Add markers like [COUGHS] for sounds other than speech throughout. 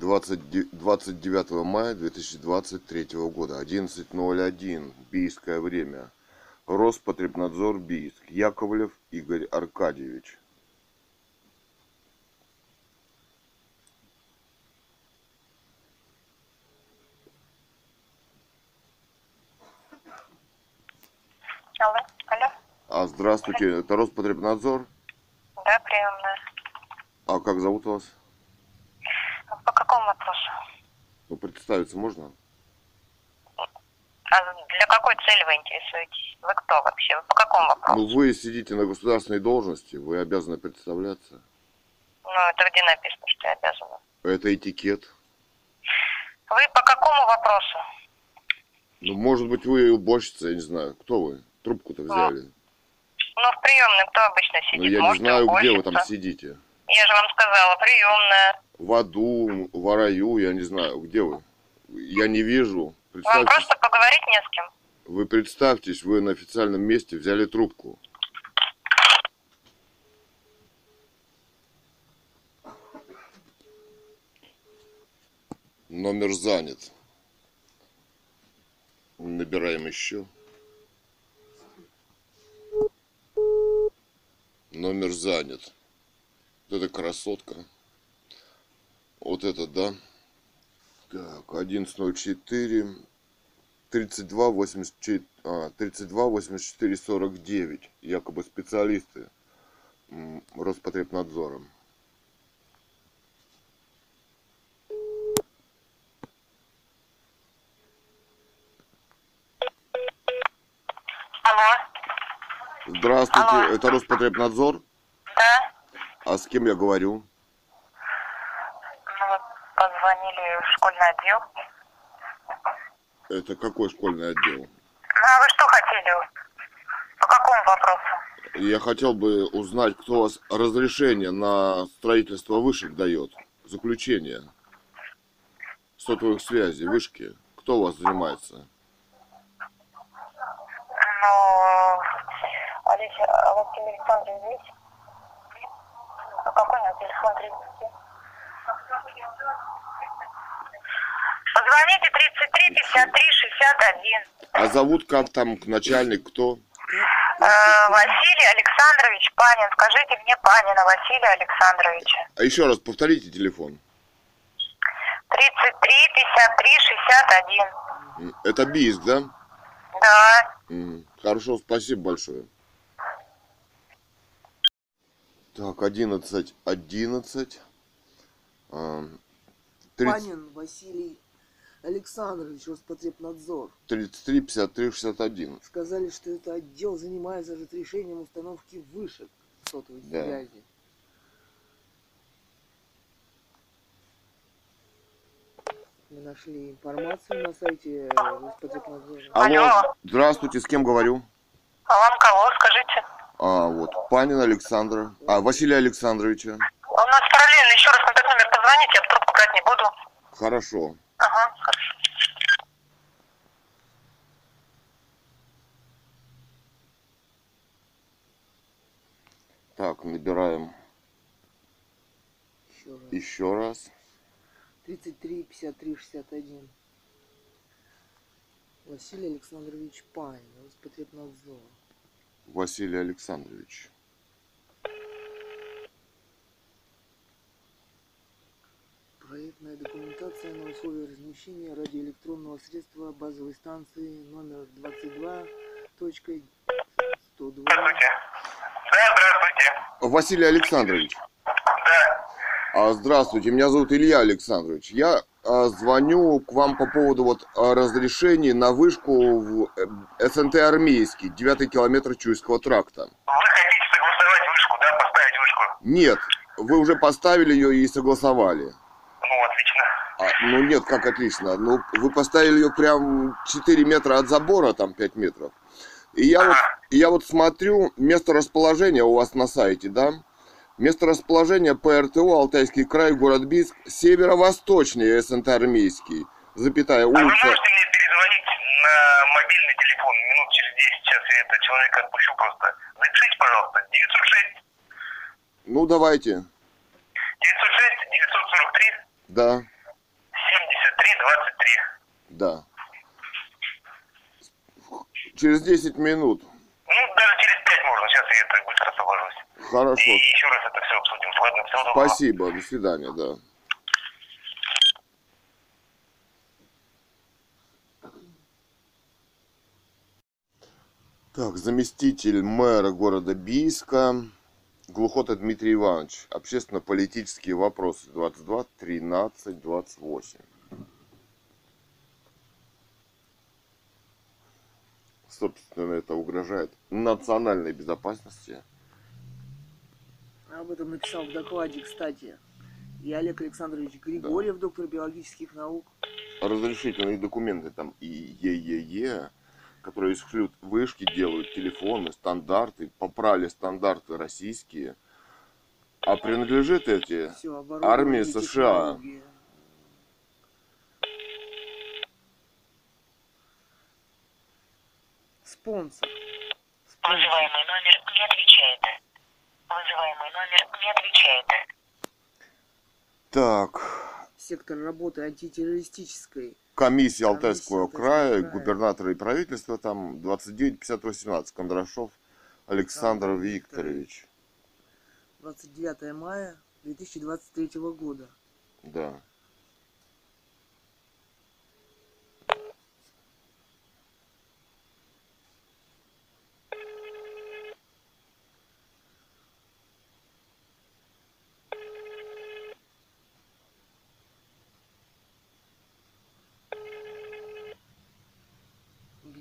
20, 29 мая 2023 года, 11.01, бийское время. Роспотребнадзор Бийск. Яковлев Игорь Аркадьевич. Алло, алло. А, здравствуйте, это Роспотребнадзор. Да, приемная. А как зовут вас? По какому вопросу? Ну, представиться можно? А для какой цели вы интересуетесь? Вы кто вообще? Вы по какому вопросу? Ну, вы сидите на государственной должности, вы обязаны представляться. Ну, это где написано, что я обязана? Это этикет. Вы по какому вопросу? Ну, может быть, вы уборщица, я не знаю. Кто вы? Трубку-то взяли. Ну, в приемной кто обычно Но сидит? Ну, я не Можете знаю, где вы там сидите. Я же вам сказала, приемная. В аду, в раю, я не знаю, где вы. Я не вижу. Вам просто поговорить не с кем. вы представьтесь, вы на официальном месте взяли трубку. Номер занят. Набираем еще. Номер занят. Вот это красотка. Вот это, да. Так, 11.04. 32 84, а, 32 84 49. Якобы специалисты Роспотребнадзора. Алло, Здравствуйте, Алло. это Роспотребнадзор. да? А с кем я говорю? Ну, вы позвонили в школьный отдел. Это какой школьный отдел? Ну, а вы что хотели? По какому вопросу? Я хотел бы узнать, кто у вас разрешение на строительство вышек дает. Заключение. Сотовых связей, вышки. Кто у вас занимается? Ну, Олеся, а у вас телефон есть? А какой у него телефон 30? Позвоните 33 53 61. А зовут как там начальник кто? Э, Василий Александрович Панин. Скажите мне Панина Василия Александровича. А еще раз повторите телефон. 33 53 61. М, Это Бийск, да? Да. Хорошо, спасибо большое. Так, 11, 11. а, 30, Панин Василий Александрович, Роспотребнадзор. 33, 53, 61. Сказали, что это отдел занимается разрешением установки вышек сотовой Да. связи. Мы нашли информацию на сайте э, Роспотребнадзора. Алло, Алло. здравствуйте, с кем говорю? А вам кого, скажите? А, вот, Панин Александра. А, Василия Александровича. У нас параллельно еще раз на этот номер позвоните, я в трубку брать не буду. Хорошо. Ага, хорошо. Так, набираем Еще раз. еще раз. 33 53 61. Василий Александрович Панин, Роспотребнадзор. Василий Александрович. Проектная документация на условия размещения радиоэлектронного средства базовой станции номер 22 точка 102 Здравствуйте. Да, здравствуйте. Василий Александрович. Да. А, Здравствуйте, меня зовут Илья Александрович. Я а, звоню к вам по поводу вот а, разрешений на вышку в э, СНТ Армейский, 9 километр Чуйского тракта. Вы хотите согласовать вышку, да, поставить вышку? Нет, вы уже поставили ее и согласовали. Ну, нет, как отлично. Ну, вы поставили ее прям 4 метра от забора, там 5 метров. И я вот, и я вот смотрю, место расположения у вас на сайте, да? Место расположения ПРТО Алтайский край, город Бийск, северо-восточнее СНТ Армейский, запятая А вы улица. можете мне перезвонить на мобильный телефон минут через 10, сейчас я этого человека отпущу просто. Запишите, пожалуйста, 906 Ну, давайте. 906 943 Да. 23 Да. Через 10 минут. Ну, даже через 5 можно. Сейчас я это быстро освобожусь. Хорошо. И еще раз это все обсудим. Ладно, всего доброго. Спасибо. До свидания, да. Так, заместитель мэра города Бийска, Глухота Дмитрий Иванович. Общественно-политические вопросы 22 13 28. Собственно, это угрожает национальной безопасности. Об этом написал в докладе, кстати, и Олег Александрович Григорьев, доктор биологических наук. разрешительные документы там и ЕЕЕ, которые исключают вышки, делают телефоны, стандарты, попрали стандарты российские. А принадлежит эти Все, Армия США. Спонсор. Спонсор. Вызываемый номер не отвечает. Вызываемый номер не отвечает. Так, Сектор работы антитеррористической. Комиссия Комиссия Алтайского края, края. губернатор и правительство там 29 50 18 Кондрашов Александр Александр Викторович. 29 мая 2023 года. Да.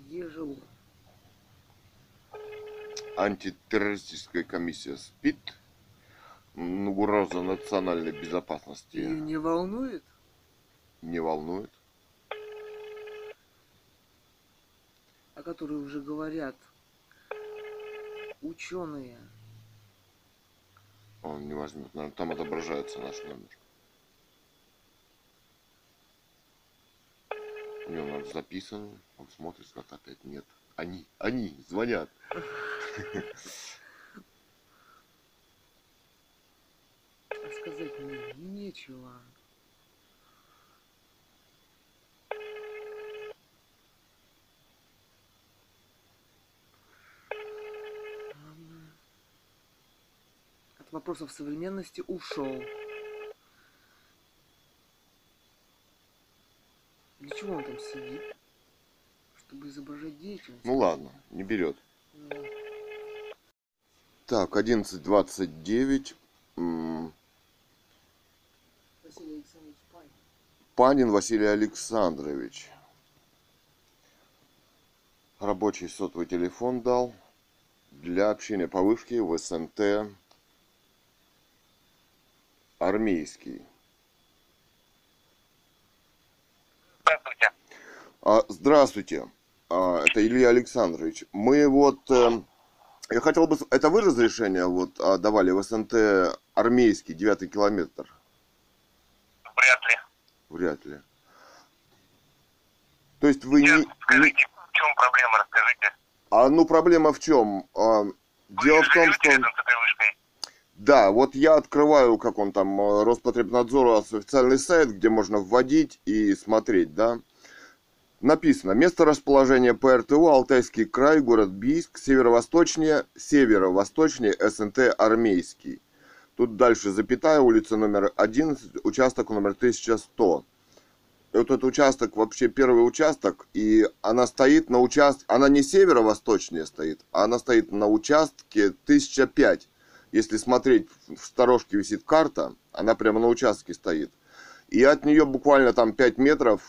Где живу? Антитеррористическая комиссия СПИД. М, Угроза национальной безопасности Ее не волнует? не волнует. о которой уже говорят ученые. Он не возьмет, наверное, там отображается наш номер. У него надо записано, он смотрит, как опять нет. Они, они звонят. А сказать мне нечего. От вопросов современности ушел. Для чего он там сидит? Чтобы изображать деятельность. Ну ладно, не берет. Ну, Так, 11.29. М, Василий Александрович Панин. Панин Василий Александрович. Рабочий сотовый телефон дал для общения по вышке в СНТ армейский. Здравствуйте. А, Здравствуйте, А, это Илья Александрович. Мы вот, э, я хотел бы, это вы разрешение вот а, давали в СНТ армейский, девятый километр? Вряд ли. Вряд ли. То есть вы Сейчас не... скажите, в чем проблема, расскажите. А ну проблема в чем? А, Вы Дело в том, что... Да, вот я открываю, как он там, э, Роспотребнадзора официальный сайт, где можно вводить и смотреть, да. Написано, место расположения ПРТУ Алтайский край, город Бийск, северо-восточнее, северо-восточнее СНТ Армейский. Тут дальше запятая, улица номер 11, участок номер 1100. И вот этот участок, вообще первый участок, и она стоит на участке, она не северо-восточнее стоит, а она стоит на участке 1005. Если смотреть, в сторожке висит карта, она прямо на участке стоит. И от нее буквально там 5 метров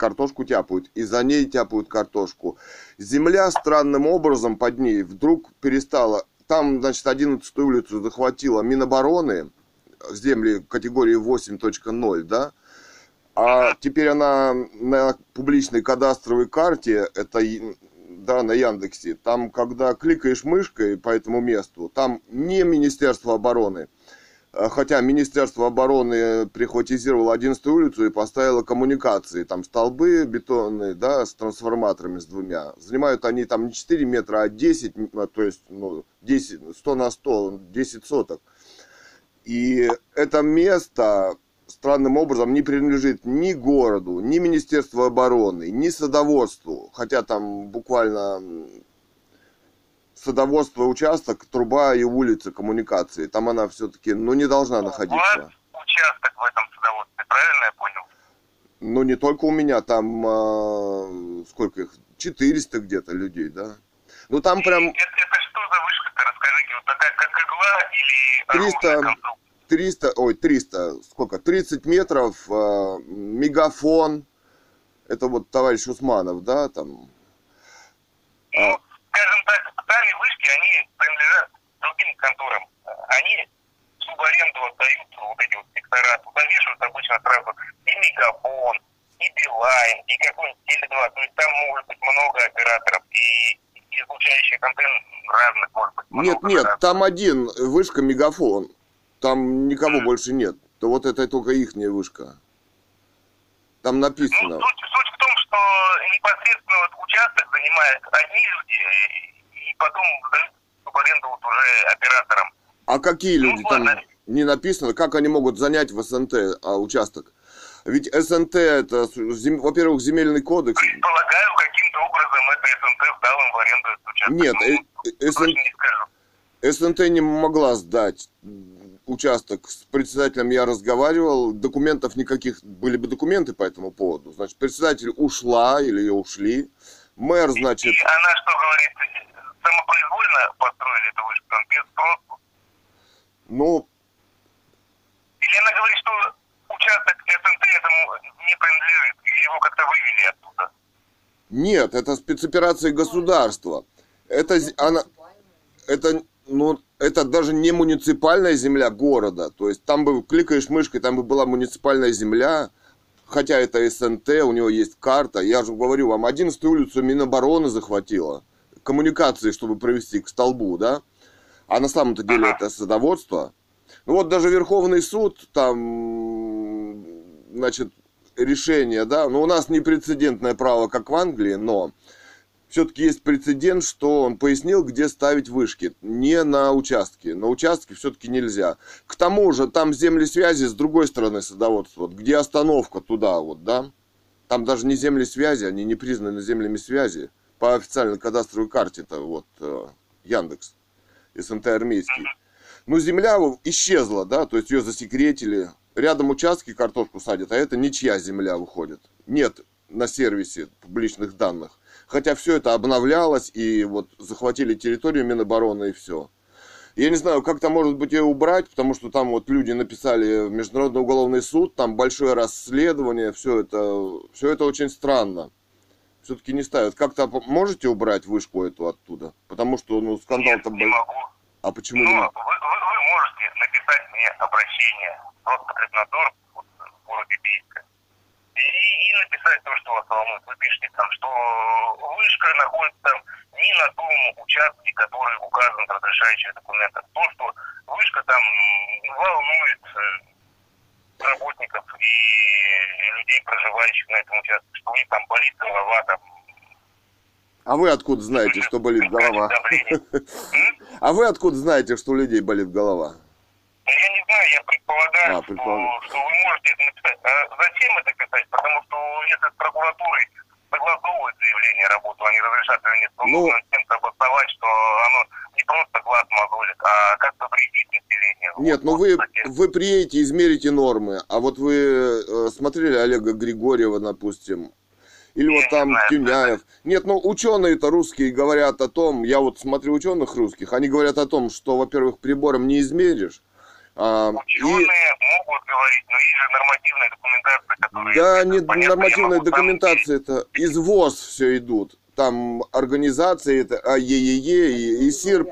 картошку тяпают, и за ней тяпают картошку. Земля странным образом под ней вдруг перестала. Там, значит, 11 улицу захватила Минобороны, земли категории 8.0, да, а теперь она на публичной кадастровой карте, это да, на Яндексе, там, когда кликаешь мышкой по этому месту, там не Министерство обороны, хотя Министерство обороны прихватизировало 11 улицу и поставило коммуникации, там столбы бетонные, да, с трансформаторами с двумя. Занимают они там не 4 метра, а 10, м, а, то есть, ну, 10, 100 на 100, 10 соток. И это место странным образом не принадлежит ни городу, ни Министерству обороны, ни садоводству. Хотя там буквально садоводство участок, труба и улица коммуникации. Там она все-таки, ну, не должна У вас находиться. участок в этом садоводстве, правильно я понял? Ну, не только у меня, там а, сколько их, 400 где-то людей, да. Ну, там прям Это, это что за вышка-то, расскажите, вот такая как игла или 300, оружие конструкция? 300, ой, 300, сколько, 30 метров, а, мегафон, это вот товарищ Усманов, да, там, Ну, А. скажем так, сами вышки, они принадлежат другим конторам. Они в субаренду отдают вот эти вот сектора, туда вешают обычно сразу и Мегафон, и Билайн, и какой-нибудь Теле2. То есть там может быть много операторов, и излучающих антенн разных может быть Нет, нет, разных. там один вышка мегафон. Там никого Мгм. больше нет. То вот это только ихняя вышка. Там Ну, написано. суть, суть в том, что непосредственно вот участок занимают одни люди, и потом сдают в аренду вот уже операторам. А какие Ну, люди там ладно. не написано? Как они могут занять в СНТ а, участок? Ведь СНТ это, зем- во-первых, земельный кодекс. Предполагаю, каким-то образом это СНТ сдал им в аренду этот участок. Нет, Ну, э- э- СН- не скажу. СНТ не могла сдать участок. С председателем я разговаривал, документов никаких, были бы документы по этому поводу. Значит, председатель ушла или ее ушли. Мэр, значит, И она что говорит, самопроизвольно построили эту вышку, там, без спросу? ну, Или она говорит, что участок СНТ этому не принадлежит, и его как-то вывели оттуда? Нет, это спецоперация государства. Это, она, это, ну, это даже не муниципальная земля города. То есть там бы кликаешь мышкой, там бы была муниципальная земля, хотя это СНТ, у него есть карта. Я же говорю вам, 11 улицу Минобороны захватила. Коммуникации, чтобы провести к столбу, да? А на самом-то деле Ага. это садоводство. Ну вот даже Верховный суд там, значит, решение, да, но у нас не прецедентное право, как в Англии, но все-таки есть прецедент, что он пояснил, где ставить вышки. Не на участке. На участке все-таки нельзя. К тому же, там земли связи с другой стороны садоводства. Вот, где остановка туда, вот, да? Там даже не земли связи, они не признаны землями связи. По официальной кадастровой карте, это вот э, Яндекс, СНТ армейский. Ну, земля исчезла, да, то есть ее засекретили. Рядом участки картошку садят, а это ничья земля выходит. Нет на сервисе публичных данных. Хотя все это обновлялось, и вот захватили территорию Минобороны, и все. Я не знаю, как там может быть ее убрать, потому что там вот люди написали в Международный уголовный суд, там большое расследование, все это, все это очень странно. Все-таки не ставят. Как-то можете убрать вышку эту оттуда? Потому что, ну, скандал-то Нет, не был. могу. А почему Ну, не вы, вы, вы можете написать мне обращение в Роспотребнадзор вот, в городе Бийска. И, и написать то, что вас волнует. Вы пишете там, что вышка находится там не на том участке, который указан в разрешающих документах. То, что вышка там волнует э, работников и людей, проживающих на этом участке, что у них там болит голова, там А вы откуда знаете, что болит голова? [LAUGHS] А вы откуда знаете, что у людей болит голова? Ну, Я не знаю, я предполагаю, А, предполагаю. Что, что вы можете это написать. А зачем это писать? Потому что если с прокуратурой согласовывают заявление работу, они разрешат или нет, Ну- нужно чем-то обосновать, что оно не просто глаз мозолит, а как-то вредит населению. Нет, ну Вот, вы, кстати. вы приедете, измерите нормы. А вот вы э, смотрели Олега Григорьева, допустим, или Я вот не там знаю, Тюняев. Нет, ну ученые-то русские говорят о том, я вот смотрю ученых русских, они говорят о том, что, во-первых, прибором не измеришь. А, и, Ученые могут говорить, но есть же нормативная документация, которая... да, не понятно, нормативная документация, это из ВОЗ все идут. Там организации, это АЕЕЕ и, и СИРП.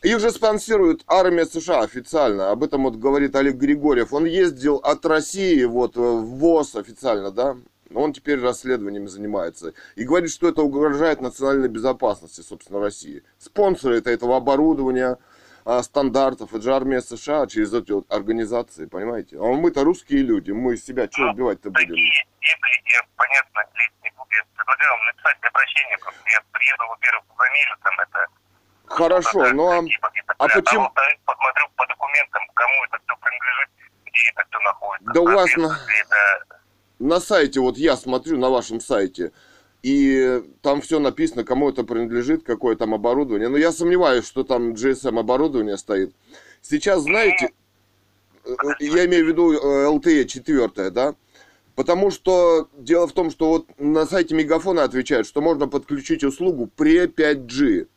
Их же спонсирует армия США официально. Об этом вот говорит Олег Григорьев. Он ездил от России вот э, в ВОЗ официально, да? Он теперь расследованиями занимается. И говорит, что это угрожает национальной безопасности, собственно, России. Спонсоры это этого оборудования, а, стандартов, это же армия США через эти вот организации, понимаете? А мы-то русские люди, мы себя что убивать-то будем? Такие я, понятно, лезть не буду. Я предлагаю вам написать обращение, просто я приеду, во-первых, за месяцем, это... Хорошо, ну а, типа а почему- во-вторых, посмотрю по документам, кому это все принадлежит, где это все находится. Да у вас на- это На сайте, вот я смотрю на вашем сайте, и там все написано, кому это принадлежит, какое там оборудование. Но я сомневаюсь, что там GSM оборудование стоит. Сейчас, знаете, э, я имею в виду э, LTE 4, да? Потому что дело в том, что вот на сайте Мегафона отвечают, что можно подключить услугу при 5G.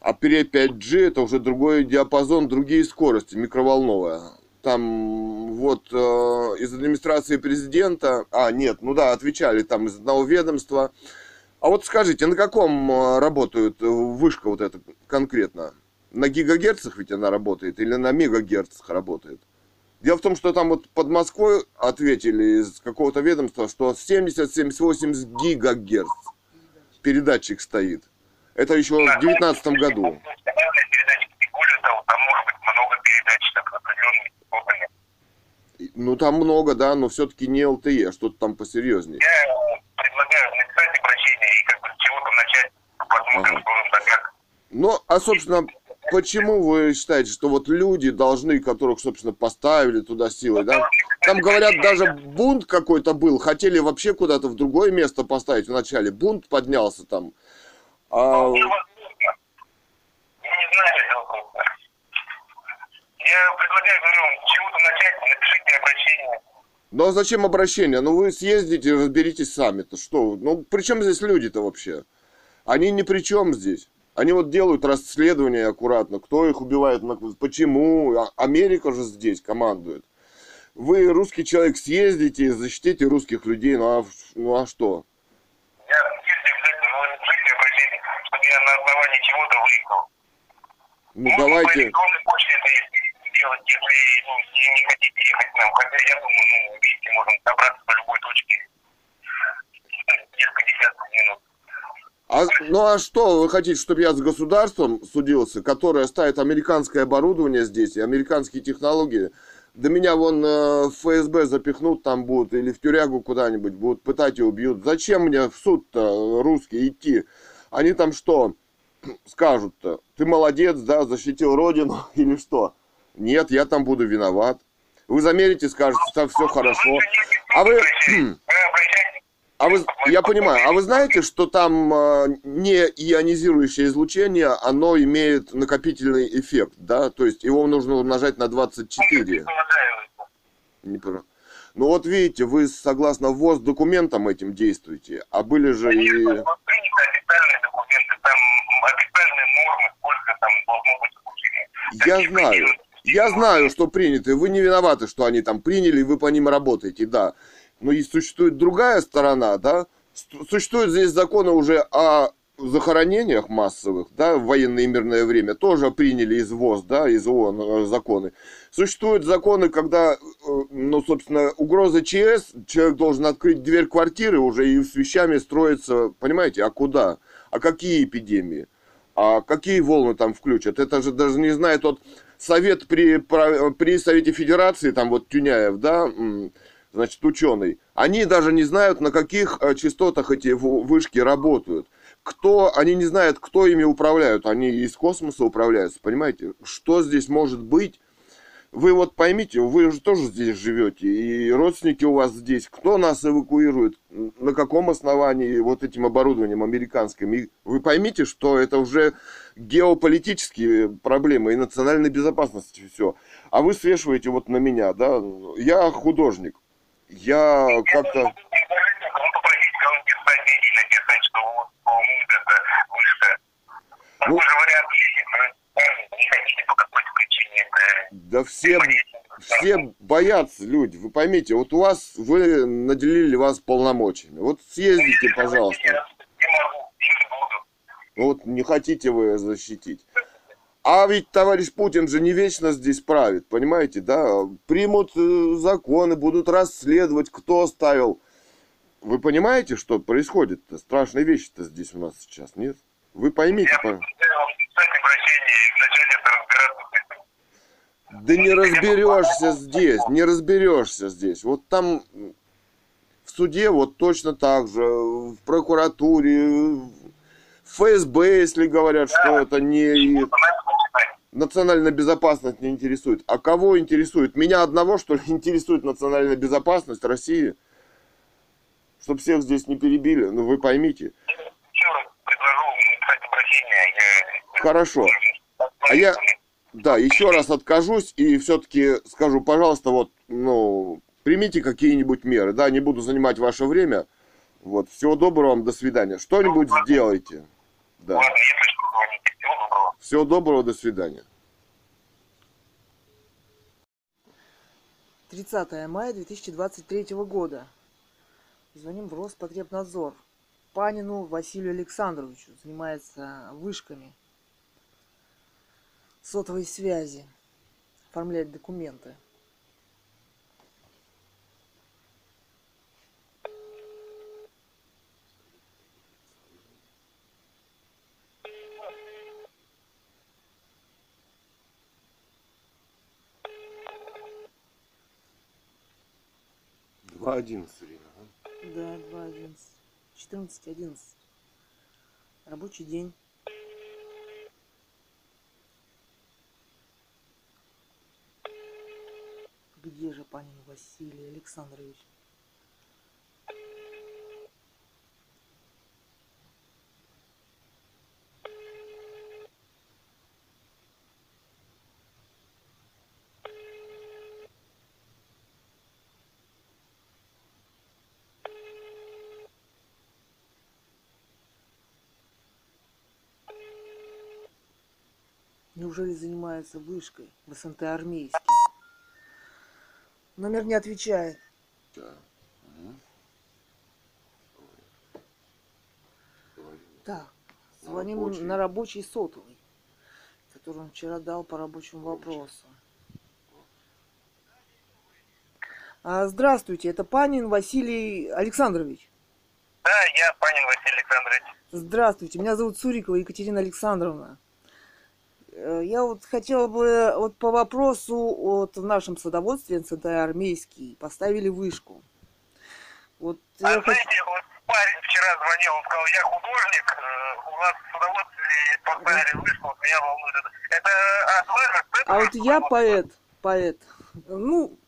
А при 5G это уже другой диапазон, другие скорости, микроволновая. Там вот э, из администрации президента, а нет, ну да, отвечали там из одного ведомства. А вот скажите, на каком э, работают э, вышка вот эта конкретно? На гигагерцах ведь она работает или на мегагерцах работает? Дело в том, что там вот под Москвой ответили из какого-то ведомства, что 70-78 гигагерц передатчик стоит. Это еще в 2019 году. Передатчик Пикулита, там может быть много передатчиков определенными частотами. Ну там много, да, но все-таки не LTE, а что-то там посерьезнее. Я предлагаю написать обращение и как бы с чего-то начать. Посмотрим, Ага. что так как. Ну, а собственно, почему вы считаете, что вот люди должны, которых, собственно, поставили туда силой, да? Там говорят, даже бунт какой-то был, хотели вообще куда-то в другое место поставить вначале. Бунт поднялся там. А, Ну, знаю этого просто. Я предлагаю, говорю, чего-то начать, напишите обращение. ну а зачем обращение? Ну вы съездите, разберитесь сами-то. Что? вы? Ну при чем здесь люди-то вообще? Они ни при чем здесь. Они вот делают расследование аккуратно, кто их убивает, почему. А- Америка же здесь командует. Вы, русский человек, съездите, защитите русских людей, ну а, ну а что? Я обязательно, но напишите обращение, чтобы я на основании чего-то выехал. Ну Можно по давайте, электронной почте это если делать, если ну, не, не хотите ехать к нам. Хотя я думаю, ну, видите, можем добраться по любой точке [LAUGHS] несколько десятков минут. а, ну а что, вы хотите, чтобы я с государством судился, которое ставит американское оборудование здесь и американские технологии? Да меня вон э, в ФСБ запихнут там будут или в тюрягу куда-нибудь, будут пытать и убьют. Зачем мне в суд-то русский идти? Они там что скажут-то? Ты молодец, да, защитил родину [LAUGHS] или что? Нет, я там буду виноват. Вы замерите, скажете, там все хорошо. А вы, [CLEARS THROAT] а вы, я понимаю, а вы знаете, что там э, не ионизирующее излучение, оно имеет накопительный эффект, да? То есть его нужно умножать на 24. Не про- Ну вот видите, вы согласно ВОЗ документам этим действуете, а были же и... Приняты официальные документы, там официальные нормы, сколько там должно быть обучения. Я Такие знаю, я знаю, что приняты. Вы не виноваты, что они там приняли, и вы по ним работаете, да. Но и существует другая сторона, да. Существуют здесь законы уже о захоронениях массовых, да, в военное и мирное время, тоже приняли из ВОЗ, да, из ООН э, законы. Существуют законы, когда, э, ну, собственно, угроза ЧС, человек должен открыть дверь квартиры уже и с вещами строится, понимаете, а куда? А какие эпидемии? А какие волны там включат? Это же даже не знает тот совет при, при Совете Федерации, там вот Тюняев, да, значит, ученый. Они даже не знают, на каких э, частотах эти вышки работают. Кто, они не знают, кто ими управляют. Они из космоса управляются, понимаете? Что здесь может быть? Вы вот поймите, вы же тоже здесь живете, и родственники у вас здесь. Кто нас эвакуирует? На каком основании вот этим оборудованием американским? И вы поймите, что это уже геополитические проблемы и национальной безопасности все. А вы свешиваете вот на меня, да? Я художник. Я как-то... Ну, Ну- вариант есть, если вы не хотите по какой-то Да все, все боятся люди. Вы поймите, вот у вас, вы наделили вас полномочиями. Вот съездите, пожалуйста. Не могу, и не буду. Вот не хотите вы защитить. А ведь товарищ Путин же не вечно здесь правит, понимаете, да? Примут э, законы, будут расследовать, кто ставил. Вы понимаете, что происходит-то? Страшные вещи-то здесь у нас сейчас, нет? Вы поймите, Я пожалуйста. предлагаю вам написать обращение и начать это разбираться с этим. Да не разберешься здесь, не разберешься здесь. Вот там в суде вот точно так же, в прокуратуре, в ФСБ, если говорят, что это не... Национальная безопасность не интересует. А кого интересует? Меня одного, что ли, [LAUGHS] интересует национальная безопасность России? Чтобы всех здесь не перебили, ну вы поймите. Еще раз предложу написать обращение. Я... Хорошо. А я, да, еще раз откажусь и все-таки скажу, пожалуйста, вот, ну, примите какие-нибудь меры. Да, не буду занимать ваше время. Вот, всего доброго вам, до свидания. Что-нибудь сделайте. Да. Ладно, если что, звоните. Всего доброго. Всего доброго, до свидания. 30 мая 2023 года. Звоним в Роспотребнадзор. Панину Василию Александровичу. Занимается вышками сотовой связи. Оформляет документы. Два одиннадцать время. Да, 2.11. 14.11. Рабочий день. Где же Панин Василий Александрович? Неужели занимается вышкой в СНТ армейский? Номер не отвечает. Да. Так, На звоним рабочий. на рабочий сотовый, который он вчера дал по рабочему вопросу. А, здравствуйте, это Панин Василий Александрович. Да, я Панин Василий Александрович. Здравствуйте, меня зовут Сурикова Екатерина Александровна. Э, Я вот хотела бы вот по вопросу вот в нашем садоводстве НЦТ армейский поставили вышку. Вот А я знаете, вот парень вчера звонил, он сказал, я художник, э, у вас в садоводстве поставили вышку, вот меня волнует это. Это от вас? А вот я поэт, поэт. Ну,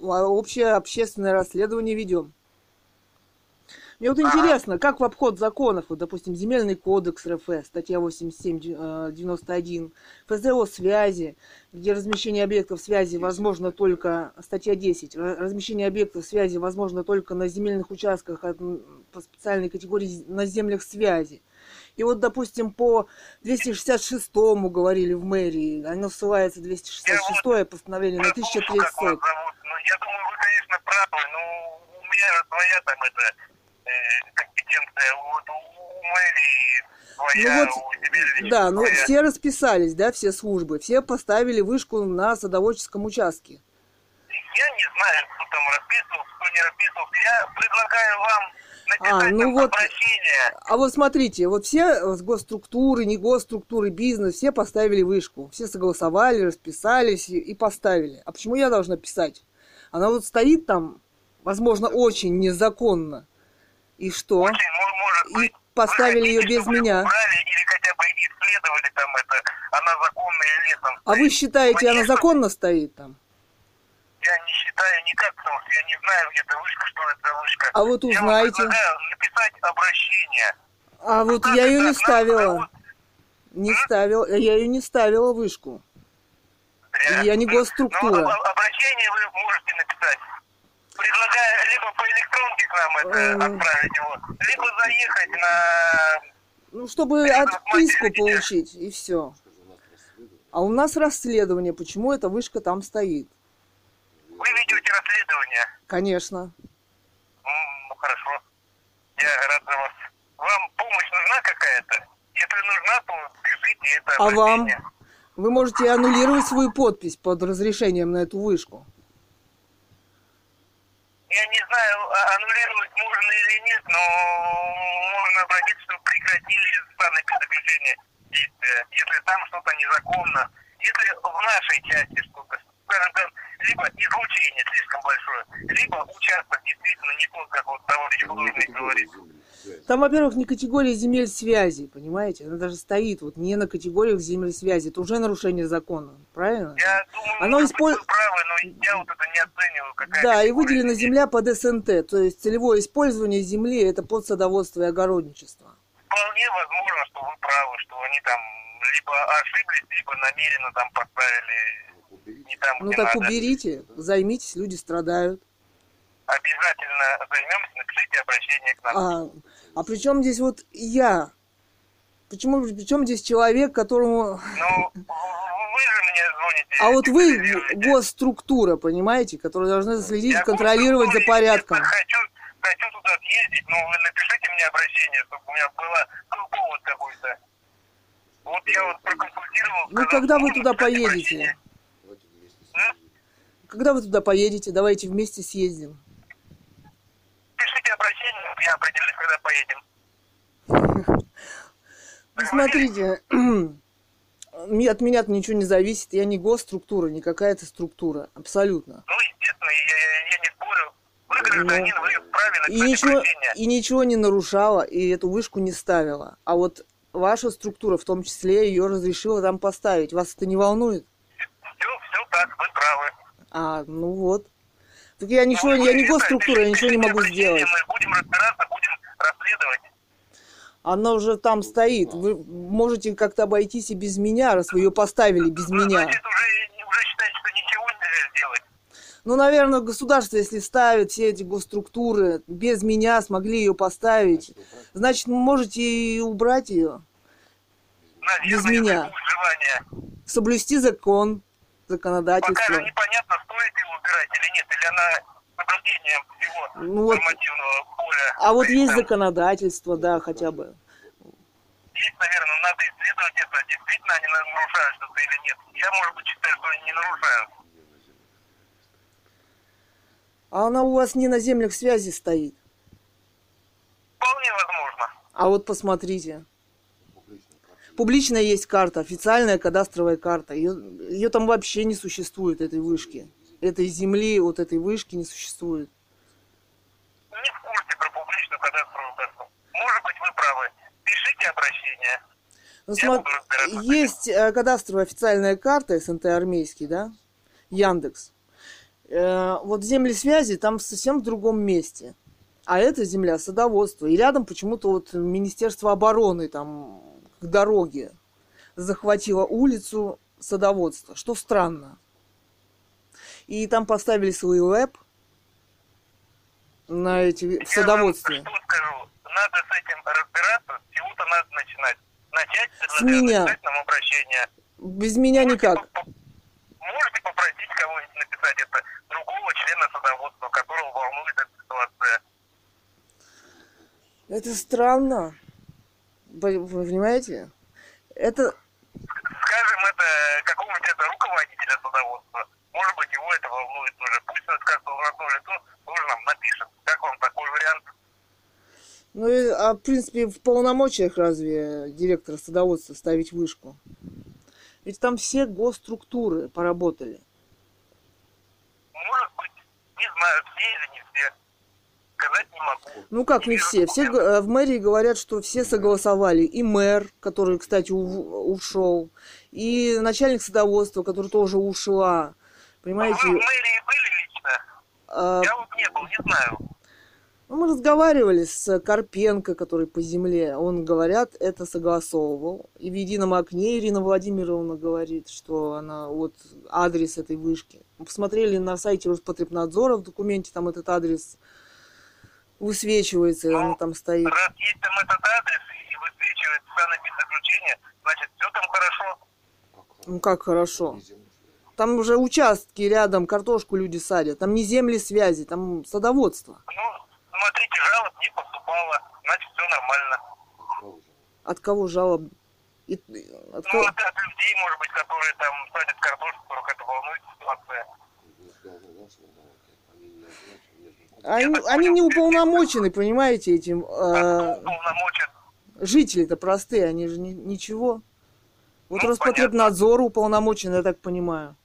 а общее общественное расследование ведем. Мне вот интересно, как в обход законов, вот, допустим, Земельный кодекс РФ, статья 87-91, ФЗО связи, где размещение объектов связи возможно только, статья 10, ра- размещение объектов связи возможно только на земельных участках по специальной категории на землях связи. И вот, допустим, по 266-му говорили в мэрии, оно ссылается 266 постановление на Прослушал, как 1300. вас зовут. Ну, я думаю, вы, конечно, правы, но у меня своя там это э, компетенция, вот у, у мэрии своя, Ну вот, у Да, ну все расписались, да, все службы, все поставили вышку на садоводческом участке. Я не знаю, кто там расписывал, кто не расписывал. Я предлагаю вам А, ну вот- обращение. А вот смотрите, вот все э, госструктуры, не госструктуры, бизнес, все поставили вышку. Все согласовали, расписались и, и поставили. А почему я должна писать? Она вот стоит там, возможно, очень незаконно. И что? Очень, мо- может И быть, поставили вы ее хотите, без меня. Убрали или хотя бы исследовали там это, она законная или нет. Там А вы считаете, она Конечно, законно стоит там? Я не считаю никак, потому что я не знаю, где эта вышка, что это за вышка. А вот Я вам узнаете. предлагаю написать обращение. А вот Так, я ее так, не ставила. Не ставила, я ее не ставила вышку. Зря. Я не Ну, госструктура. об- обращение вы можете написать. Предлагаю либо по электронке к нам это отправить его, либо заехать на... Ну, чтобы отписку получить, и все. А у нас расследование, почему эта вышка там стоит. Вы ведете расследование. Конечно. Ну, хорошо. Я рад за вас. Вам помощь нужна какая-то? Если нужна, то пишите это А вам? Вы можете аннулировать свою подпись под разрешением на эту вышку. Я не знаю, а- аннулировать можно или нет, но можно обратиться, чтобы прекратили данное предоглашение действия. Если там что-то незаконно, если в нашей части что-то скажем так, либо излучение слишком большое, либо участок действительно не тот, как вот товарищ художник говорит. Там, во-первых, не категория земель связи, понимаете? Она даже стоит вот не на категориях земель связи. Это уже нарушение закона, правильно? Я думаю, Оно может исполь- быть, вы правы, но я вот это не оцениваю. Какая Да, и выделена земля под СНТ, то есть целевое использование земли это под садоводство и огородничество. Вполне возможно, что вы правы, что они там либо ошиблись, либо намеренно там поставили не там, Ну так надо. уберите, займитесь, люди страдают. Обязательно займемся, напишите обращение к нам. А, а при чем здесь вот я? Почему, при чем здесь человек, которому... Ну, вы же мне звоните. А вот вы госструктура, понимаете, которые должны следить, Я контролировать за порядком. Хочу, хочу туда съездить, но вы напишите мне обращение, чтобы у меня было, был повод какой-то. Вот я вот проконсультировал. Ну, когда вы туда поедете? обращение. Когда вы туда поедете, давайте вместе съездим. Пишите обращение, я определюсь, когда поедем. [LAUGHS] Ну, смотрите, [CLEARS THROAT] от меня ничего не зависит, я не госструктура, не какая-то структура, абсолютно. Ну, естественно, я, я- не спорю. Вы гражданин, вы вправе Ну, И написать ничего, и ничего не нарушала, и эту вышку не ставила. А вот ваша структура, в том числе, ее разрешила там поставить. Вас это не волнует? Так, вы правы. А, ну вот. Так я ничего, Ну, я не госструктура, я ничего не могу сделать. Мы будем разбираться, будем расследовать. Она уже там стоит. Вы можете как-то обойтись и без меня, раз вы ее поставили без Ну, меня. Значит, уже, уже считаете, что ничего нельзя сделать. Ну, наверное, государство, если ставит все эти госструктуры, без меня смогли ее поставить, значит, вы можете и убрать ее. Наверное, Без меня. Соблюсти закон, Пока законодательство. же непонятно, стоит его убирать или нет, или она соблюдением всего Ну вот, нормативного поля. а вот есть там законодательство, да, хотя бы. Есть, наверное, надо исследовать это, действительно они нарушают что-то или нет. Я, может быть, считаю, что они не нарушают. А она у вас не на землях связи стоит. Вполне возможно. А вот посмотрите. Публичная есть карта, официальная кадастровая карта. Ее, ее там вообще не существует, этой вышки. Этой земли, вот этой вышки не существует. Не в курсе про публичную кадастровую карту. Может быть, вы правы. Пишите обращение. Ну, смо- Есть э, кадастровая официальная карта СНТ армейский, да? Яндекс. Э, вот земли связи там совсем в другом месте. А это земля садоводства. И рядом почему-то вот Министерство обороны там к дороге захватило улицу садоводства, что странно. И там поставили свой веб на эти в садоводстве. вам что скажу? Надо с этим разбираться, с чего-то надо начинать. Начать С меня. нам обращение. Без меня никак. Можете поп- Можете попросить кого-нибудь написать это другого члена садоводства, которого волнует эта ситуация. Это странно. Вы понимаете? Это Скажем это какому-нибудь это руководителя садоводства. Может быть, его это волнует тоже. Пусть он как должностное лицо тоже нам напишет. Как вам такой вариант? Ну, а в принципе, в полномочиях разве директора садоводства ставить вышку? Ведь там все госструктуры поработали. Может быть, не знаю, все или не все. Сказать не могу. Ну как не все? Все в мэрии говорят, что все согласовали. И мэр, который, кстати, ушел, и начальник садоводства, который тоже ушла. Вы в Понимаете? мэрии были лично? а, Я вот не был, не знаю. ну, мы разговаривали с Карпенко, который по земле. Он, говорят, это согласовывал. И в едином окне Ирина Владимировна говорит, что она вот адрес этой вышки. Мы посмотрели на сайте Роспотребнадзора в документе, там этот адрес высвечивается, она там стоит. Раз есть там этот адрес и высвечивает санэпидзаключение, значит, все там хорошо. Ну как хорошо. Там уже участки рядом, картошку люди садят. Там не земли связи, там садоводство. Ну, смотрите, жалоб не поступало, значит, все нормально. От кого жалоб? И- от Ну, кого- от людей, может быть, которые там садят картошку, которых это волнует ситуация. Они, они не уполномочены, понимаете, этим. Э, жители-то простые, они же ни- ничего. Вот Ну, Роспотребнадзор уполномочен, я так понимаю.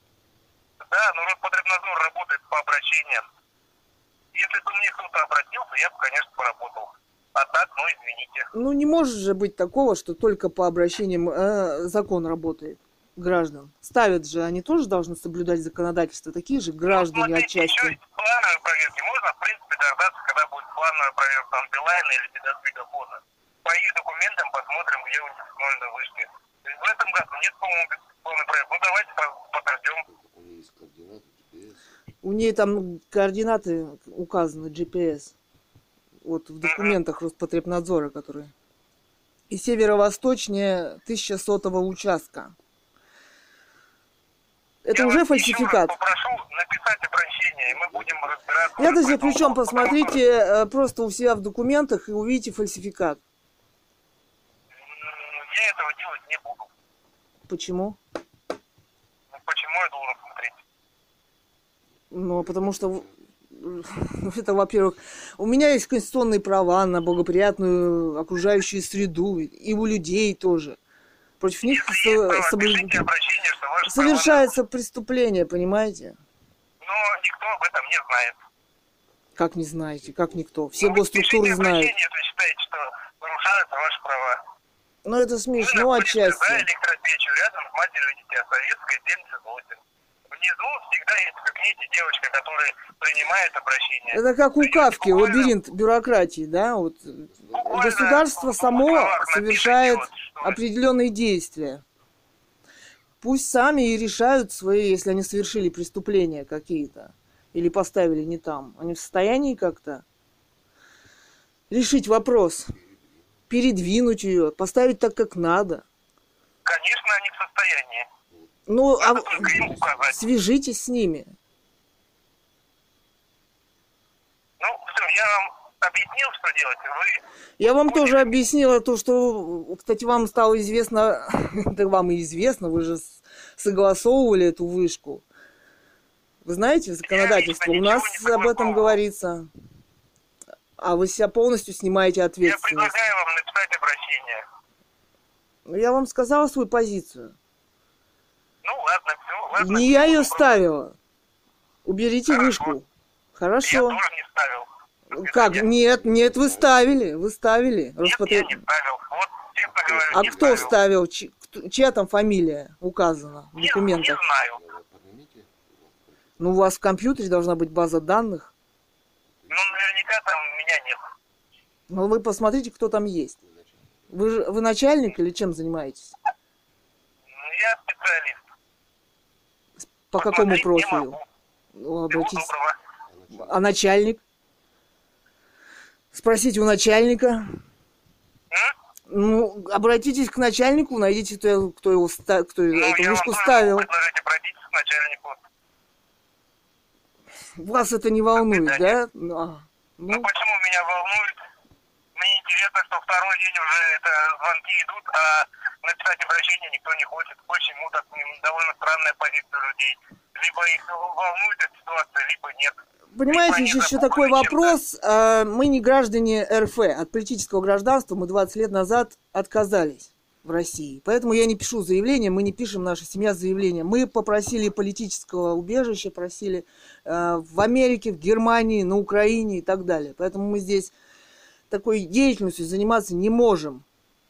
Да, Да, но Роспотребнадзор работает по обращениям. Если бы мне кто-то обратился, я бы, конечно, поработал. А так, ну, извините. Ну, не может же быть такого, что только по обращениям э, закон работает граждан. Ставят же, они тоже должны соблюдать законодательство, такие же граждане Ну, смотрите, отчасти. еще плановые проверки. Можно, в принципе, дождаться, когда будет плановая проверка на Билайна или Медосвидофона. По их документам посмотрим, где у них установлены вышки. То есть В этом году нет, по-моему, плановой проверки. Ну, давайте по- подождем. У нее есть координаты, GPS. У нее там координаты указаны, GPS. Вот в документах Роспотребнадзора, которые. И северо-восточнее 1100 участка. Это Я уже фальсификат. Попрошу написать обращение, и мы будем разбираться. По этому причем посмотрите э, просто у себя в документах и увидите фальсификат. Я этого делать не буду. Почему? Ну, Почему я должен смотреть? Ну, потому что ну, это, во-первых, у меня есть конституционные права на благоприятную окружающую среду, и у людей тоже. Против них со- соблю- совершается преступление, понимаете? Но никто об этом не знает. Как не знаете, как никто. Все Ну, госструктуры знают. если считаете, что нарушаются ваши права. Ну, это Вы смешно находитесь за отчасти. электропечью рядом с матерью дитя Советской 78. Внизу всегда есть в кабинете девочка, которая принимает обращение. Это как у Кавки, лабиринт бюрократии, да? Вот буквально государство само совершает вот, определенные действия. Пусть сами и решают свои, если они совершили преступления какие-то или поставили не там. Они в состоянии как-то решить вопрос, передвинуть ее, поставить так, как надо. Конечно, они в состоянии. Ну, а свяжитесь с ними. Ну, все, я вам объяснил, что делать. Вы Я вам тоже объяснила то, что, кстати, вам стало известно, [LAUGHS] да вам и известно, вы же согласовывали эту вышку. Вы знаете законодательство? У лично нас об этом говорится. А вы себя полностью снимаете я ответственность. предлагаю вам написать обращение. Ну, Я вам сказала свою позицию. Ну, ладно, все, ладно. Не я ее ставила. Уберите Хорошо. вышку. Я Хорошо. тоже не ставил. До Как? Нет, нет, вы ставили. Вы ставили. Нет, я Роспотреб- не ставил. Вот, честно говорю, А не кто ставил. ставил? Чья там фамилия указана в Не, не документах? знаю. Надо поднимите. Ну, у вас в компьютере должна быть база данных. Ну, наверняка там меня нет. Ну, вы посмотрите, кто там есть. Вы, же- вы начальник или чем занимаетесь? Ну, Я специалист. По какому профилю? Ну, обратитесь. А начальник? Спросите у начальника. Ну, обратитесь к начальнику, найдите, кто, кто его ста- кто Ну, эту вышку ставил. предложить обратиться к начальнику. Вас это не волнует, да? свидания. Ну, а, Ну, ну, почему меня волнует? Интересно, что второй день уже это звонки идут, а написать обращение никто не хочет. Почему так м, довольно странная позиция людей? Либо их волнует эта ситуация, либо нет. Понимаете, они еще, такой вопрос. А, Мы не граждане РФ. От политического гражданства мы 20 лет назад отказались в России. Поэтому я не пишу заявление, мы не пишем, наша семья заявление. Мы попросили политического убежища, просили э, в Америке, в Германии, на Украине и так далее. Поэтому мы здесь такой деятельностью заниматься не можем.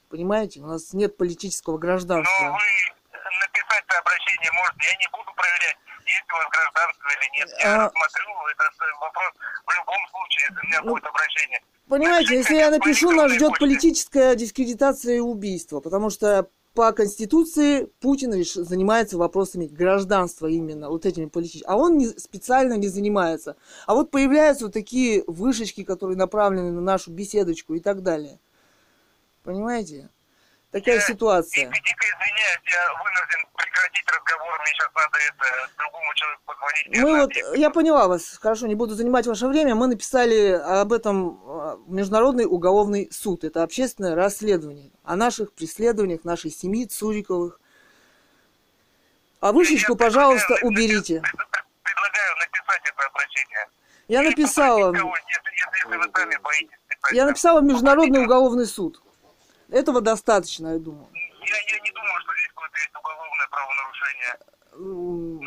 Понимаете, у нас нет политического Но гражданства. вы написать обращение можете, я не буду проверять, есть у вас гражданство или нет. Я А- рассмотрю этот вопрос в любом случае, если у меня Ну, будет обращение. Понимаете, если я напишу, нас ждет политическая дискредитация и убийство, потому что по Конституции Путин занимается вопросами гражданства именно, вот этими политическими. А он не, специально не занимается. А вот появляются вот такие вышечки, которые направлены на нашу беседочку и так далее. Понимаете? Такая Я ситуация. Дико, дико извиняюсь, я вынужден прекратить разговор, мне сейчас надо это другому человеку позвонить. Мы Мне вот, я поняла вас, хорошо, не буду занимать ваше время. Мы написали об этом э, Международный уголовный суд. Это общественное расследование о наших преследованиях нашей семьи Цуриковых. А вышечку, Я пожалуйста, предлагаю уберите. пред- пред- Предлагаю написать это обращение. Я написала, попросить кого, если, если, если вы сами боитесь писать. я написала в Международный уголовный суд. Этого достаточно, я думаю. Я, я не думаю, что здесь какое-то есть уголовное правонарушение. Ну,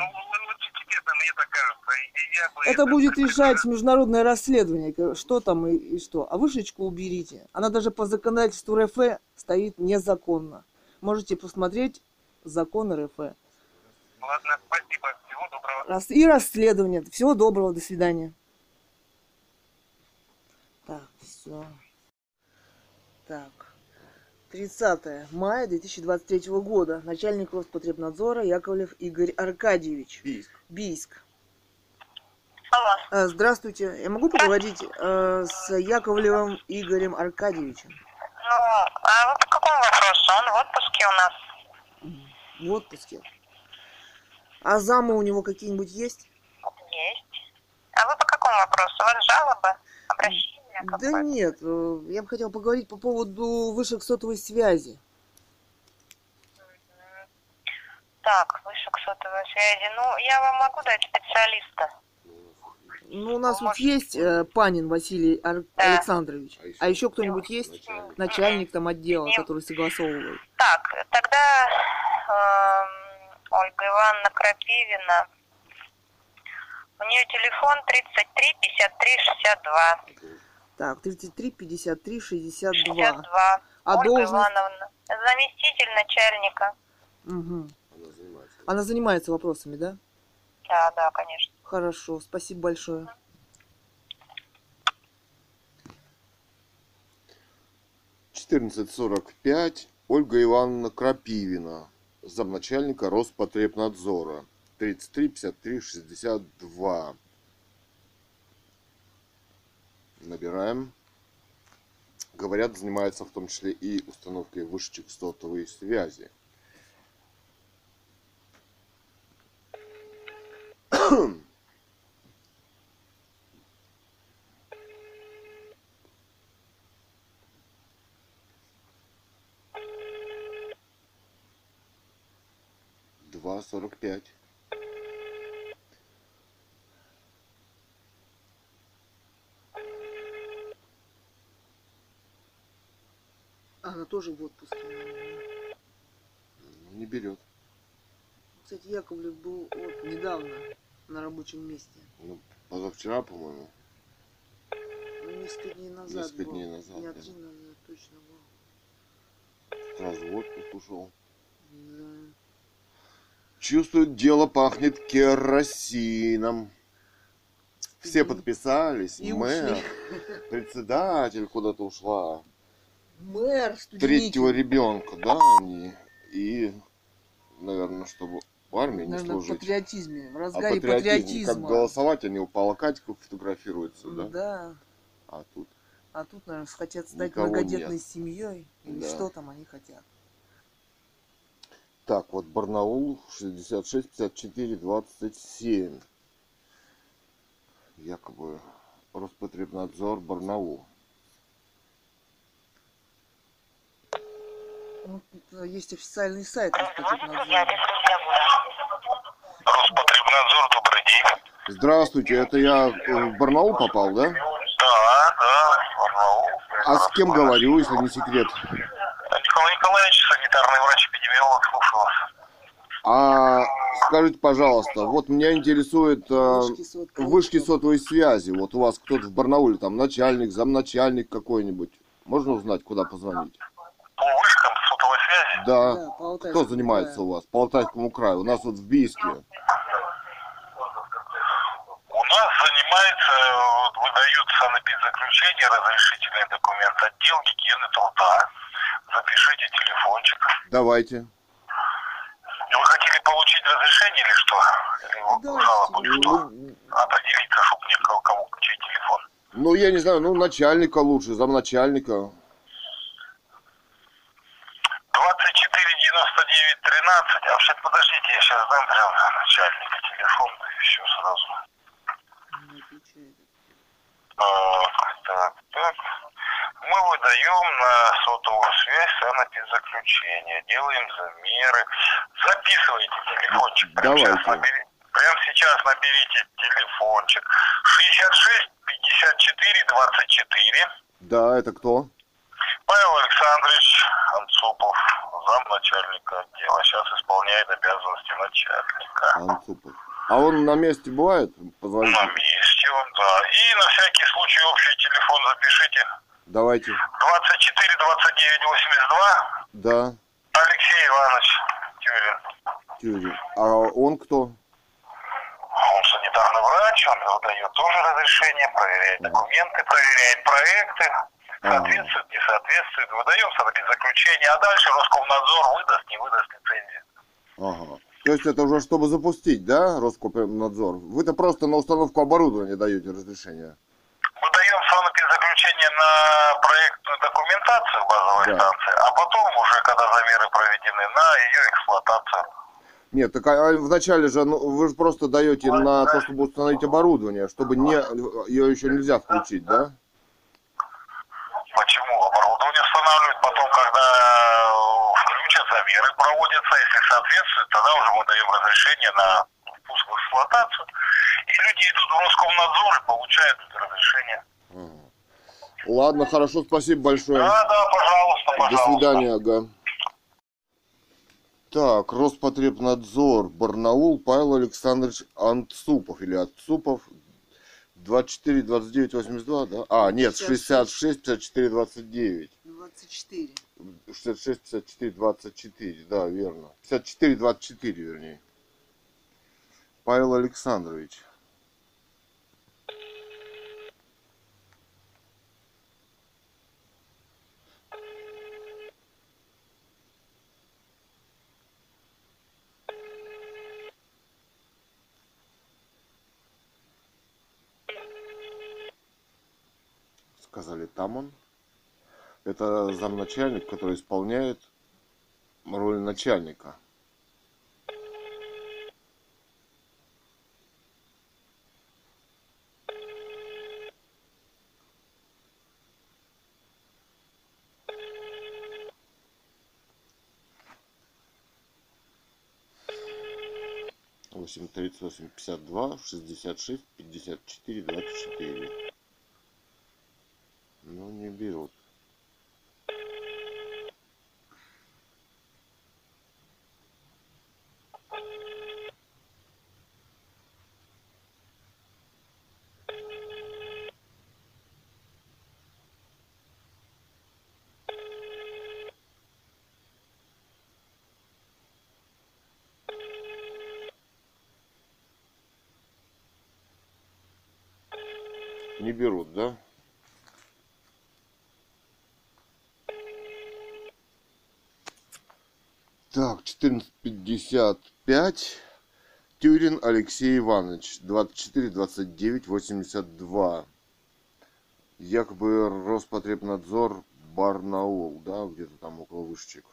честно мне так кажется. Я бы Это будет решать международное расследование, что там и, и что. А вышечку уберите. Она даже по законодательству РФ стоит незаконно. Можете посмотреть закон РФ. Ладно, спасибо. Всего доброго. Рас- И расследование. Всего доброго, до свидания. Так, все. Так. 30 мая 2023 года. Начальник Роспотребнадзора Яковлев Игорь Аркадьевич. Бийск. Бийск. Алло. А, Здравствуйте. Я могу поговорить э, с Яковлевым Игорем Аркадьевичем? Ну, а вы по какому вопросу? Он в отпуске у нас. В отпуске. А замы у него какие-нибудь есть? Есть. А вы по какому вопросу? У вас жалоба? Обращение? Да какое? нет, э, я бы хотела поговорить по поводу вышек сотовой связи. Так, вышек сотовой связи. Ну, я вам могу дать специалиста. Ну, у нас вот есть э, Панин Василий Ар- Да. Александрович. А еще? А еще кто-нибудь есть? Начальник. Начальник там отдела, Нет. который согласовывает. Так, тогда эм, Ольга Ивановна Крапивина. У нее телефон 33 53 62. Так, 33, 53, 62. 62. А Ольга должность? Ивановна. Заместитель начальника. Мгм. Она занимается. Она занимается вопросами, да? Да, да, конечно. Хорошо, спасибо большое. Четырнадцать сорок пять. Ольга Ивановна Крапивина, замначальника Роспотребнадзора. 33 53 62. Набираем. Говорят, занимается в том числе и установкой вышечек сотовой связи. Два сорок пять. Она тоже в отпуске. Ну, Не берет. Кстати, Яковлев был вот недавно на рабочем месте. Ну, позавчера, по-моему. Ну, несколько дней назад Несколько был. дней назад, Дня да. три назад точно был. Сразу в отпуск ушел. Да. Чувствует, дело пахнет керосином. Все подписались. и Мэр, ушли. председатель куда-то ушла. Мэр Третьего ребенка, да, они. И, наверное, чтобы в армии не Наверное, в служить. патриотизме, в А разгаре патриотизм, патриотизма. как голосовать, они у Палакатиков фотографируются, да? Да. А тут А тут, наверное, хотят стать Никого многодетной нет. семьей. Или Да. что там они хотят. Так, вот Барнаул 66 54 27. Якобы Роспотребнадзор Барнаул. Ну, тут, э, есть официальный сайт Роспотребнадзора. Роспотребнадзор, добрый день. Здравствуйте, это я э, в Барнаул попал, да? Да, да, Барнаул. А с кем говорю, если не секрет? Николай Николаевич, санитарный врач-эпидемиолог, слушаю вас. А скажите, пожалуйста, вот меня интересует э, вышки сотовой связи. Вот у вас кто-то в Барнауле, там начальник, замначальник какой-нибудь. Можно узнать, куда позвонить? По вышкам сотовой связи. Да. Да, по Кто занимается краю. у вас? По Алтайскому краю. У нас вот в Бийске. У нас занимается, вот, выдаются на заключение разрешительный документ отдел гигиены труда. Запишите телефончик. Давайте. Вы хотели получить разрешение или что? Или Да, жалобу? телефон. Что? Определиться, чтобы мне кого, кому чей телефон. Ну, я не знаю, ну, начальника лучше, замначальника. 24 99 13. А вообще, подождите, я сейчас дам прям начальника телефон, и все сразу. Не отвечает. Так, так, так. Мы выдаем на сотовую связь санэпидзаключение, делаем замеры. Записывайте телефончик. Прямо Давайте. сейчас, набери- прямо сейчас наберите телефончик. 66 54 24. Да, это кто? Павел Александрович Анцупов, замначальника отдела. Сейчас исполняет обязанности начальника. Анцупов. А он на месте бывает? Позвоните. На месте он, да. И на всякий случай общий телефон запишите. Давайте. 24 29 82 Да, Алексей Иванович Тюрин. Тюрин. А он кто? Он санитарный врач, он выдает тоже разрешение, проверяет документы, проверяет проекты, соответствует, не соответствует, выдаем заключение, а дальше Роскомнадзор выдаст, не выдаст лицензию. Ага. То есть это уже чтобы запустить, да, Роскомнадзор? Вы-то просто на установку оборудования даете разрешение. Выдаем заключение на проектную документацию базовой Да. станции, а потом уже, когда замеры проведены, на ее эксплуатацию. Нет, так а вначале же, ну, вы же просто даете на то, чтобы установить оборудование, чтобы не, ее еще нельзя включить, да? Почему? Оборудование устанавливают потом, когда э, включат, замеры проводятся, если соответствует, тогда уже мы даем разрешение на впуск в эксплуатацию. И люди идут в Роскомнадзор и получают это разрешение. Ладно, хорошо, спасибо большое. Да, да, пожалуйста, До пожалуйста. свидания, ага. Так, Роспотребнадзор, Барнаул, Павел Александрович Анцупов или Отцупов, 24, 29, 82, да? А, нет, 66, 54, 29. 24. 66, 54, 24, да, верно. 54, 24, вернее. Павел Александрович. Сказали, там он. Это замначальник, который исполняет роль начальника. Восемь тридцать восемь пятьдесят два шестьдесят шесть пятьдесят четыре двадцать четыре. Ну не берут. Не берут, да? Так, 14.55. Тюрин Алексей Иванович, 24, 29, 82. Якобы Роспотребнадзор Барнаул, да, где-то там около вышечек.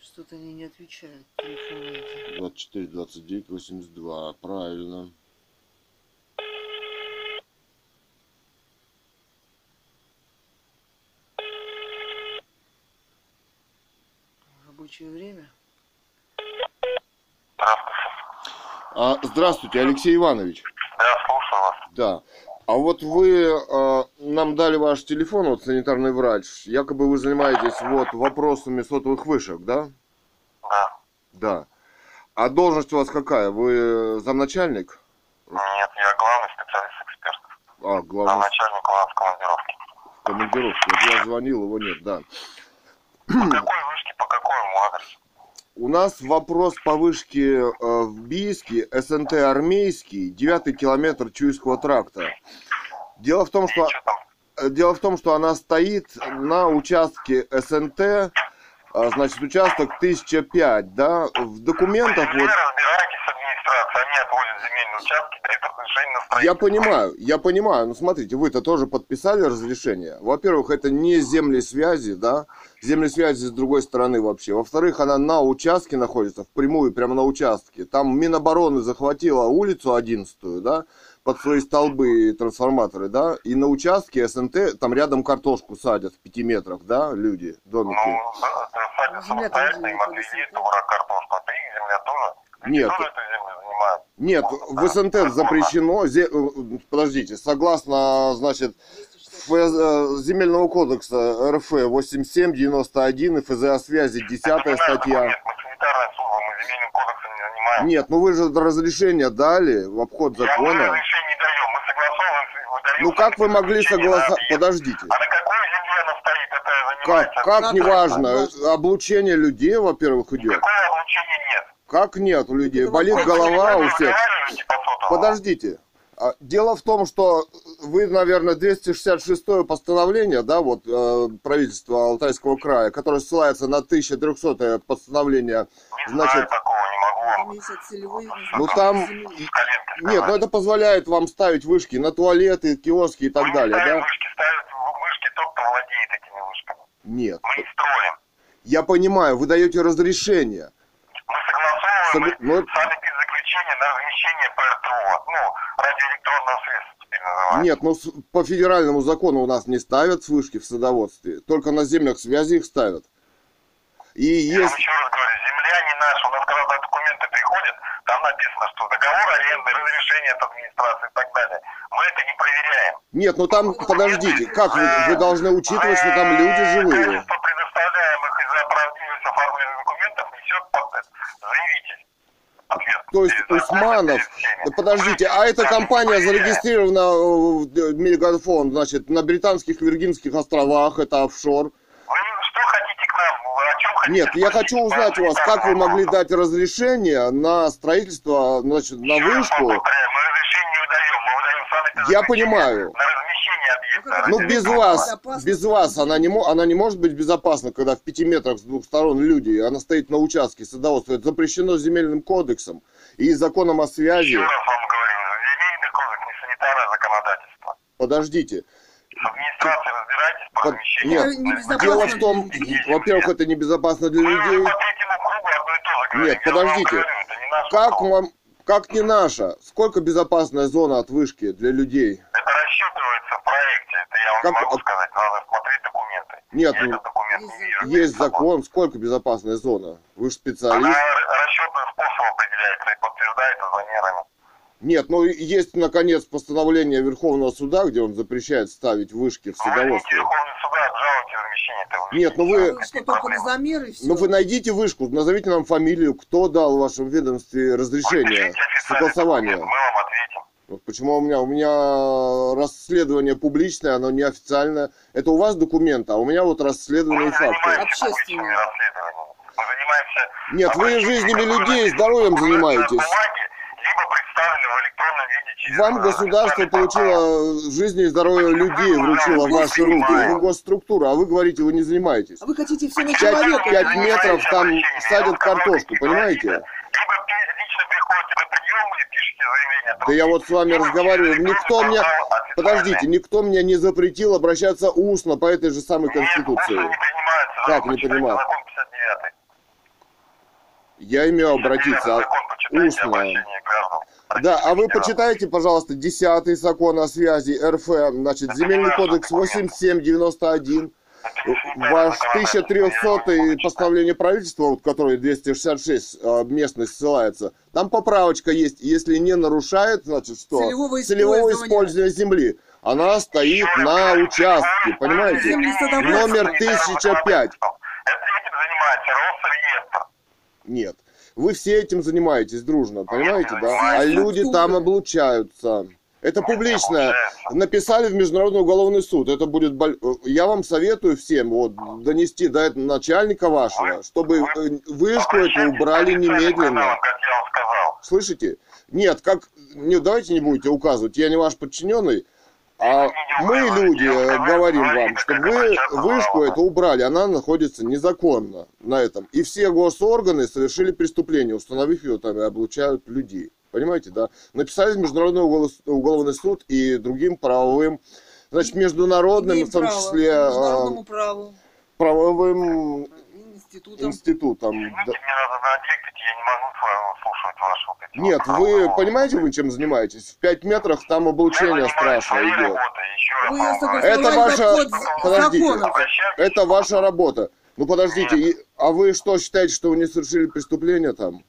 Что-то они не отвечают. Телефоны эти. 24, 29, 82. Правильно. Рабочее время. Здравствуйте. А, здравствуйте, Алексей Иванович. Да, слушаю вас. Да. А вот вы э, нам дали ваш телефон, вот санитарный врач. Якобы вы занимаетесь вот вопросами сотовых вышек, да? Да. Да. А должность у вас какая? Вы замначальник? Нет, я главный специалист экспертов. А, А главный начальник у нас в командировке. в командировке. Вот я звонил, его нет, да. По какой вышке, по какому адресу? У нас вопрос по вышке э, в Бийске, СНТ армейский, девятый километр Чуйского тракта. Дело в том, что? Э, Дело в том, что она стоит на участке СНТ, а, значит, участок 1005, да, в документах Вы вот... участки, Я понимаю, я понимаю, но смотрите, вы-то тоже подписали разрешение. Во-первых, это не земли связи, да, земли связи с другой стороны вообще. Во-вторых, она на участке находится, впрямую, прямо на участке. Там Минобороны захватила улицу 11 да, под свои столбы и трансформаторы, да, и на участке СНТ, там рядом картошку садят в пяти метрах, да, люди, домики. Ну, садят самостоятельно, им эту враг картошку. Это их земля тоже? Нет. тоже эту землю занимают? Нет, в СНТ запрещено, э, подождите, согласно, значит, Земельного кодекса РФ 8791 и ФЗ о связи 10 Напоминаю, статья. документ, Мы санитарная понимаете? Нет, ну вы же разрешение дали в обход Я мы закона. разрешение не даем, мы согласовываем, выдаем Ну как вы могли согласовать? Подождите. А на какой земле она стоит, это Как, занимается? как Как неважно, важно. облучение людей, во-первых, идет. Никакого облучения нет. Как нет у людей? Болит голова у всех. Подождите. А, Дело в том, что вы, наверное, 266 постановление, да, вот э, правительства Алтайского края, которое ссылается на 1300 постановление, Не значит, знаю такого, не могу отселевые, ну там, нет, ну это позволяет вам ставить вышки на туалеты, киоски и так Мы далее, да? вышки, ставят вышки тот, кто владеет этими вышками. Нет. Мы не строим. Я понимаю, вы даете разрешение. Мы согласовываем Согла- ну, заключение на размещение ПРТО. Ну, радиоэлектронного средства теперь. Нет, ну по федеральному закону у нас не ставят вышки в садоводстве, только на землях связи их ставят. И Я есть... еще раз говорю, земля не наша. У нас когда документы приходят, там написано, что договор аренды, разрешение от администрации и так далее. Мы это не проверяем. Нет, ну там, подождите, как вы, вы должны учитывать, что там люди живые? Качество предоставляемых из-за правдивости оформленных документов несет под- заявитель. ответственность То есть Усманов, подождите, а эта компания зарегистрирована э, в Мегафон, значит, на британских Виргинских островах, это офшор. Вы что хотите к нам? Вы о чем хотите Нет, я хочу узнать у вас, как вы могли дать разрешение на строительство, значит, на вышку. мы разрешение не выдаем, мы выдаем санэпидразрешение Я понимаю. На размещение объекта. Ну, без вас, без вас она не, мо- она не может быть безопасна, когда в пяти метрах с двух сторон люди, она стоит на участке садоводства. Это запрещено земельным кодексом и законом о связи. Еще раз вам говорю, земельный кодекс, не санитарное законодательство. Подождите. С администрацией разбирайтесь по Под- размещению. Нет, небезопасно дело в том, во-первых, это небезопасно для Мы людей. по третьему кругу одно и то же говорим. Нет, подождите. говорю, не Как вам, как не наша? Сколько безопасная зона от вышки для людей? Это расчетывается в проекте. Это я вам Как- не могу сказать. Надо смотреть документы. Нет, я ну, документ не есть вижу. Есть закон, сколько безопасная зона? Вы же Она специалист. расчетным способом определяется и подтверждается замерами. Нет, ну есть, наконец, постановление Верховного суда, где он запрещает ставить вышки в садоводстве. Верховный суда, обжалуйте размещение этого. Нет, ну вы- А Что, только на замеры все? Ну вы найдите вышку, назовите нам фамилию, кто дал в вашем ведомстве разрешение согласования. Мы вам ответим. Вот почему у меня у меня расследование публичное, оно неофициальное. Это у вас документы, а у меня вот расследование. Мы занимаемся... Нет, вы жизнями людей, здоровьем занимаетесь. Бумаги, либо представлены в электронном виде через... Вам э, государство получило жизни и здоровье людей, вручило в ваши руки. Вы госструктура, а вы говорите, вы не занимаетесь. А вы хотите все на Пять- человека? пять понимаете? метров там садят картошку, понимаете? Либо пи- лично приходите на прием и пишете заявление. Да я вот с вами разговариваю, никто мне... Подождите, никто мне не запретил обращаться устно по этой же самой Нет, Конституции. не принимается. Как не принимают? Закон 59. Я имею обратиться устно. Да, а вы почитайте, пожалуйста, 10 закон о связи РФ, значит, земельный кодекс 8791, ваш 1300 постановление правительства, вот, которое 266 э, местность ссылается, там поправочка есть, если не нарушает, значит, что? Целевого Целевого использования. земли. Она стоит на участке, понимаете? Номер 1005. Это этим занимается Росреестр. Нет. Вы все этим занимаетесь дружно, понимаете, да? А люди там облучаются. Это публично. Написали в Международный уголовный суд. Это будет... Я вам советую всем вот, донести до этого начальника вашего, чтобы э, вышку эту убрали немедленно. Слышите? Нет, как... Не, давайте не будете указывать. Я не ваш подчиненный. А мы, люди, э, говорим вам, чтобы вы вышку эту убрали. Она находится незаконно на этом. И все госорганы совершили преступление, установив ее там и облучают людей. Понимаете, да? Написали в Международный угол- уголовный суд и другим правовым, значит, международным, Имеем в том право числе э, международному праву, правовым институтам. институтом. Извините, Да. мне надо на объекте, я не могу слушать вот эти Нет, вот вы понимаете, вы чем занимаетесь? В 5 метрах там облучение страшное идет. раз Это ваша- под подождите. Это ваша работа. Ну подождите, и- а вы что считаете, что вы не совершили преступление там?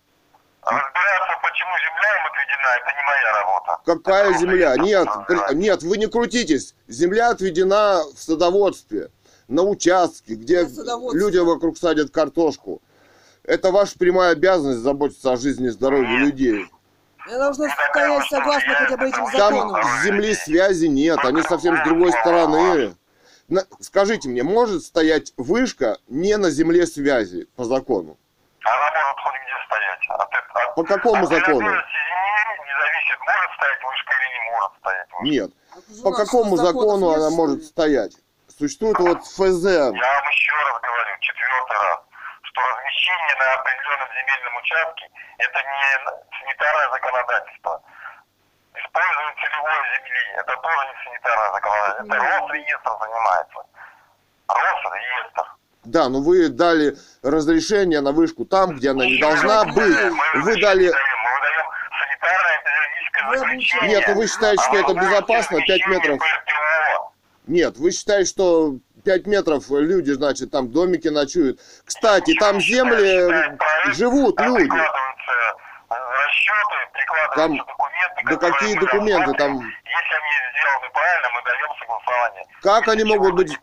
Разбираться, почему земля им отведена, это не моя работа. Какая Это земля? Нет, разбираюсь. нет, вы не крутитесь. Земля отведена в садоводстве, на участке, где люди вокруг садят картошку. Это ваша прямая обязанность заботиться о жизни и здоровье людей. Я должна стоять согласно хотя бы этим Там законам. с земли связи нет, они совсем с другой стороны. На- скажите мне, может стоять вышка не на земле связи по закону? Она может хоть стоять. От, эт- от- По какому от закону? принадлежности земли не зависит, может стоять вышка или не может стоять вышка. Нет. Уже По какому закону она что может стоять? Существует вот ФЗ. Я вам еще раз говорю, четвертый раз, что размещение на определенном земельном участке это не санитарное законодательство. Использование целевой земли, это тоже не санитарное законодательство. Это Росреестр занимается. Росреестр. Да, но вы дали разрешение на вышку там, где она не должна быть. Мы Вы дали... заключение. обучаете. Нет, ну вы считаете, что это безопасно, 5 размещение метров? Нет, вы считаете, что 5 метров люди, значит, там домики ночуют. Кстати, там земли живут люди. Расчеты, прикладываются Там- документы. да какие документы там? Если они сделаны правильно, мы даем согласование. Как они Если могут чего-то быть...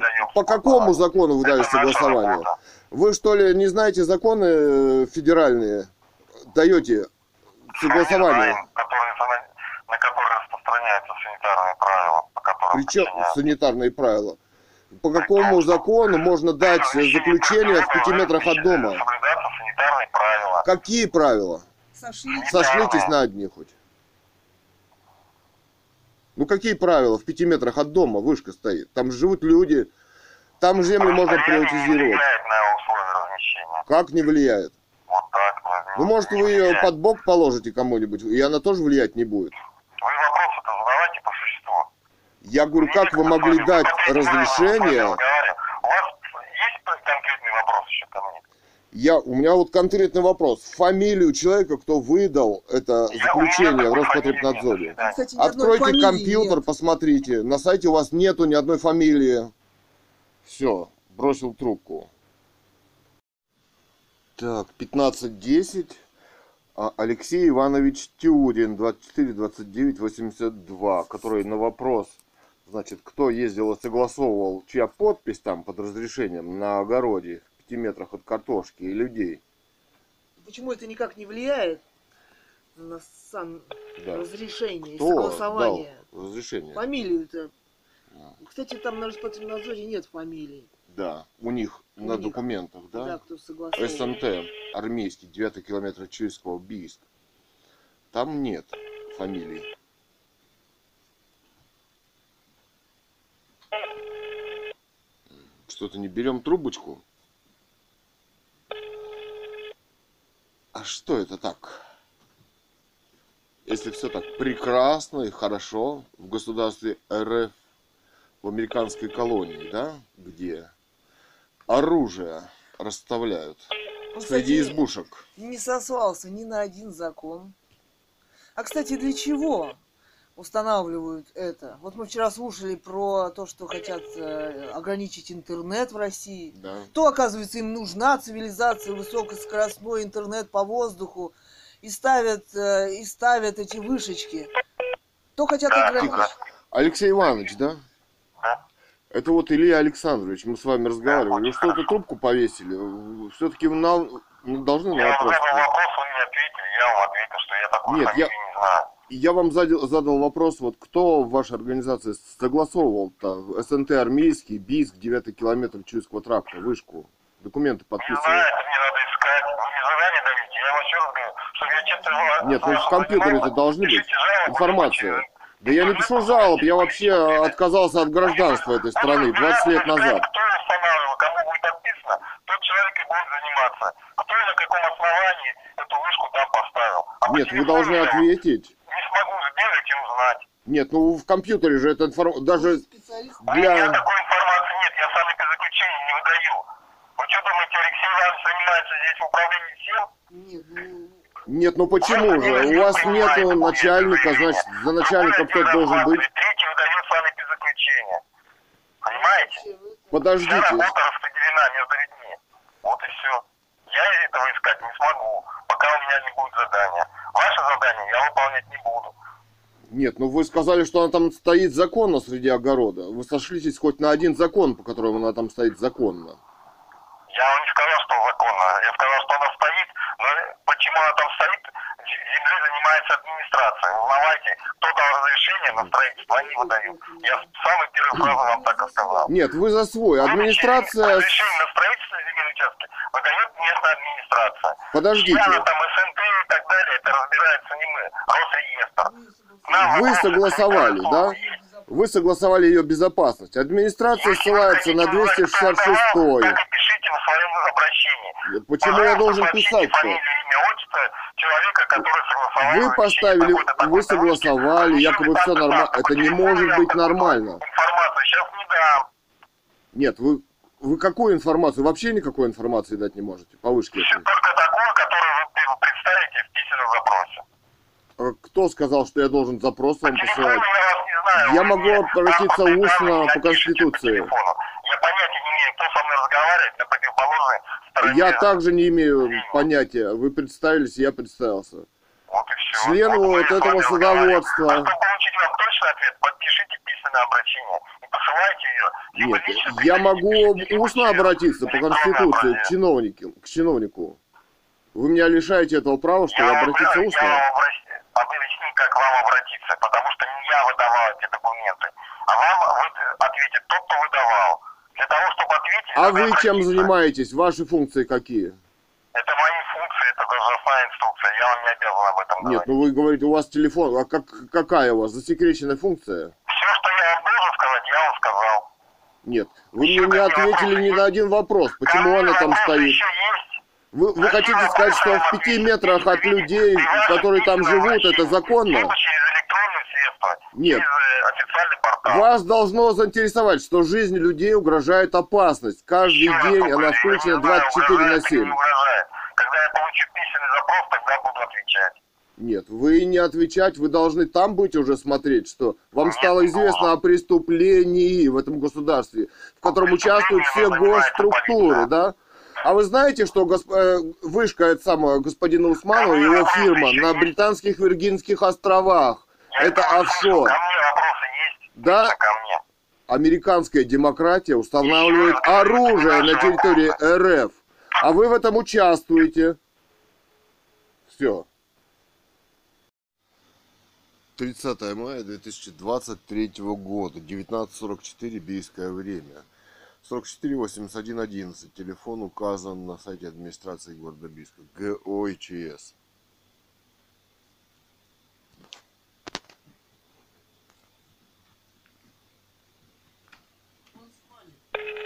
даем По какому закону вы дали согласование? работа. Вы что ли не знаете законы э, федеральные? Даете согласование? знаем, которые зана- на которые распространяются санитарные правила, по Причем санитарные правила? По какому закону можно дать заключение в пяти метрах от дома? Соблюдаться санитарные правила. Какие правила? Сошлись. Сошлитесь на одни хоть. Ну какие правила? В пяти метрах от дома вышка стоит. Там живут люди. Там землю можно Расстояние не приватизировать. размещения. Как не влияет? Вот так. ну, Ну, может, не вы ее под бок положите кому-нибудь, и она тоже влиять не будет. Вы вопросы-то задавайте по существу. Я говорю, как вы могли дать разрешение? У вас есть конкретный вопрос еще ко мне? Я, у меня вот конкретный вопрос. Фамилию человека, кто выдал это Я- заключение в Роспотребнадзоре. нет. Кстати, Откройте компьютер, нет. посмотрите. На сайте у вас нету ни одной фамилии. Все, бросил трубку. Так, 15.10. А, Алексей Иванович Тюрин, 24-29-82, который на вопрос, значит, кто ездил и согласовывал, чья подпись там под разрешением на огороде в 5 метрах от картошки и людей. Почему это никак не влияет на сам Да. разрешение Кто согласование? дал разрешение? Фамилию-то. Кстати, там на Роспотребнадзоре нет фамилий. Да, у них У на них. документах, Да, да? кто согласовал. СНТ, армейский, 9 километр Чуйского, Бийск. Там нет фамилий. Что-то не берем трубочку? А что это так? Если все так прекрасно и хорошо в государстве РФ, в американской колонии, да, где оружие расставляют Он, среди кстати, избушек. не сослался ни на один закон. А, кстати, для чего устанавливают это? Вот мы вчера слушали про то, что хотят э, ограничить интернет в России. Да. То, оказывается, им нужна цивилизация, высокоскоростной интернет по воздуху. И ставят, э, и ставят эти вышечки. То хотят ограничить. Тихо. Алексей Иванович, да? Да. Это вот Илья Александрович, мы с вами разговаривали. Вы что-то трубку повесили? Все-таки нам ну, должны на вопрос. задал вопрос, вы мне ответили, я вам ответил, что я такой Нет, я- не знаю. Я вам задал, задал вопрос, вот кто в вашей организации согласовывал-то СНТ армейский, БИСК, 9 километр Чуйского тракта, вышку? Документы Не подписывали. знаю, это мне надо искать. Вы мне задание даете, я вам еще раз говорю, чтобы я чем-то... Нет, ну в компьютере-то должны быть информация. Да я не пишу жалоб, я вообще отказался от гражданства этой страны 20 лет назад. Кто устанавливал, кому будет отписано, тот человек и будет заниматься. Кто и на каком основании эту вышку там поставил. А Нет, вы должны ответить. Смогу сбегать и узнать. Нет, ну в компьютере же эта информация, даже Специалист. У меня для... такой информации нет, я сам это заключение не выдаю. Вы что думаете, Алексей Иванович занимается здесь управлением сил? Нет, ну, Нет, ну почему же? У вас нету начальника, значит, за начальника кто-то должен быть. Третий выдает санэпидзаключение. Понимаете? вообще, вы- Вся Подождите. работа распределена между людьми. Вот и все я этого искать не смогу, пока у меня не будет задания. Ваше задание я выполнять не буду. Нет, ну вы сказали, что она там стоит законно среди огорода. Вы сошлитесь хоть на один закон, по которому она там стоит законно. Я вам не сказал, что законно. Я сказал, что она стоит. Но почему она там стоит, занимается администрация. Узнавайте, кто дал разрешение на строительство, они выдают. Я самый первый фразу вам так и сказал. Нет, вы за свой. Администрация... Разрешение на строительство земельной участки выдает местная администрация. Подождите. Чья там СНТ и так далее, это разбирается не мы, Росреестр. Нам Вы согласовали, да? есть. Вы согласовали ее безопасность. Администрация Если ссылается на хотите узнать, кто 266 отдавал, Так и пишите в своем обращении. Почему я должен писать фамилию, имя, отчество человека, который согласовал. Вы поставили, вы согласовали, якобы все нормально. Это не может быть нормально. Информацию сейчас не дам. Нет, вы, вы какую информацию? Вообще никакой информации дать не можете по вышке. Только такую, которую вы представите в письменном запросе. А Кто сказал, что я должен запрос вам посылать? Я могу обратиться устно по Конституции. Я понятия не имею, кто со мной разговаривает на противоположной стороне. Я также не имею понятия. Вы представились, я представился. Вот и все. Член вот этого садоводства. Чтобы получить вам точный ответ, подпишите письменное обращение и посылайте ее. Нет, лично я могу устно обратиться по Конституции к чиновнику. К чиновнику. Вы меня лишаете этого права, что Я обратиться устно? Я обращ- объясню, как вам обратиться, потому что не я выдавал эти документы, а вам ответит тот, кто выдавал. Для того, чтобы ответить... А вы чем обратиться. занимаетесь? Ваши функции какие? Это мои функции, это должностная инструкция, я вам не обязан об этом Нет, говорить. ну вы говорите, у вас телефон. А как, какая у вас засекреченная функция? Все, что я вам должен сказать, я вам сказал. Нет, вы мне не ответили ни на один вопрос. Почему Ко она там вопросы стоит? еще есть? Вы, вы хотите сказать, что в пяти метрах от людей, которые там живут, это законно? Нет. Вас должно заинтересовать, что жизни людей угрожает опасность. Каждый день она включена не знаю, 24 на угрожает или 7. не угрожает. Когда я получу письменный запрос, тогда буду отвечать. Нет, вы не отвечать, вы должны там быть уже смотреть, что вам Нет, стало известно о преступлении в этом государстве, в котором участвуют все госструктуры, да? А вы знаете, что госп- э, вышка это самого господина Усманова, его фирма на британских Виргинских островах? Это офшор. Да? Американская демократия устанавливает оружие на территории РФ, а вы в этом участвуете. Все. 30 мая 2023 года, 19.44 бийское время. 448111. Телефон указан на сайте администрации города Бийска. ГОИЧС. Не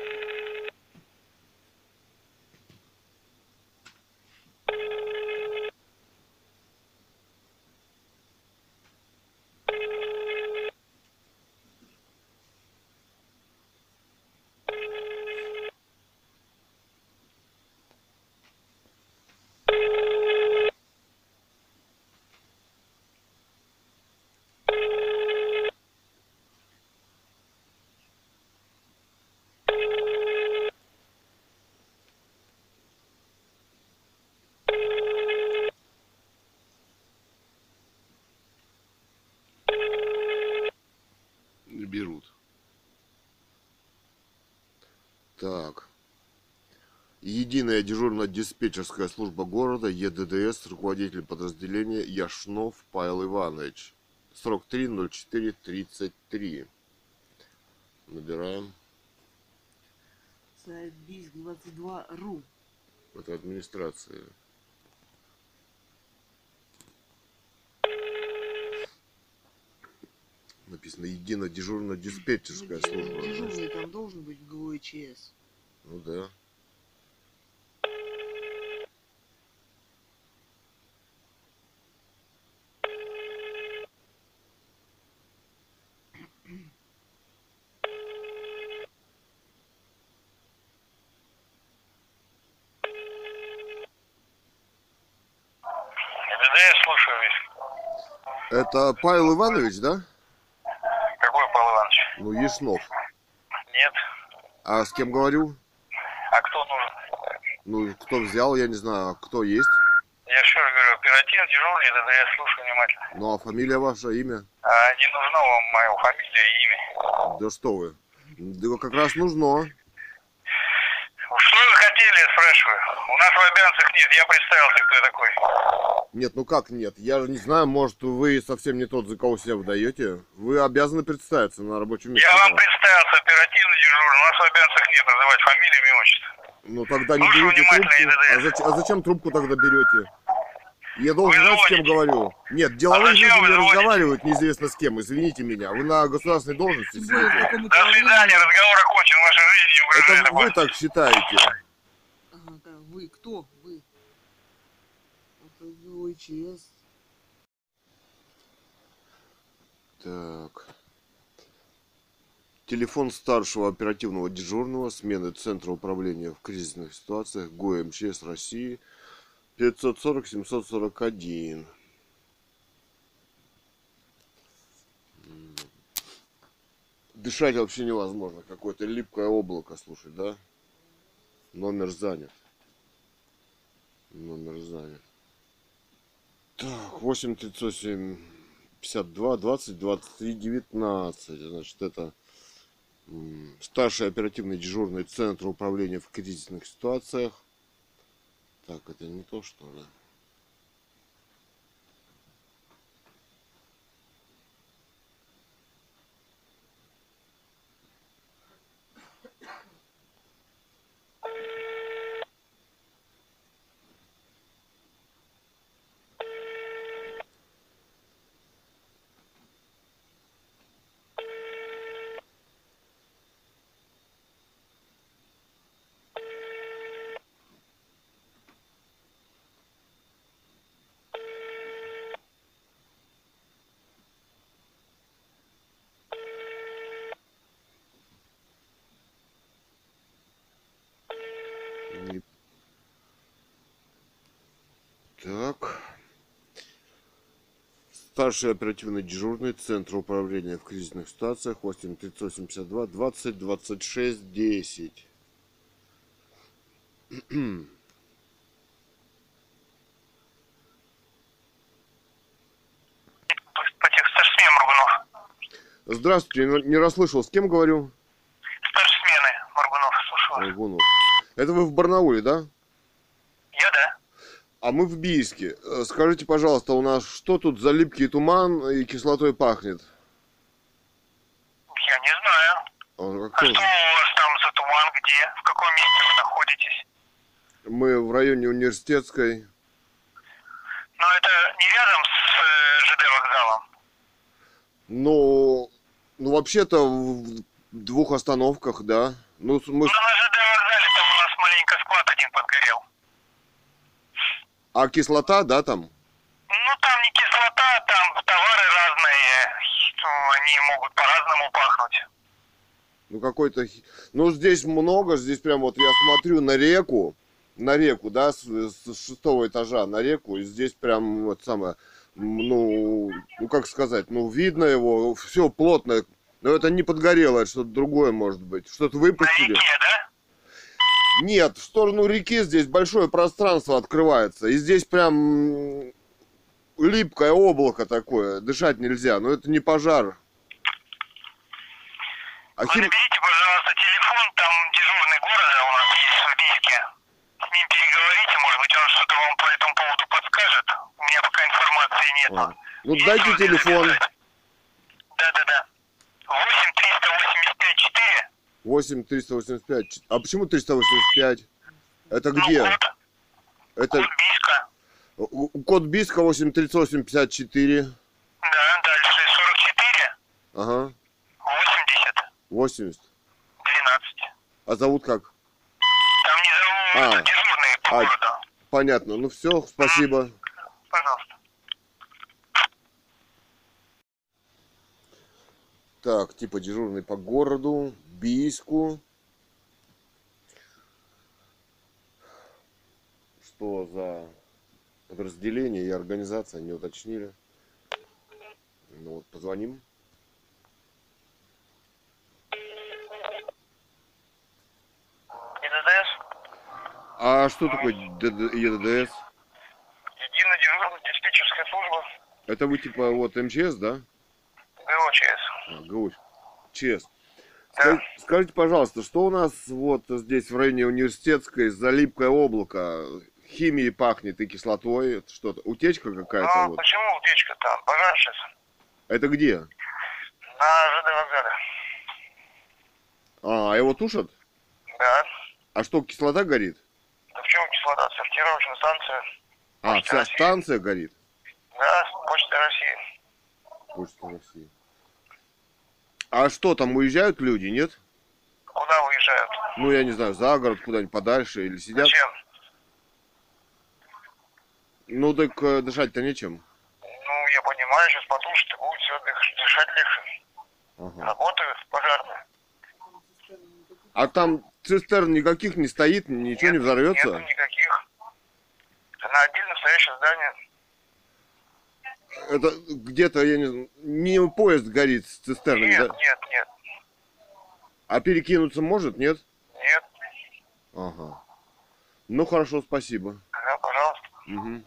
Так. Единая дежурно-диспетчерская служба города, ЕДДС, руководитель подразделения Яшнов Павел Иванович. Срок 3.04.33. Набираем. Сайт Бийск 22.ру. Это администрация. Написано единая дежурно-диспетчерская служба. Дежурный там должен быть ГОИЧС. Ну да. Да, я слушаю весь. Это Павел Иванович, да? Ну, Яшнов. Нет. А с кем говорю? А кто нужен? Ну, кто взял, я не знаю, а кто есть. Я еще раз говорю, оперативный дежурный, да, да, я слушаю внимательно. Ну, а фамилия ваша, имя? А не нужно вам мое фамилия и имя. Да что вы. Да как раз нужно. Что вы хотите хотели, я спрашиваю. У нас в обязанностях нет, я представился, кто я такой. Нет, ну как нет? Я же не знаю, может, вы совсем не тот, за кого себя выдаете. Вы обязаны представиться на рабочем месте. Я вам представился, оперативный дежурный. У нас в обязанностях нет называть фамилию, имя, отчество. Ну тогда не Слушаю берете трубку. А зачем, а зачем трубку тогда берете? Я должен знать, с кем говорю. Нет, деловые А люди не разговаривают неизвестно с кем. Извините меня. Вы на государственной должности сидите. До свидания, разговор окончен, вашей жизни не угрожает Это вы так считаете. Ага, да, вы кто? Вы. Это ОЧС. Так. Телефон старшего оперативного дежурного смены Центра управления в кризисных ситуациях ГО МЧС России 540-741. М. Дышать вообще невозможно. Какое-то липкое облако, слушай, да? Номер занят. Номер занят. Так, 8 307 52 20 23 19. Значит, это старший оперативный дежурный центр управления в кризисных ситуациях. Так, это не то, что ли? Не- Так. Старший оперативный дежурный Центр управления в кризисных ситуациях 8 382 20 26 10. По старшей смене Моргунов. Здравствуйте, не расслышал, с кем говорю? Старшей смены Моргунов, слушаю вас. Аргунов. Это вы в Барнауле, да? Я, да? А мы в Бийске. Э, Скажите, пожалуйста, у нас что тут за липкий туман и кислотой пахнет? Я не знаю. А как что у вас там за туман, где? В каком месте вы находитесь? Мы в районе университетской. Но это не рядом с э, ЖД вокзалом. Ну, ну вообще-то в двух остановках, да. Ну, мы... Ну, на ЖД вокзале там у нас маленько склад один подгорел. А кислота, да, там? Ну, там не кислота, там товары разные. Ну, Они могут по-разному пахнуть. Ну, какой-то... Ну, здесь много, здесь прям вот я смотрю на реку, на реку, да, с, с шестого этажа на реку, и здесь прям вот самое, ну, ну, как сказать, ну, видно его, все плотно, но это не подгорело, это что-то другое может быть. Что-то На выпустили? реке, да? Нет, в сторону реки здесь большое пространство открывается. И здесь прям липкое облако такое. Дышать нельзя. Но это не пожар. А Вы хим- наберите, пожалуйста, телефон, там дежурный города у нас есть в Бийске. С ним переговорите, может быть, он что-то вам по этому поводу подскажет. У меня пока информации нет. А, Ну Есть дайте телефон. Да-да-да. 8 385 4. 8 385. Ч- А почему 385? Это Ну, где? код, Это код Бийска. у- у- код Биска 8 38 54. Да, дальше 44, Ага. 80, 80. 12. А зовут как? Там не зовут А. дежурные по А. городу. Понятно. Ну все, спасибо. Пожалуйста. Так, типа дежурный по городу, Бийску. Что за подразделение и организация, не уточнили. Ну вот, позвоним. ЕДДС? А что такое ДД ЕДДС? Единая дежурная диспетчерская служба. Это вы типа вот МЧС, да? ГОЧС. А, ГУ. Скажите, пожалуйста, что у нас вот здесь в районе университетской за липкое облако? Химией пахнет и кислотой, что-то, утечка какая-то Ну, вот. почему утечка там? Пожар сейчас. Это где? На ЖД вокзале. А, его тушат? Да. А что, кислота горит? Да в чем кислота? Сортировочная станция. А, Почта вся России. станция горит? Да, Почта России. Почта России. А что, там уезжают люди, нет? Куда выезжают? Ну, я не знаю, за город куда-нибудь подальше или сидят? Зачем? Ну, так э, дышать-то нечем. Ну, я понимаю, сейчас потушит и будет все дышать легче. Ага. Работают пожарные. А там цистерн никаких не стоит, ничего не Нет, взорвется? Нету никаких. Это на отдельно стоящее здание. Это где-то, я не знаю, не поезд горит с цистерной, Нет, да? нет, нет, А перекинуться может, нет? нет. Ага. Ну, хорошо, спасибо. Да, пожалуйста. Мгм.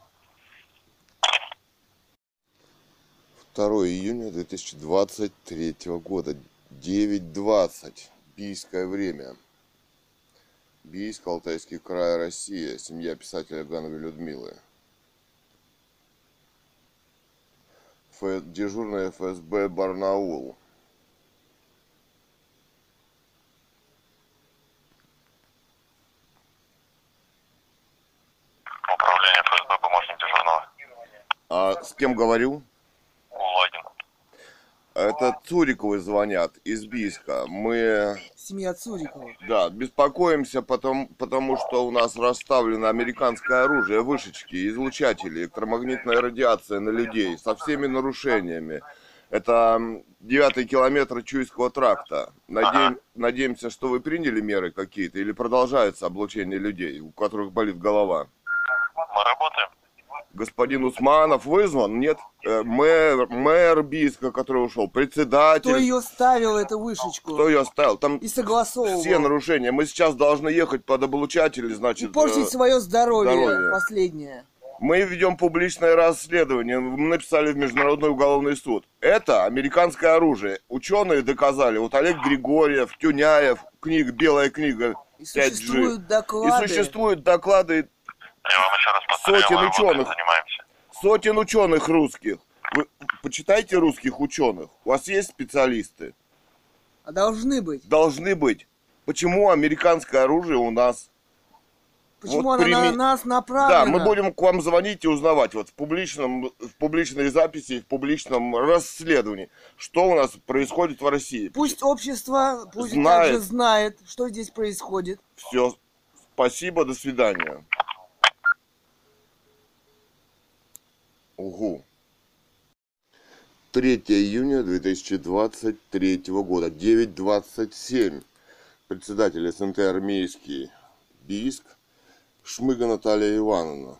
2 июня 2023 года, 9.20, бийское время. Бийск, Алтайский край, Россия, семья писателя Гановой Людмилы. Ф... Дежурная ФСБ Барнаул. Управление ФСБ, помощник дежурного. А с кем говорю? Это Цуриковы звонят из Бийска. Мы Семья Цурикова. Да, беспокоимся, потому, потому что у нас расставлено американское оружие, вышечки, излучатели, электромагнитная радиация на людей со всеми нарушениями. Это девятый километр Чуйского тракта. Надеем- надеемся, что вы приняли меры какие-то или продолжается облучение людей, у которых болит голова. Мы работаем. Господин Усманов вызван? Нет. Э, Мэр, мэр Бийска, который ушел, председатель. Кто ее ставил, эту вышечку? Кто ее ставил? Там И согласовывал. все нарушения. Мы сейчас должны ехать под облучатели, И значит. портить э, свое здоровье, здоровье. последнее. Мы ведем публичное расследование. Мы написали в Международный уголовный суд. Это американское оружие. Ученые доказали. Вот Олег Григорьев, Тюняев, книга, белая книга И 5G. существуют И доклады. существуют доклады Я вам еще раз повторяю, Сотен мы ученых. занимаемся. сотен ученых русских. Вы почитайте русских ученых. У вас есть специалисты? А должны быть. Должны быть. Почему американское оружие у нас? Почему Вот на прими- нас Да, направлена? мы будем к вам звонить и узнавать вот в публичном, в публичной записи, в публичном расследовании, что у нас происходит в России. Пусть общество пусть Знает. также знает, что здесь происходит. Все. Спасибо, до свидания. Угу. 3 июня 2023 года, 9.27. Председатель СНТ армейский Бийск, Шмыга Наталья Ивановна.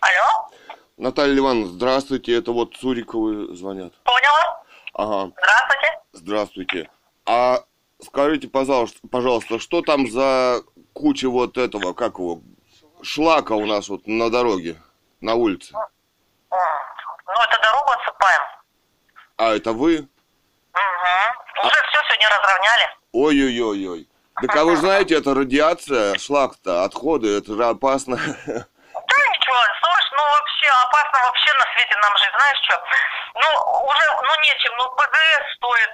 Алло, Наталья Ивановна, здравствуйте, это вот Цуриковы звонят. поняла? Ага, Здравствуйте. здравствуйте. А скажите, пожалуйста, пожалуйста, что там за куча вот этого, как его, шлака у нас вот на дороге, на улице? Ну, это дорогу отсыпаем. А это вы? Угу. Уже все сегодня разровняли. Ой-ой-ой-ой. Так а вы знаете, это радиация, шлак-то, отходы, это же опасно. [LAUGHS] Да ничего, слушай, ну вообще опасно вообще на свете нам жить, знаешь что? Ну, уже, ну нечем, ну ПГС стоит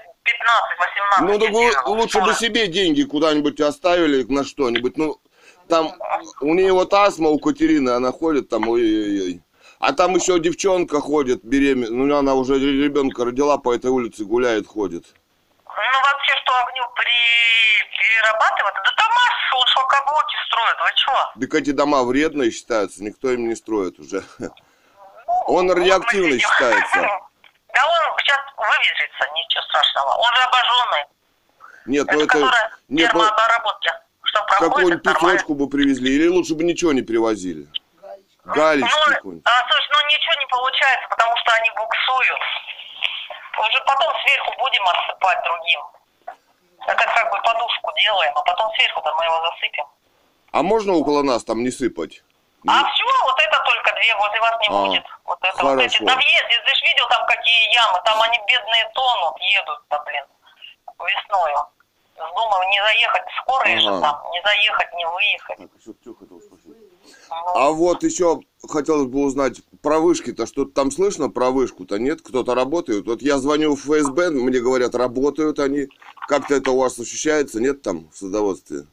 15-18 Ну, так вы лучше бы 40. себе деньги куда-нибудь оставили на что-нибудь. Ну, там у нее вот астма у Катерины, она ходит там, ой-ой-ой. А там еще девчонка ходит беременная, ну она уже ребенка родила, по этой улице гуляет, ходит. Ну вообще, что огню при... перерабатывать, да массу, он шлакоблоки строят, вы чего? Так эти дома вредные считаются, никто им не строит уже. Он радиоактивный Вот считается. [LAUGHS] Да он сейчас вывезется, ничего страшного. Он же обожженный. Нет, ну Это, Нет, ну термообработки. Что проходит, какую-нибудь песочку бы привезли, или лучше бы ничего не привозили. Галечки Ну, какой-нибудь. а, слушай, ну ничего не получается, потому что они буксуют. Уже потом сверху будем отсыпать другим. Это как бы подушку сделаем, а потом сверху-то мы его засыпем. А можно около нас там не сыпать? А все, вот это только две, возле вас не А, будет. Вот это вот эти. хорошо. На въезде, ты же видел там какие ямы, там они бедные тонут, едут, да, блин, весною. Думаю, не заехать, скорые же Ага. там, не заехать, не выехать. Так, еще хотел спросить. Ну, А вот еще хотелось бы узнать про вышки-то, что-то там слышно про вышку-то, нет? Кто-то работает? Вот я звоню в ФСБ, мне говорят, работают они. Как-то это у вас ощущается, нет там в садоводстве?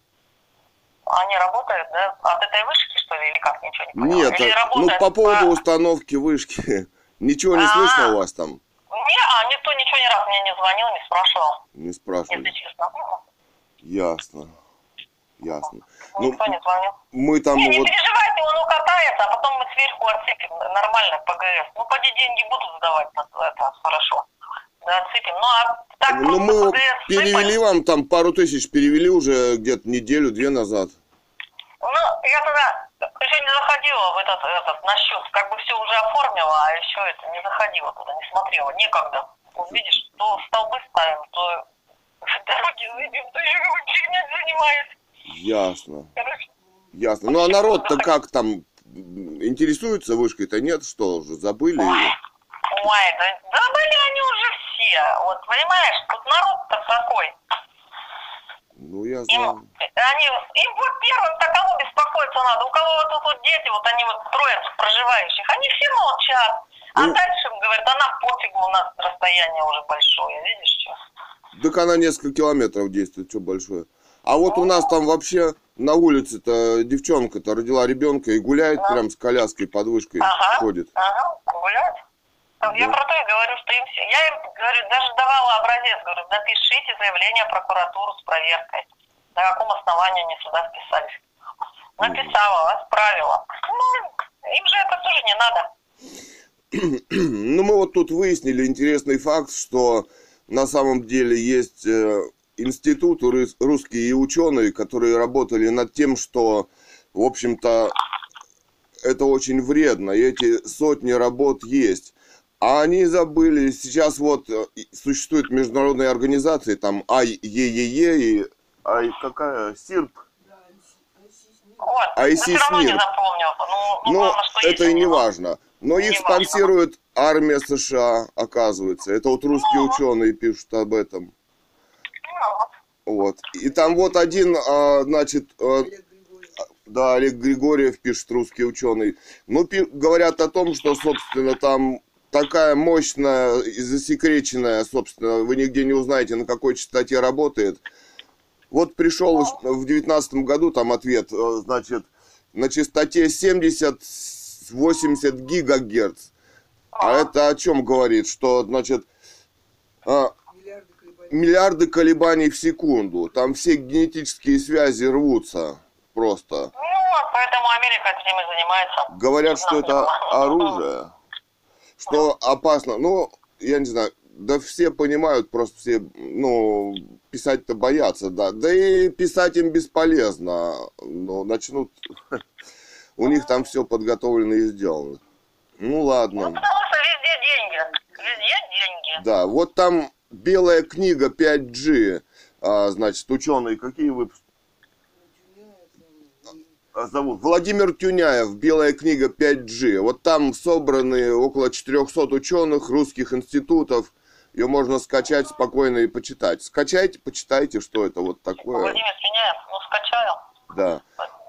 Они работают, да? От этой вышки, что ли, или как? Ничего не поняла. Нет, Или а- ну по поводу установки вышки. [LAUGHS] Ничего не А. слышно у вас там? Не, а никто ничего ни разу мне не звонил, не спрашивал, Не если спрашивали. честно. Ясно. Ясно. Ну, Никто не звонил. мы там Не, не вот... переживайте, он укатается, а потом мы сверху отсыпем нормально ПГС. Ну, поди деньги будут сдавать, это хорошо. Да, отсыпем. Ну, а так Ну, мы ПГС перевели сыпать. вам там пару тысяч, перевели уже где-то неделю-две назад. Ну, я тогда еще не заходила в этот, этот, на счет, как бы все уже оформила, а еще это не заходила туда, не смотрела, некогда. Вот видишь, то столбы ставим, то [LAUGHS] дороги зайдем, то еще какой фигней занимаюсь. Ясно. Ясно. Ну а народ-то как там интересуется вышкой-то нет? Что уже забыли? её? Ой, да, да были они уже все. Вот, понимаешь, тут народ-то такой. Ну я Им, знаю. они, им вот первым-то кого беспокоиться надо. У кого вот тут вот дети, вот они вот трое проживающих, они все молчат. А Ну. дальше, говорят, а нам пофигу, у нас расстояние уже большое, видишь, что? Так она несколько километров действует, что большое. А вот у нас там вообще на улице-то девчонка-то родила ребенка и гуляет прям с коляской под вышкой Ага. ходит. Ага, гулять. Я Да. про то и говорю, что им все... Я им, говорю, даже давала образец, говорю, напишите заявление в прокуратуру с проверкой. На каком основании они сюда вписались. Написала, отправила. Ну, им же это тоже не надо. [CLEARS THROAT] Ну, мы вот тут выяснили интересный факт, что на самом деле есть институты рус- русские и ученые, которые работали над тем, что, в общем-то, это очень вредно, и эти сотни работ есть. А они забыли, сейчас вот э, и существует международные организации, там АЕЕЕ и ай, какая, СИРП, Вот. А Но если все равно с не мир? запомнил. Ну, ну, Но главное, это и не ну, важно. Но Не их важно. спонсирует армия США, оказывается. Это вот русские Ну. ученые пишут об этом. Вот. Вот. И там вот один, а, значит, а, да, Олег Григорьев пишет, русский ученый. Ну, пи- говорят о том, что, собственно, там такая мощная и засекреченная, собственно, вы нигде не узнаете, на какой частоте работает. Вот пришел в девятнадцатом году там ответ, э, значит, на частоте 70-80 гигагерц. А это о чем говорит? Что, значит, а, миллиарды колебаний в секунду. Там все генетические связи рвутся просто. Ну, поэтому Америка этим и занимается. Говорят, что это оружие, что опасно. Ну, я не знаю, да все понимают, просто все, ну, писать-то боятся, да. Да и писать им бесполезно. Ну, начнут... [LAUGHS] У них там все подготовлено и сделано. Ну, Ну, ладно. потому что везде деньги. Везде деньги. Да, вот там белая книга 5G, а, значит, ученые, какие вы а, зовут? Владимир Тюняев, белая книга 5G. Вот там собраны около 400 ученых русских институтов. Ее можно скачать спокойно и почитать. Скачайте, почитайте, что это вот такое. Владимир Синяев, ну, скачаю. Да.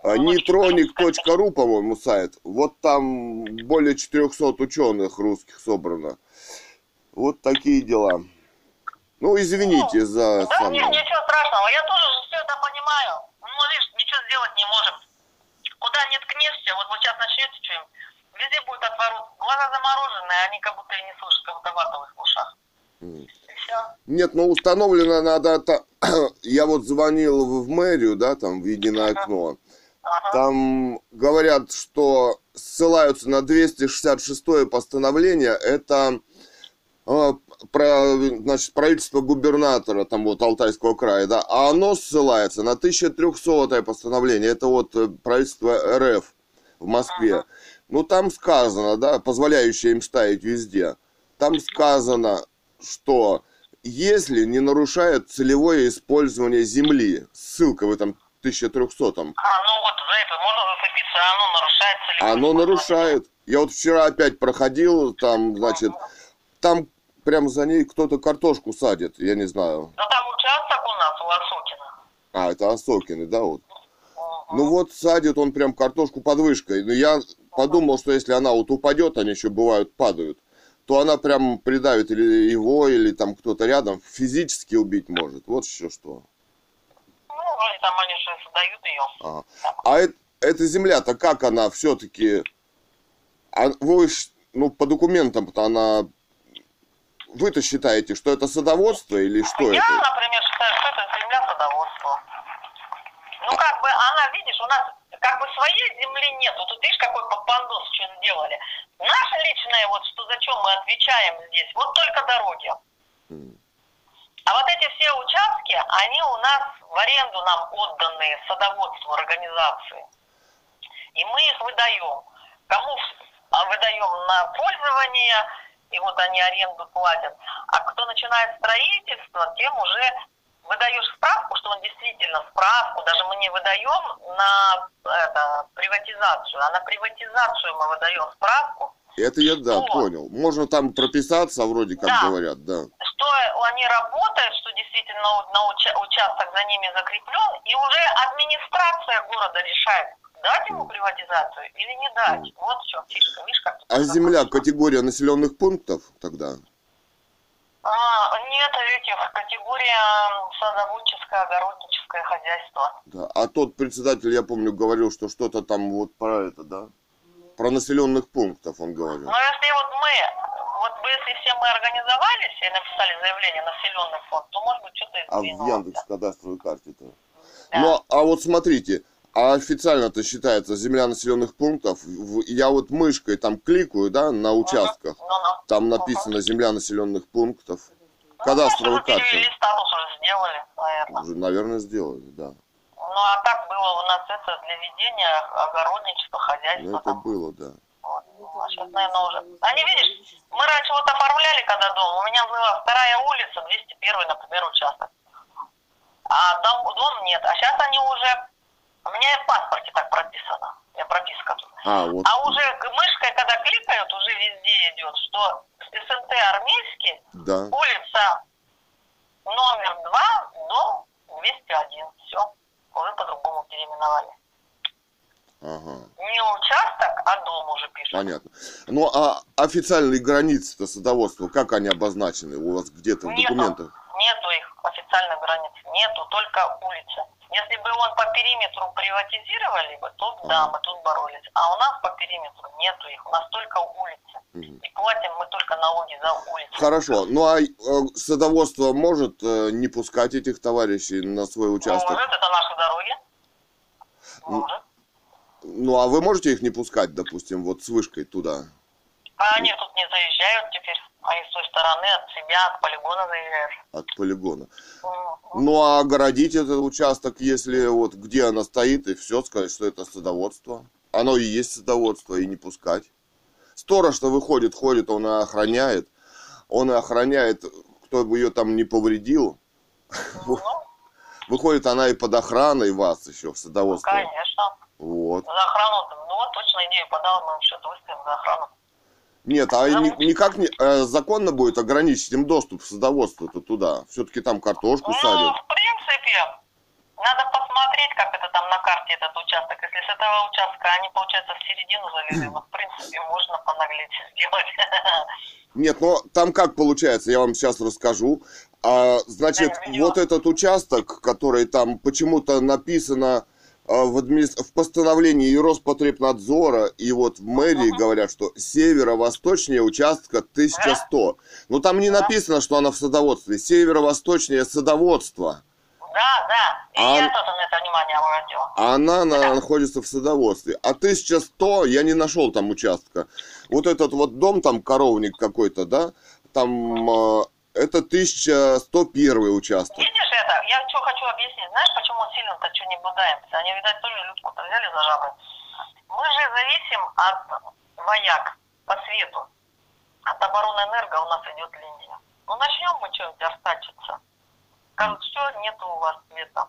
А, Нейтроник.ру, по-моему, сайт. Вот там более 400 ученых русских собрано. Вот такие дела. Ну, извините за... Да самое. нет, ничего страшного. Я тоже же все это понимаю. Ну, видишь, ничего сделать не можем. Куда не ткнешься, вот вы сейчас начнете что-нибудь, везде будет отворот. Глаза замороженные, они как будто и не слышат, как будто вата в ушах. Все. Нет, ну установлено надо... это- [CLEARS THROAT] Я вот звонил в мэрию, да, там, в единое окно. Ага. Там говорят, что ссылаются на 266 постановление. Это э, про, значит, правительство губернатора, там вот Алтайского края, да, а оно ссылается на 1300 постановление. Это вот э, правительство РФ в Москве. Ну, там сказано, да, позволяющее им ставить везде. Там сказано, что если не нарушает целевое использование земли. Ссылка в этом 1300 А, ну вот за это можно зацепиться, а оно нарушает целевое Оно нарушает. Я вот вчера опять проходил, там, значит, там прям за ней кто-то картошку садит, я не знаю. Ну там участок у нас у Осокина. А, это Осокины, да, вот. Ну вот садит он прям картошку под вышкой. Но я подумал, что если она вот упадет, они еще бывают падают, то она прям придавит или его, или там кто-то рядом, физически убить может. Вот еще что. Ну, вроде там они же создают ее. А, а эт- эта земля-то как она все-таки... вы, ж- ну, по документам-то она... Вы-то считаете, что это садоводство или что Я, это? например, считаю, что это земля садоводства. Ну, как бы она, видишь, у нас как бы своей земли нету. Тут видишь, какой попандос что сделали. Наше личное, вот что за чем мы отвечаем здесь, вот только дороги. А вот эти все участки, они у нас в аренду нам отданные садоводству организации. И мы их выдаем. Кому а, выдаем на пользование, и вот они аренду платят. А кто начинает строительство, тем уже выдаешь справку, что он действительно справку, даже мы не выдаем на это, приватизацию, а на приватизацию мы выдаем справку, Это я, да, Что? понял. Можно там прописаться, вроде как Да. говорят, да. что они работают, что действительно на уча- участок за ними закреплен, и уже администрация города решает, дать ему приватизацию или не дать. Вот в чем фишка. Тут А земля запутано. категория населенных пунктов тогда? А, нет этих категория садоводческое, огородническое хозяйство. Да. А тот председатель, я помню, говорил, что что-то там вот про это, да? Про населенных пунктов он говорил. Но если вот мы, вот бы если все мы организовались и написали заявление на населенный фонд, то может быть что-то А в изменилось. Яндекс кадастровой карте-то? Да. Ну, а вот смотрите, а официально-то считается земля населенных пунктов. Я вот мышкой там кликаю, да, на участках. Там написано земля населенных пунктов. Ну, мы перевели карта. статус уже сделали, наверное. Уже, наверное, сделали, да. Ну, а так было у нас это для ведения огородничества, хозяйства. Ну, это там. было, да. Вот. Ну, а сейчас, наверное, уже. Они, видишь, мы раньше вот оформляли, когда дом, у меня была вторая улица, 201, например, участок. А дом, дом нет. А сейчас они уже... У меня и в паспорте так прописано. Я прописка. А, вот. А уже мышкой, когда кликают, уже везде идет, что СНТ армейский, Да. улица номер 2, дом 201. Все. Уже по-другому переименовали. Ага. Не участок, а дом уже пишут. Понятно. Ну, а официальные границы-то садоводства, как они обозначены у вас где-то в Нету. документах? Нету их официальных границ. Нету, только улицы. Если бы он по периметру приватизировали бы, то да, мы тут боролись. А у нас по периметру нету их. У нас только улицы. Мгм. И платим мы только налоги за улицы. Хорошо. Ну, а э, садоводство может э, не пускать этих товарищей на свой участок? Может, это наши дороги. Может. Ну, а вы можете их не пускать, допустим, вот с вышкой туда? А они тут не заезжают теперь. Они с той стороны от себя, от полигона заезжают. от полигона. Ну, а огородить этот участок, если вот где она стоит, и все, сказать, что это садоводство. Оно и есть садоводство, и не пускать. Сторож-то выходит, ходит, он и охраняет. Он и охраняет, кто бы ее там не повредил. Ну, Выходит она и под охраной вас еще в садоводство. конечно. Вот. За охрану, ну вот точно идею подал, мы счет выставим за охрану. Нет, а ни- никак не э, законно будет ограничить им доступ в садоводство-то туда. Все-таки там картошку Ну, садят. в принципе, надо посмотреть, как это там на карте этот участок. Если с этого участка они, получается, в середину залезли, [CLEARS THROAT] ну, в принципе, можно понаглеть сделать. [LAUGHS] Нет, но там как получается, я вам сейчас расскажу. А, значит, Да, вот этот участок, который там почему-то написано а, в, администр- в постановлении Роспотребнадзора, и вот в мэрии говорят, что северо-восточнее участка 1100. Но там не написано, что она в садоводстве. Северо-восточнее садоводство. Да, да. И А- я тоже на это внимание обратила. А она на- находится в садоводстве. А 1100 я не нашел там участка. Вот этот вот дом, там коровник какой-то, да, там а, это 1101 участок. Видишь это? Я что хочу объяснить. Знаешь, сильно-то что не будаемся? Они, видать, тоже людку-то взяли за жабры. Мы же зависим от вояк по свету. От обороны энерго у нас идет линия. Ну, начнем мы что-нибудь артачиться. Скажут, все, нету у вас света.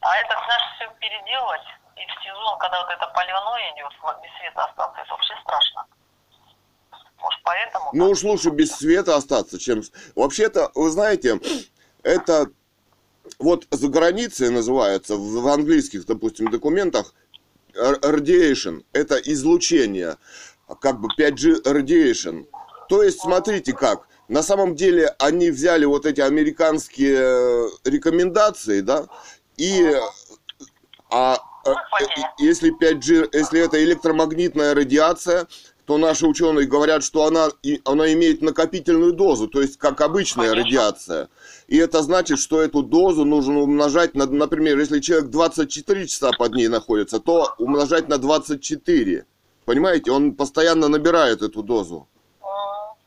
А это, знаешь, все переделать. И в сезон, когда вот это поливное идет, вот без света остаться, это вообще страшно. Может, поэтому... Ну уж лучше без света остаться, чем... Вообще-то, вы знаете, [CLEARS THROAT] это вот за границей называется, в, английских, допустим, документах, radiation, это излучение, как бы 5G radiation. То есть, смотрите как, на самом деле они взяли вот эти американские э, рекомендации, да, и а, э, если 5G, если это электромагнитная радиация, то наши ученые говорят, что она, она имеет накопительную дозу, то есть как обычная Конечно. радиация. И это значит, что эту дозу нужно умножать на, например, если человек 24 часа под ней находится, то умножать на 24. Понимаете, он постоянно набирает эту дозу.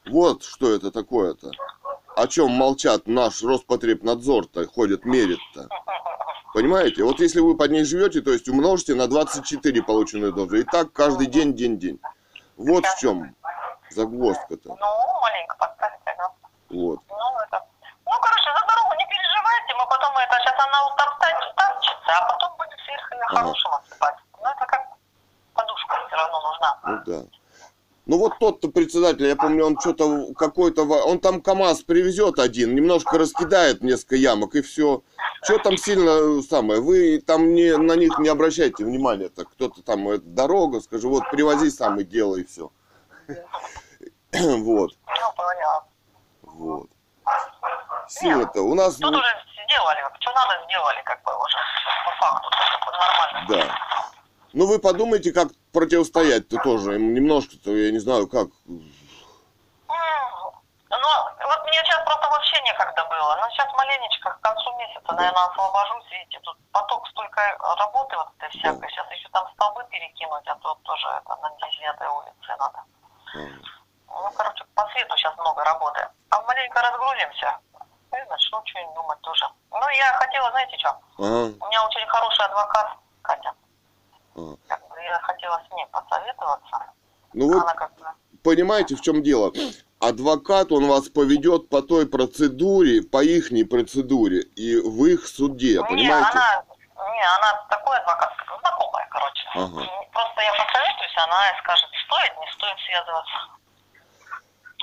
Вот что это такое-то. О чем молчат наш Роспотребнадзор-то ходит, мерит-то. Понимаете? Вот если вы под ней живете, то есть умножьте на 24 полученную дозу. И так каждый день, день, день. Вот в чем загвоздка-то. Ну, маленько подставьте, ага. Вот. Ну, это... Ну, короче, за дорогу не переживайте, мы потом это, сейчас она утоптать, утопчется, а потом будем сверху ее Ага. хорошим отсыпать. Ну, это как подушка все равно нужна. Ну да. Ну вот тот-то председатель, я помню, он что-то какой-то, он там КАМАЗ привезет один, немножко раскидает несколько ямок и все. Что там сильно э, самое, вы там не, на них не обращайте внимания, так кто-то там, э, дорога, скажи, вот привози сам и делай, все. [CLEARS THROAT] Вот, Ну, поняла. вот. Сила-то у нас, Тут уже сделали, что надо, сделали, как бы уже, по факту, нормально. да. Ну вы подумайте, как противостоять-то тоже, немножко-то, я не знаю, как. Ну, вот мне сейчас просто вообще некогда было. Но сейчас маленечко к концу месяца, наверное, освобожусь. Видите, тут поток столько работы вот этой всякой. Сейчас еще там столбы перекинуть, а то тоже это на 9 улице надо. Ну, короче, по свету сейчас много работы. А маленько разгрузимся и начну что-нибудь думать тоже. Ну, я хотела, знаете что? Ага, У меня очень хороший адвокат, Катя. ага. Как бы я хотела с ней посоветоваться. Ну как бы... понимаете, в чем дело? Адвокат, он вас поведет по той процедуре, по ихней процедуре, и в их суде, Не, понимаете? она, не, она такой адвокат, знакомая, короче. Ага. Просто я посоветуюсь, она скажет, стоит, не стоит связываться.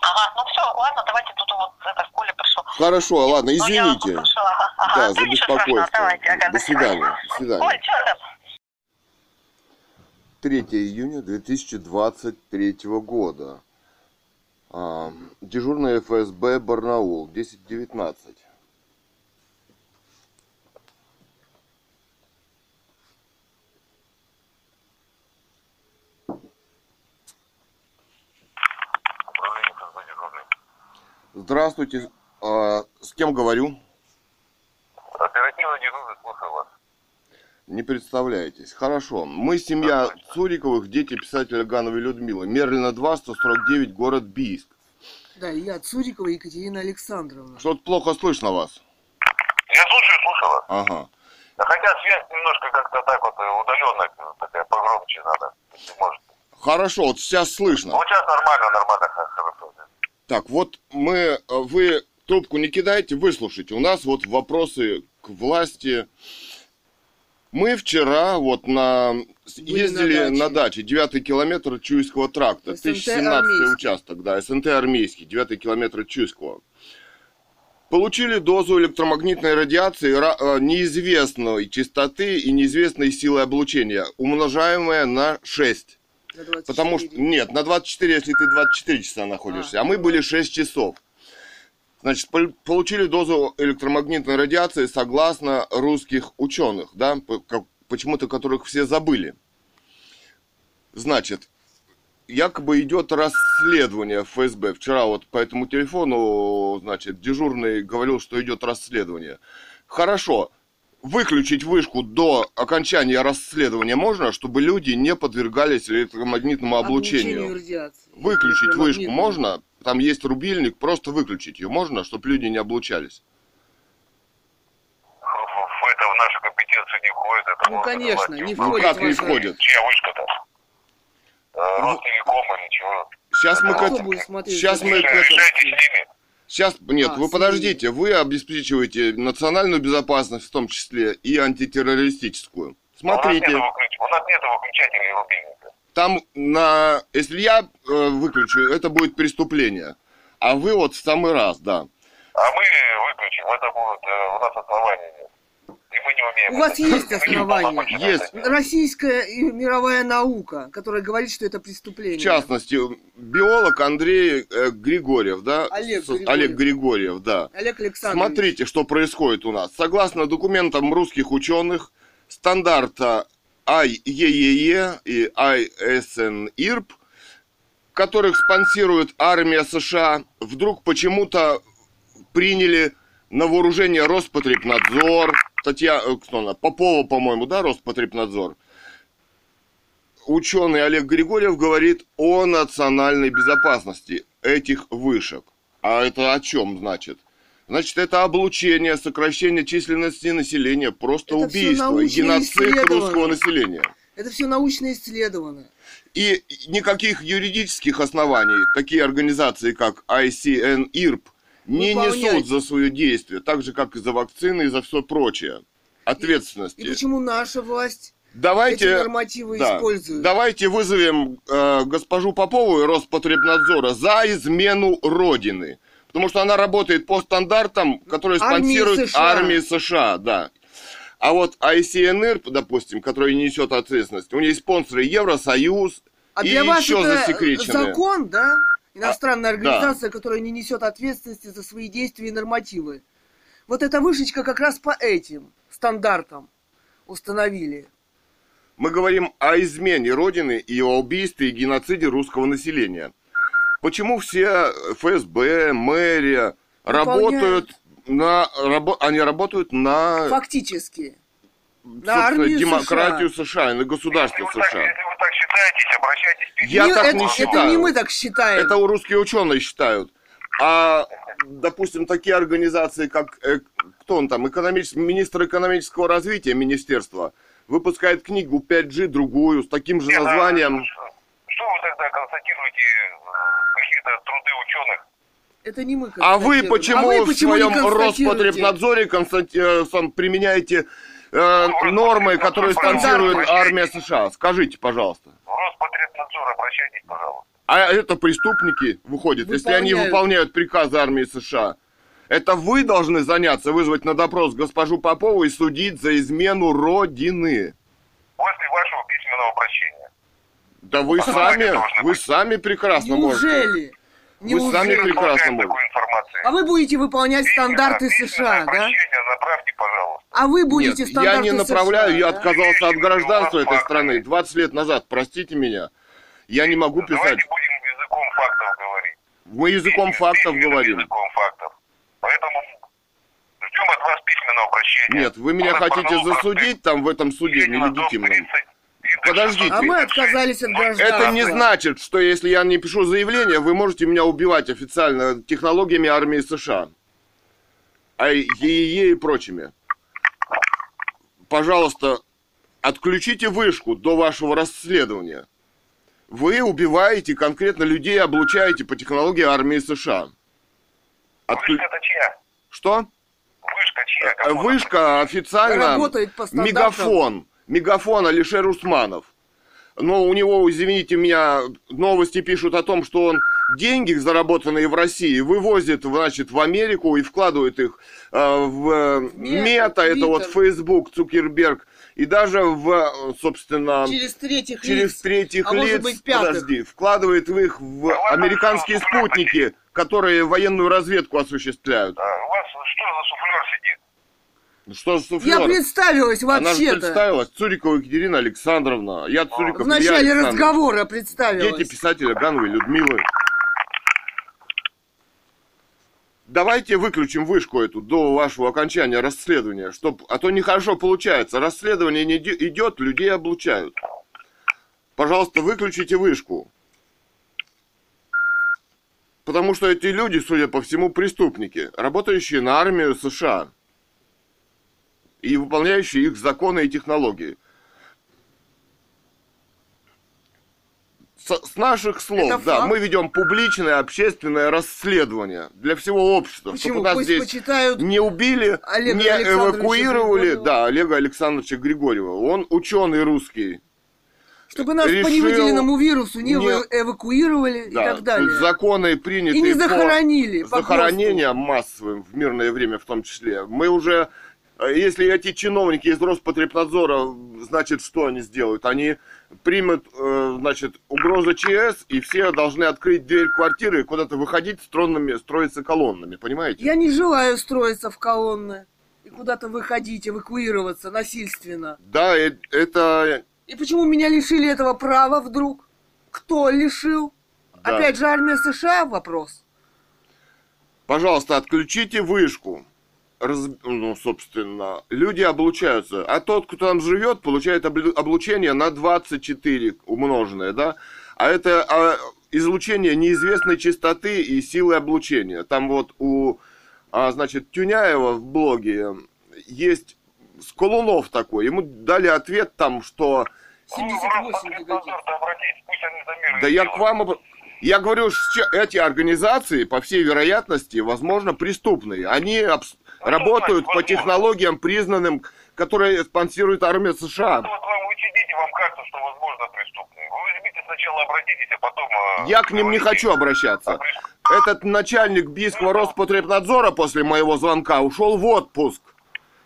Ага, ну все, ладно, давайте тут вот это Коля пришел. Хорошо, ладно, Ну, вас извините. попрошу, ага, ага. Да, за ничего страшного, беспокойство. давайте, ага, До свидания, до свидания. Коль, что там? 3 июня 2023 года. Дежурная ФСБ Барнаул, 10.19. Управление ФСБ дежурный. Здравствуйте, а, с кем говорю? Оперативно дежурный, слушаю вас. Не представляетесь. Хорошо. Мы семья Цуриковых, дети писателя Гановой Людмилы. Мерлина 2, 149, город Бийск. Да, я Цурикова Екатерина Александровна. Что-то плохо слышно вас. Я слушаю, слушаю вас. Ага. Да Хотя связь немножко как-то так вот удаленно, такая погромче надо, если можете. Хорошо, вот сейчас слышно. Вот сейчас нормально, нормально, хорошо. Так, вот мы, э, вы трубку не кидайте, выслушайте. У нас вот вопросы к власти. Мы вчера вот на ездили на на, даче. девятый километр Чуйского тракта, СНТ 1017 армейский. участок, да, СНТ армейский, девятый километр Чуйского. Получили дозу электромагнитной радиации ра- э, неизвестной частоты и неизвестной силы облучения, умножаемая на 6. На 24. Потому что, нет, на 24, если ты 24 часа находишься, а, мы были 6 часов. Значит, пол- получили дозу электромагнитной радиации согласно русских ученых, да, почему-то которых все забыли. Значит, якобы идет расследование ФСБ. Вчера вот по этому телефону, значит, дежурный говорил, что идет расследование. Хорошо, выключить вышку до окончания расследования можно, чтобы люди не подвергались электромагнитному облучению? радиации. Выключить вышку можно? Там есть рубильник, просто выключить ее можно, чтобы люди не облучались. В, в это в нашу компетенцию не входит. Это Ну, конечно, не Ну входит как в не входит? Чья вышка-то? Э, Ростелеком или чего? Сейчас мы к Кто этому... Сейчас мы к этому... Решайте с ними. Сейчас, нет, А, вы подождите, вы обеспечиваете национальную безопасность в том числе и антитеррористическую. У нас, Смотрите, нет выключ- у нас нет выключателей рубильника. там на... Если я э, выключу, это будет преступление. А вы вот в самый раз, да. А мы выключим, это будет, э, у нас мы не умеем. У вас это есть основания? Есть. Российская и мировая наука, которая говорит, что это преступление. В частности, биолог Андрей э, Григорьев, да? Олег С- Григорьев. Олег Григорьев, да. Олег Александрович. Смотрите, что происходит у нас. Согласно документам русских ученых, стандарта IEEE и ISNIRP, которых спонсирует армия США, вдруг почему-то приняли на вооружение Роспотребнадзор, статья, э, кто она, Попова, по-моему, да, Роспотребнадзор. Ученый Олег Григорьев говорит о национальной безопасности этих вышек. А это о чем значит? Значит, это облучение, сокращение численности населения, просто Это убийство, геноцид русского населения. Это все научно исследовано. И никаких юридических оснований такие организации, как ICN-IRP, не Выполнять. несут за свое действие, так же, как и за вакцины и за все прочее. Ответственности. И почему наша власть эти Давайте, нормативы да, использует? давайте вызовем э, госпожу Попову и Роспотребнадзора за измену Родины. Потому что она работает по стандартам, которые Армии спонсирует США. армии США, да. А вот ICNR, допустим, который несет ответственность, у нее спонсоры Евросоюз А и для вас еще это засекреченные. закон, да? Иностранная А, организация, которая не несет ответственности за свои действия и нормативы. Вот эта вышечка как раз по этим стандартам установили. Мы говорим о измене Родины и о убийстве и геноциде русского населения. Почему все ФСБ, мэрия работают на, рабо- они работают на Фактически. собственно, армию демократию США. и на государство США. Так считаете, обращайтесь в Я Не- так это, не это считаю. не мы так считаем. Это у русские ученые считают. А, допустим, такие организации, как э, кто он там, экономический, министр экономического развития министерства, выпускает книгу 5G другую с таким же Нет, а названием. Что что вы тогда констатируете э, какие-то труды ученых? Это не мы А вы почему, А вы в почему не своем? Роспотребнадзоре констати- э, сам применяете э, нормы, которые спонсирует армия США? Скажите, пожалуйста. Роспотребнадзор обращайтесь, пожалуйста. А это преступники, выходят, если они Выполняют. приказы армии США. Это вы должны заняться, вызвать на допрос госпожу Попову и судить за измену Родины. После вашего письменного обращения. Да вы А сами, вы сами прекрасно можете. Неужели? Вы сами прекрасно информацию. А вы будете выполнять Письменно- стандарты США, да? направьте, пожалуйста. А вы будете Нет, стандарты я не направляю, США, я да? отказался от гражданства этой страны 20 лет назад, простите меня. Я не могу писать. Давайте будем языком фактов говорить. Мы языком Письменным- фактов говорим. Языком фактов. Поэтому ждем от вас письменного обращения. Нет, вы меня Город хотите засудить там в этом суде нелегитимном. 30, Винтер Подождите. А мы 636. отказались от гражданства. Это не значит, что если я не пишу заявление, вы можете меня убивать официально технологиями армии США. А ЕЕ и прочими. Пожалуйста, отключите вышку до вашего расследования. Вы убиваете конкретно людей, облучаете по технологии армии США. Отклю- Вышка-то чья? Что? Вышка чья? Э, Кому Вышка официально Работает по стандартам. мегафон. Мегафон Алишер Усманов. Но у него, извините меня, новости пишут о том, что он деньги, заработанные в России, вывозит, значит, в Америку и вкладывает их э, в э, Мета, мета, это вот. Facebook, Цукерберг, и даже в, собственно, Через третьих через лиц. третьих а лиц, может быть, пятых. подожди, вкладывает в их в американские спутники, которые военную разведку осуществляют. А, у вас что за суфлер сидит? Что за Я суфлер? представилась Она же вообще-то. представилась, Цурикова Екатерина Александровна. Я Цуриков В Илья начале Александрович. разговора представилась. Дети писателя Гановой Людмилы. Давайте выключим вышку эту до вашего окончания расследования, чтоб, а то нехорошо получается. Расследование не идет, людей облучают. Пожалуйста, выключите вышку. Потому что эти люди, судя по всему, преступники, работающие на армию США и выполняющие их законы и технологии. С, с наших слов, Это да, факт. мы ведем публичное общественное расследование для всего общества. Почему? Чтобы нас Пусть здесь почитают не убили, Олега не эвакуировали, Григорьева. да, Олега Александровича Григорьева. Он ученый русский. Чтобы нас решил по невыделенному вирусу не, не- эва- эвакуировали и Да, так далее. законы приняты И не захоронили. по захоронениям массовым в мирное время в том числе. Мы уже, если эти чиновники из Роспотребнадзора, значит, что они сделают? Они примут, э, значит, угрозу ЧС, и все должны открыть дверь квартиры и куда-то выходить стройными, строиться колоннами, понимаете? Я не желаю строиться в колонны и куда-то выходить, эвакуироваться насильственно. Да, э- это И почему меня лишили этого права вдруг? Кто лишил? Да. Опять же армия США вопрос. Пожалуйста, отключите вышку. Раз- ну, собственно, люди облучаются. А тот, кто там живет, получает облучение на 24 умноженное, да? А это а, излучение неизвестной частоты и силы облучения. Там вот у, а, значит, Тюняева в блоге есть Сколунов такой. Ему дали ответ там, что 78 Ну, гигагерц. обратитесь, пусть они замеры да я к вам... Я говорю, что эти организации, по всей вероятности, возможно, преступные. Они работают по технологиям, признанным, которые спонсирует армия США. Вот вам вы сидите, вам кажется, что возможно преступные. Вы возьмите сначала обратитесь, а потом... э, Я к ним не хочу обращаться. Этот начальник Бийского Роспотребнадзора после моего звонка ушел в отпуск.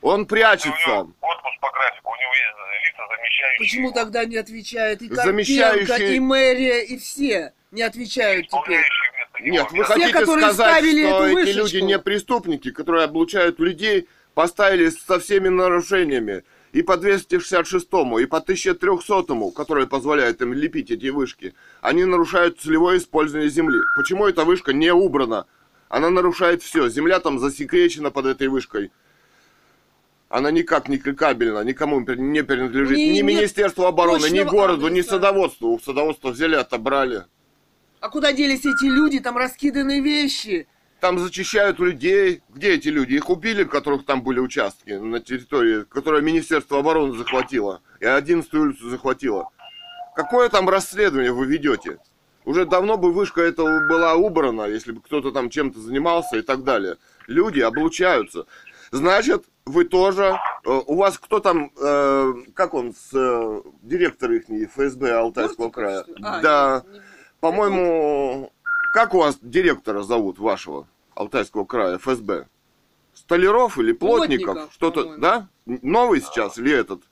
Он прячется. отпуск по графику, у него есть лица замещающие. Почему тогда не отвечает и Карпенко, и мэрия, и все не отвечают теперь? Нет, вы хотите которые сказать, что эту эти люди не преступники, которые облучают людей, поставили со всеми нарушениями и по 266 и по 1300 который позволяет им лепить эти вышки, они нарушают целевое использование земли. Почему эта вышка не убрана? Она нарушает все. Земля там засекречена под этой вышкой. Она никак не кликабельна, никому не принадлежит. Не- ни Министерству обороны, ни городу, ни адреса. садоводству. У садоводства взяли, отобрали. А куда делись эти люди? Там раскиданы вещи. Там зачищают людей. Где эти люди? Их убили, у которых там были участки на территории, которое Министерство обороны захватило. И 11 улицу захватило. Какое там расследование вы ведете? Уже давно бы вышка эта была убрана, если бы кто-то там чем-то занимался и так далее. Люди облучаются. Значит, вы тоже... э, У вас кто там, э, как он, с, э, директор их ФСБ Алтайского края? А, да. не- не- По-моему, как у вас директора зовут вашего Алтайского края ФСБ? Столяров или Плотников? Плотников, Что-то, да? Новый сейчас или этот?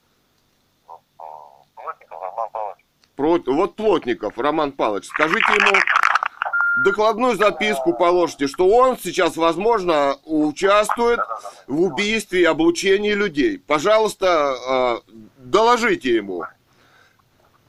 Плотников Роман Павлович. Про- Вот Плотников, Роман Павлович, скажите ему, докладную записку положите, что он сейчас, возможно, участвует в убийстве и облучении людей. Пожалуйста, э, доложите ему.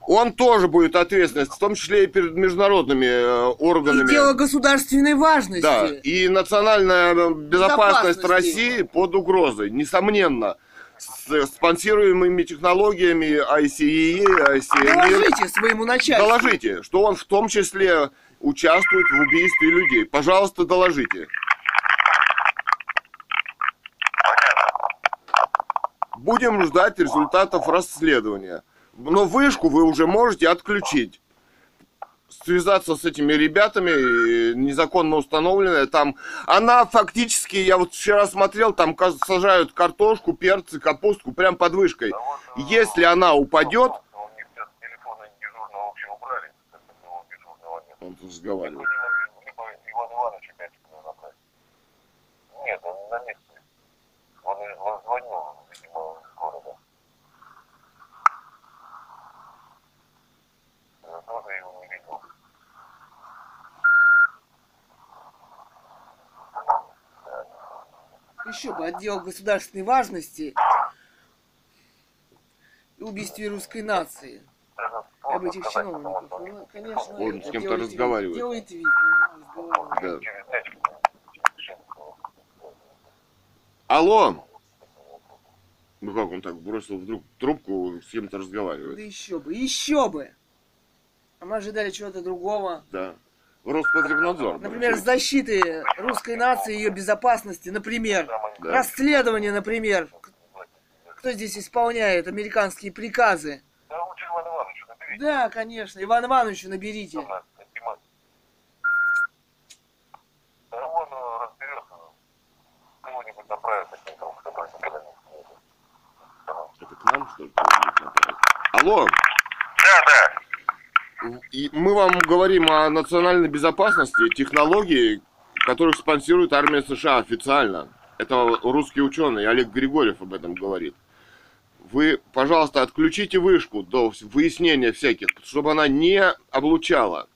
Он тоже будет ответственность, в том числе и перед международными э, И органами. дело государственной важности. Да, и национальная э, безопасность. России под угрозой, несомненно, с спонсируемыми технологиями ICEE, ICMIR. Доложите своему начальству. Доложите, что он в том числе участвует в убийстве людей. Пожалуйста, доложите. Будем ждать результатов расследования. Но вышку вы уже можете отключить. Связаться с этими ребятами, э, незаконно установленная, там, она фактически, я вот вчера смотрел, там сажают картошку, перцы, капустку прям под вышкой. Если она упадет, У них сейчас телефоны дежурного вообще убрали. как такого дежурного нет. он тут разговаривает. Либо Иван Иванович опять туда набрать. Нет, он на месте. Он, он звонил, видимо, из города. Я тоже его не видел. Еще бы отдел государственной важности и убийстве русской нации. Об этих чиновников. Ну, конечно, Он с кем-то разговаривает. Делает вид. Да. Алло! Ну как он так бросил вдруг трубку, с кем-то Да разговаривает? еще бы, еще бы. А мы ожидали чего-то другого. Да. В Роспотребнадзор. Например, защиты русской нации и ее безопасности, например. Да. Расследование, например. Кто здесь исполняет американские приказы? Да лучше Иван Иванович, наберите. Да, конечно. Иван Ивановича наберите. Э. Да он э, разберется. Кого-нибудь направит никогда не. Это к нам, что ли? Алло, Да, да. И мы вам говорим о национальной безопасности, технологии, которых спонсирует армия США официально. Это русский ученый Олег Григорьев об этом говорит. Вы, пожалуйста, отключите вышку до выяснения всяких, чтобы она не облучала.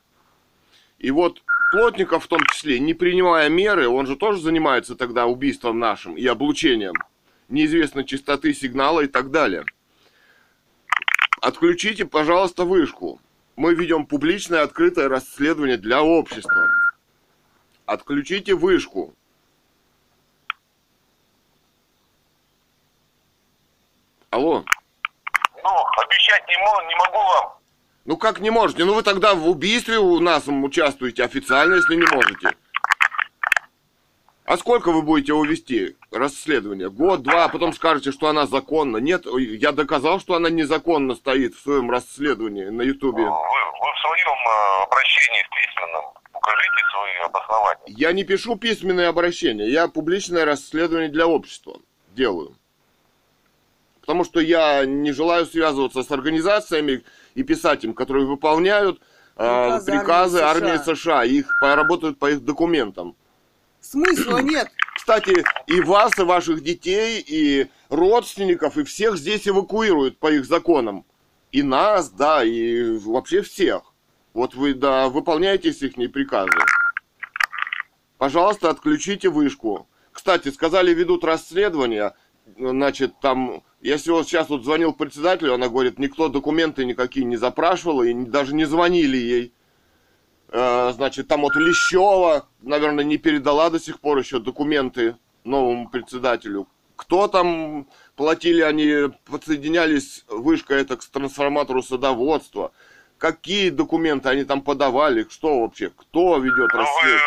И вот Плотников в том числе, не принимая меры, он же тоже занимается тогда убийством нашим и облучением неизвестной частоты сигнала и так далее. Отключите, пожалуйста, вышку. Мы ведем публичное открытое расследование для общества. Отключите вышку. Алло. Ну, обещать не, мо- не могу вам. Ну как не можете? Ну вы тогда в убийстве у нас участвуете официально, если не можете. А сколько вы будете увести расследование? Год, два, а потом скажете, что она законна. Нет, я доказал, что она незаконно стоит в своем расследовании на Ютубе. Вы, вы в своем э, обращении в письменном укажите свои обоснования. Я не пишу письменные обращения, я публичное расследование для общества делаю. Потому что я не желаю связываться с организациями и писать им, которые выполняют э, Приказы приказы армии армии США. США, и их поработают по их документам. Смысла [CLEARS THROAT] нет. Кстати, и вас, и ваших детей, и родственников, и всех здесь эвакуируют по их законам. И нас, да, и вообще всех. Вот вы, да, выполняете их приказы. Пожалуйста, отключите вышку. Кстати, сказали, ведут расследование. Значит, там, я сегодня сейчас вот звонил председателю, она говорит, никто документы никакие не запрашивал, и даже не звонили ей. Э, Значит, там вот Лещева, наверное, не передала до сих пор еще документы новому председателю. Кто там платили, они подсоединялись, вышка это к трансформатору садоводства. Какие документы они там подавали, что вообще, кто ведет Ну, расследование?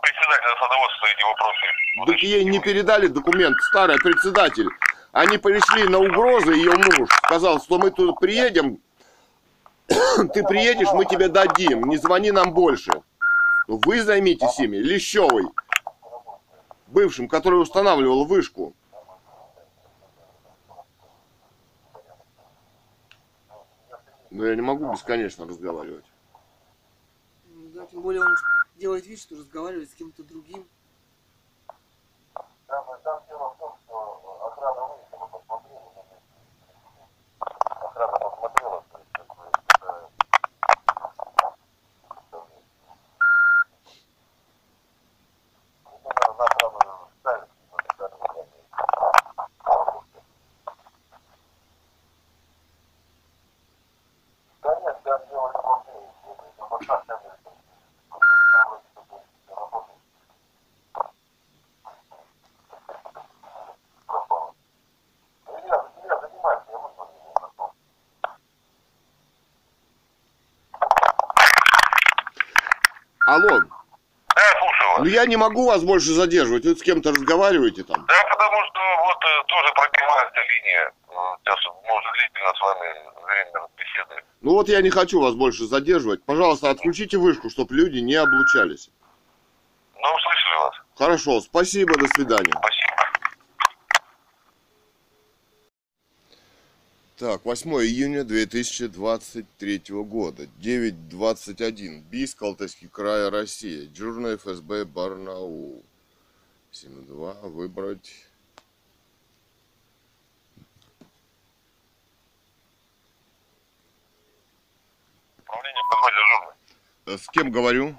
председателя садоводства эти вопросы. Так уточните. ей не передали документ, старый председатель. Они пришли на угрозы, ее муж сказал, что мы тут приедем, [COUGHS] ты приедешь, мы тебе дадим, не звони нам больше. Ну, Вы займитесь ими, Лещевой, бывшим, который устанавливал вышку. Но я не могу бесконечно разговаривать. Ну Да, тем более он делает вид, что разговаривает с кем-то другим. Там, там дело в том, что охрана выехала, посмотрела. Охрана посмотрела, то есть, как бы, это, ну, на- на охрану ставят, на охрану охрану. Да нет, там дело не в этом. Это поставь камеру. Там вроде как бы работает. Я, я занимаюсь, я вызвал его. Алло, Да, я слушаю вас. ну я не могу вас больше задерживать, вы с кем-то разговариваете там. Да, потому что вот э, тоже пробивается линия. Э, Сейчас мы уже длительно с вами время беседуем. Ну вот я не хочу вас больше задерживать. Пожалуйста, отключите вышку, чтобы люди не облучались. Ну, услышали вас. Хорошо, спасибо, до свидания. Спасибо. Так, 8 июня 2023 года, 9.21, Бийск, Алтайский край, Россия, дежурный ФСБ Барнаул. 7.2, выбрать. Управление ФСБ дежурный. Э, С кем говорю?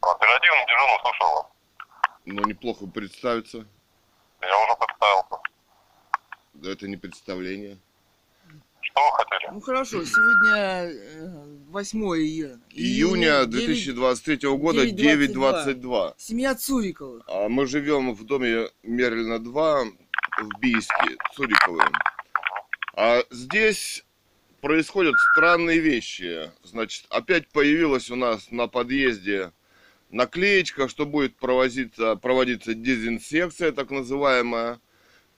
Оперативный дежурный слушал. Ну, неплохо представиться. Я уже представился. Да Это не представление. Что вы хотели? Ну хорошо, сегодня э, 8 июня. Июня 9 2023 года, 9:22. 9.22. Семья Цуриковых. А мы живем в доме Мерлина 2 в Бийске, Цуриковы. А здесь происходят странные вещи. Значит, опять появилась у нас на подъезде наклеечка, что будет проводиться, проводиться дезинсекция, так называемая.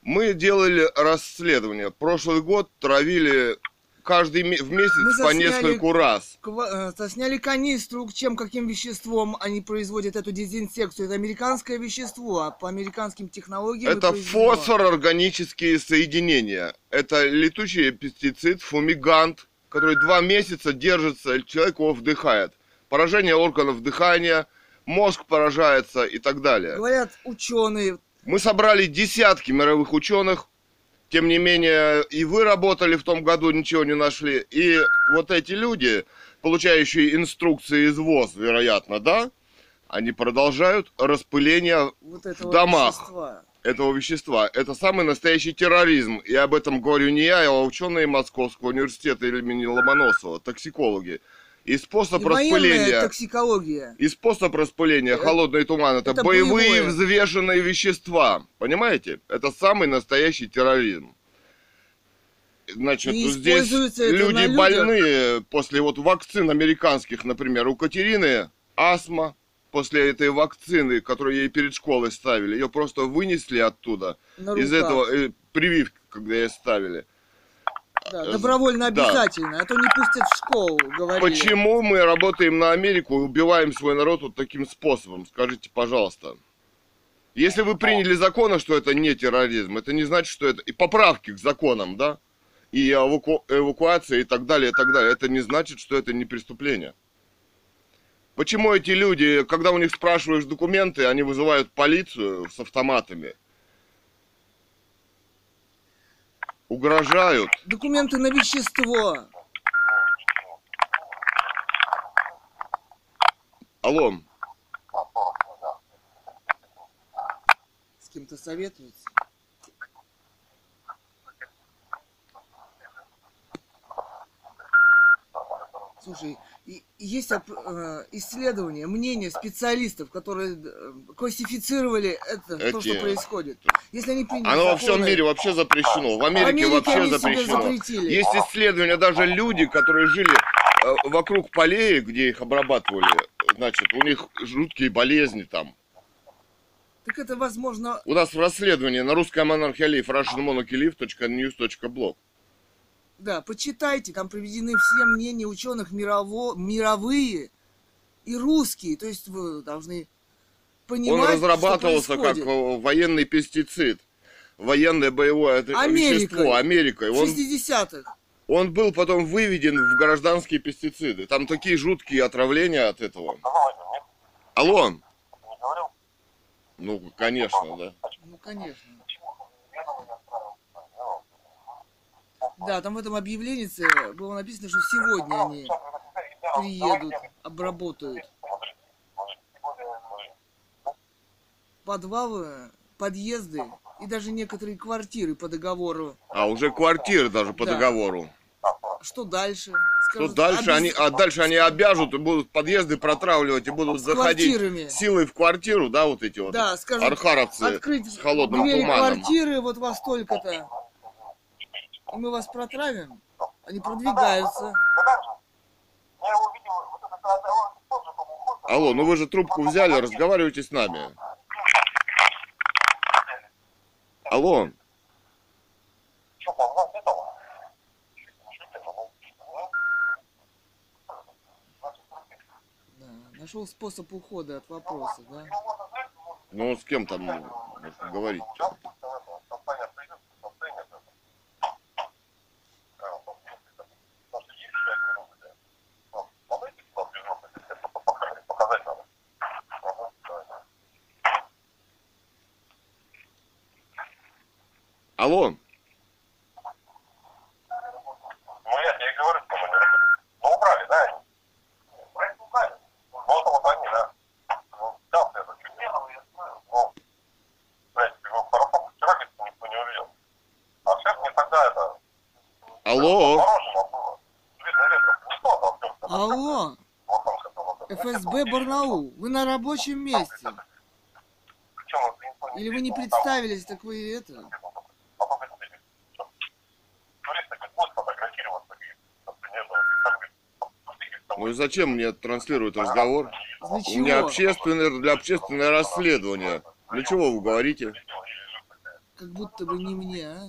Мы делали расследование. Прошлый год травили каждый в месяц Мы по засняли- нескольку раз. Ква- э, Сняли канистру, чем, каким веществом они производят эту дезинсекцию. Это американское вещество, а по американским технологиям... Это произведено. фосфор-органические соединения. Это летучий пестицид, фумигант, который два месяца держится, человек его вдыхает. Поражение органов дыхания, мозг поражается и так далее. Говорят ученые, Мы собрали десятки мировых ученых, тем не менее, и вы работали в том году, ничего не нашли. И вот эти люди, получающие инструкции из ВОЗ, вероятно, да, они продолжают распыление вот этого домах. вещества. этого вещества. Это самый настоящий терроризм. И об этом говорю не я, а ученые Московского университета имени Ломоносова, токсикологи. И способ И распыления... токсикология. И способ распыления Это- холодный туман это, это боевые боевое. взвешенные вещества. Понимаете? Это самый настоящий терроризм. Значит, И здесь люди больные после вот вакцин американских, например, у Катерины астма. После этой вакцины, которую ей перед школой ставили, ее просто вынесли оттуда. На Из руках. этого э, прививки, когда ей ставили. Да, э, добровольно да. обязательно, а то не пустят в школу, говорили. Почему мы работаем на Америку и убиваем свой народ вот таким способом? Скажите, пожалуйста. Если вы приняли законы, что это не терроризм, это не значит, что это... И поправки к законам, да? И эваку- эвакуация и так далее, и так далее. Это не значит, что это не преступление. Почему эти люди, когда у них спрашиваешь документы, они вызывают полицию с автоматами? Угрожают. Документы на вещество. Алло, С кем-то советуются. Слушай, есть э, исследования, мнения специалистов, которые э, классифицировали это, то, Эти- что происходит. Если они приняли Оно во всем законы- мире вообще запрещено. В Америке, Америке вообще запрещено. запретили. Есть исследования, даже люди, которые жили э, вокруг полей, где их обрабатывали, значит, у них жуткие болезни там. Так это возможно У нас в расследовании на русском монархии Алиев russianmonarchylife.news.blog. Да, почитайте, там приведены все мнения ученых мирово, мировые и русские. То есть вы должны понимать, Он разрабатывался что как военный пестицид. Военное боевое Америкой. вещество Америкой. В Он, 60-х. он был потом выведен в гражданские пестициды. Там такие жуткие отравления от этого. Алло. Не говорил? Ну, конечно, да. Ну, конечно. Да, там в этом объявлении было написано, что сегодня они приедут, обработают. Подвалы, подъезды и даже некоторые квартиры по договору. А, уже квартиры даже по Да. договору. Что дальше? Что Скажут, дальше обез- они, а дальше они обяжут и будут подъезды протравливать и будут С заходить квартирами. силой в квартиру, да, вот эти вот Да, скажут, архаровцы открыть с холодным туманом. квартиры вот во столько-то. Мы вас протравим. Они продвигаются. Алло, ну вы же трубку взяли, разговаривайте с нами. Алло? Да, нашел способ ухода от вопроса, да? ну с кем там может, говорить? Алло, Ну, я тебе говорю, что мы не работаем. Ну, убрали, да, они? Убрали, убрали. Вот, вот они, да. Ну, дал ты это чуть Ну, блядь, его хорошо, вчера, говорит, никто не увидел. А шеф мне тогда это, алло. Ну, Алло. ФСБ Барнаул, вы на рабочем месте. Или вы не представились, так вы это... Ну зачем мне транслируют разговор? Для чего? У меня общественное, для общественное расследование. Для чего вы говорите? Как будто бы не мне, а?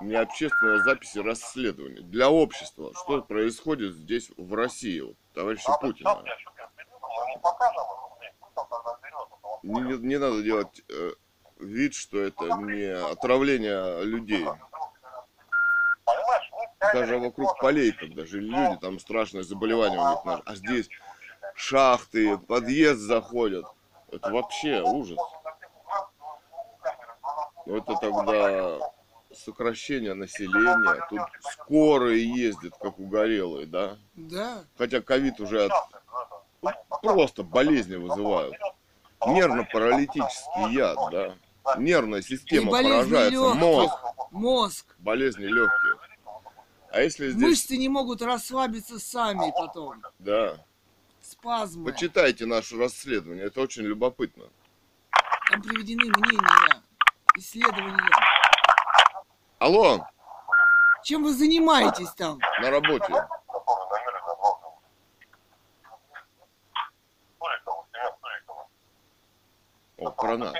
У меня общественная запись расследования для общества. Что происходит здесь, в России, вот, товарища Путина? Не, не надо делать э, вид, что это не отравление людей даже вокруг полей, когда жили люди, там страшное заболевание у них. А здесь шахты, подъезд заходят. Это вообще ужас. Ну, это тогда сокращение населения. Тут скорые ездят, как угорелые, да? Да. Хотя ковид уже от... Ну, просто болезни вызывают. Нервно-паралитический яд, да? Нервная система поражается. Легких. Мозг. Мозг. Болезни легкие. А если здесь... Мышцы не могут расслабиться сами потом. Да. Спазмы. Почитайте наше расследование, это очень любопытно. Там приведены мнения, исследования. Алло. Чем вы занимаетесь там? На работе. О, про нас.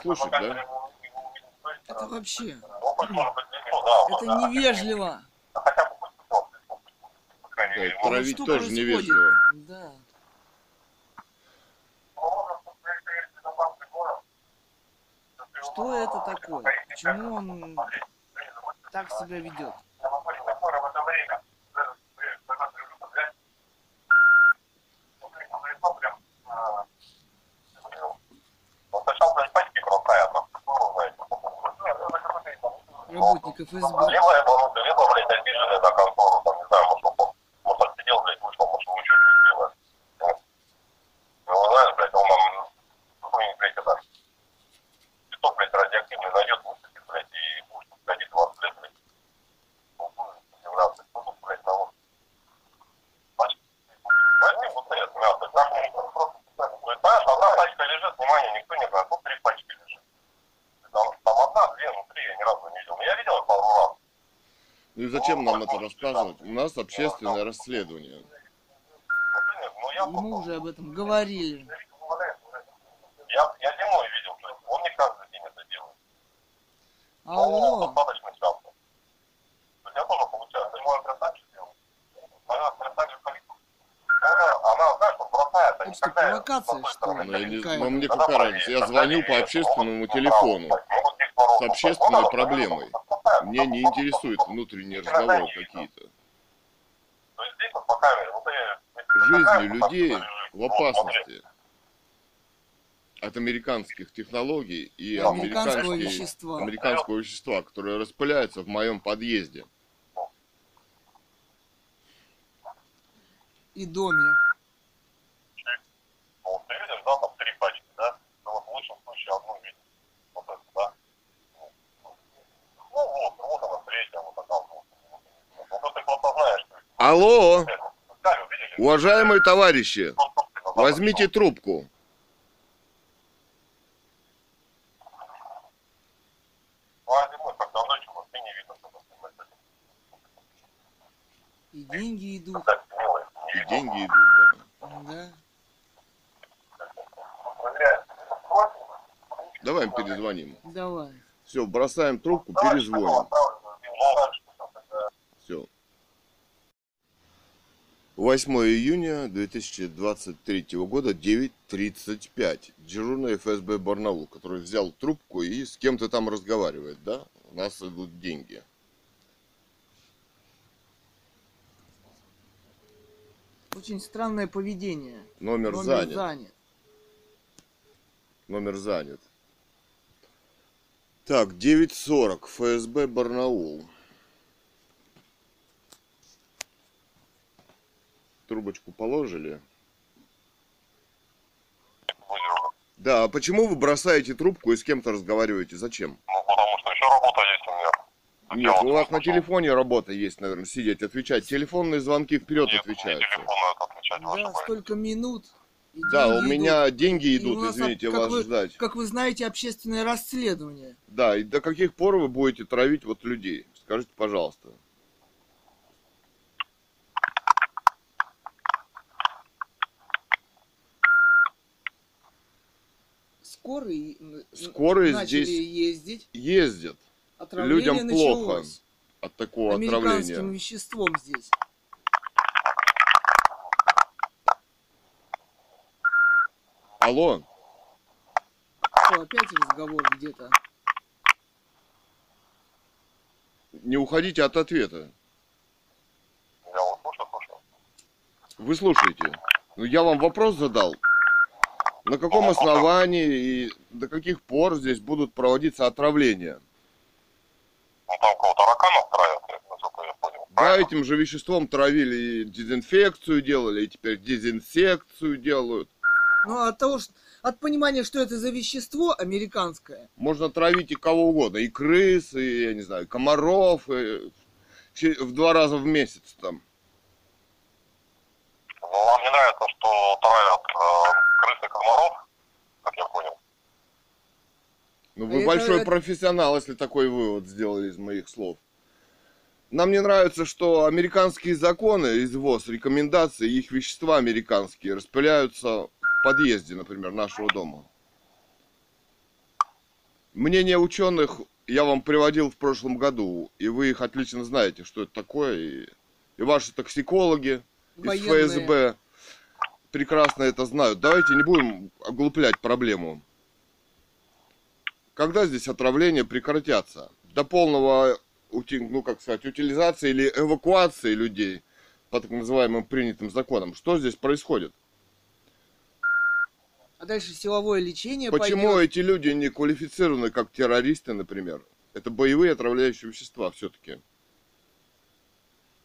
слушать, да? Это вообще... Это невежливо. Да, травить тоже невежливо. Да. Что это такое? Почему он так себя ведет? сотрудников СБ. Либо, либо, либо блядь, обижены до. Рассказывать? У нас общественное расследование. Ну, И мы уже об этом говорили. я, я зимой видел, то есть он не каждый день это делает. Ну, Алло, достаточно часто. То есть я тоже получаю, зимой я так же делал. Моя так же. Она, она, знаешь, вот бросает, а Это провокация, что ли? Ну, не- Какая? ну, мне какая разница? Я звоню по общественному телефону с общественной проблемой. Мне не интересуют внутренние разговоры какие-то. И- Жизни людей в опасности от американских технологий и Американского американских- вещества. американского вещества, которое распыляется в моем подъезде. И доме. Вот ты видишь, да, там три пачки, да? Ну вот в лучшем случае одну видишь. Вот это, да? Ну вот, вот она третья, вот такая вот. Вот ты просто знаешь, что Алло, уважаемые товарищи, возьмите трубку. И деньги идут. И деньги идут, да. Да. Давай им перезвоним. Давай. Все, бросаем трубку, перезвоним. такого оставлю, ну, дальше, тогда. Все. 8 июня 2023 года, 9.35. Дежурный ФСБ Барнаул, который взял трубку и с кем-то там разговаривает, да? У нас идут деньги. Очень странное поведение. Номер, Номер занят. занят. Номер занят. Так, 9.40. ФСБ Барнаул. Трубочку положили. Будем. Да, а почему вы бросаете трубку и с кем-то разговариваете? Зачем? Ну, потому что еще работа есть у меня. Нет, Я у вас на телефоне работа есть, наверное, сидеть, отвечать. Телефонные звонки вперед Нет, это отвечать Да, столько минут. и Да, у деньги меня идут. деньги идут, нас, извините, как вас вы- ждать. Как вы знаете, общественное расследование. Да, и до каких пор вы будете травить вот людей? Скажите, пожалуйста. Скорые, Скорые начали здесь ездить. ездят Отравление людям плохо началось. от такого Американским отравления. веществом здесь. Алло, Что, опять разговор где-то? не уходите от ответа. Я вот слушаю, слушаю. Вы слушаете. Ну, я вам вопрос задал. На каком основании и до каких пор здесь будут проводиться отравления? Ну там кого тараканов травят, насколько я понял. Да, этим же веществом травили и дезинфекцию делали, и теперь дезинсекцию делают. Ну, от того, что, от понимания, что это за вещество американское, Можно травить и кого угодно, и крыс, и, я не знаю, комаров, и в два раза в месяц там. Но Ну, вам не нравится, что травят э, и комаров, как я понял. Ну, вы Это- большой это- профессионал, если такой вывод сделали из моих слов. Нам не нравится, что американские законы, извоз, рекомендации, их вещества американские распыляются в подъезде, например, нашего дома. Мнение ученых я вам приводил в прошлом году, и вы их отлично знаете, что это такое. И, и ваши токсикологи из военные. ФСБ прекрасно это знают. Давайте не будем оглуплять проблему. Когда здесь отравления прекратятся? До полного, ну как сказать, утилизации или эвакуации людей по так называемым принятым законам. Что здесь происходит? А дальше силовое лечение Почему пойдет. эти люди не квалифицированы как террористы, например? Это боевые отравляющие вещества все-таки.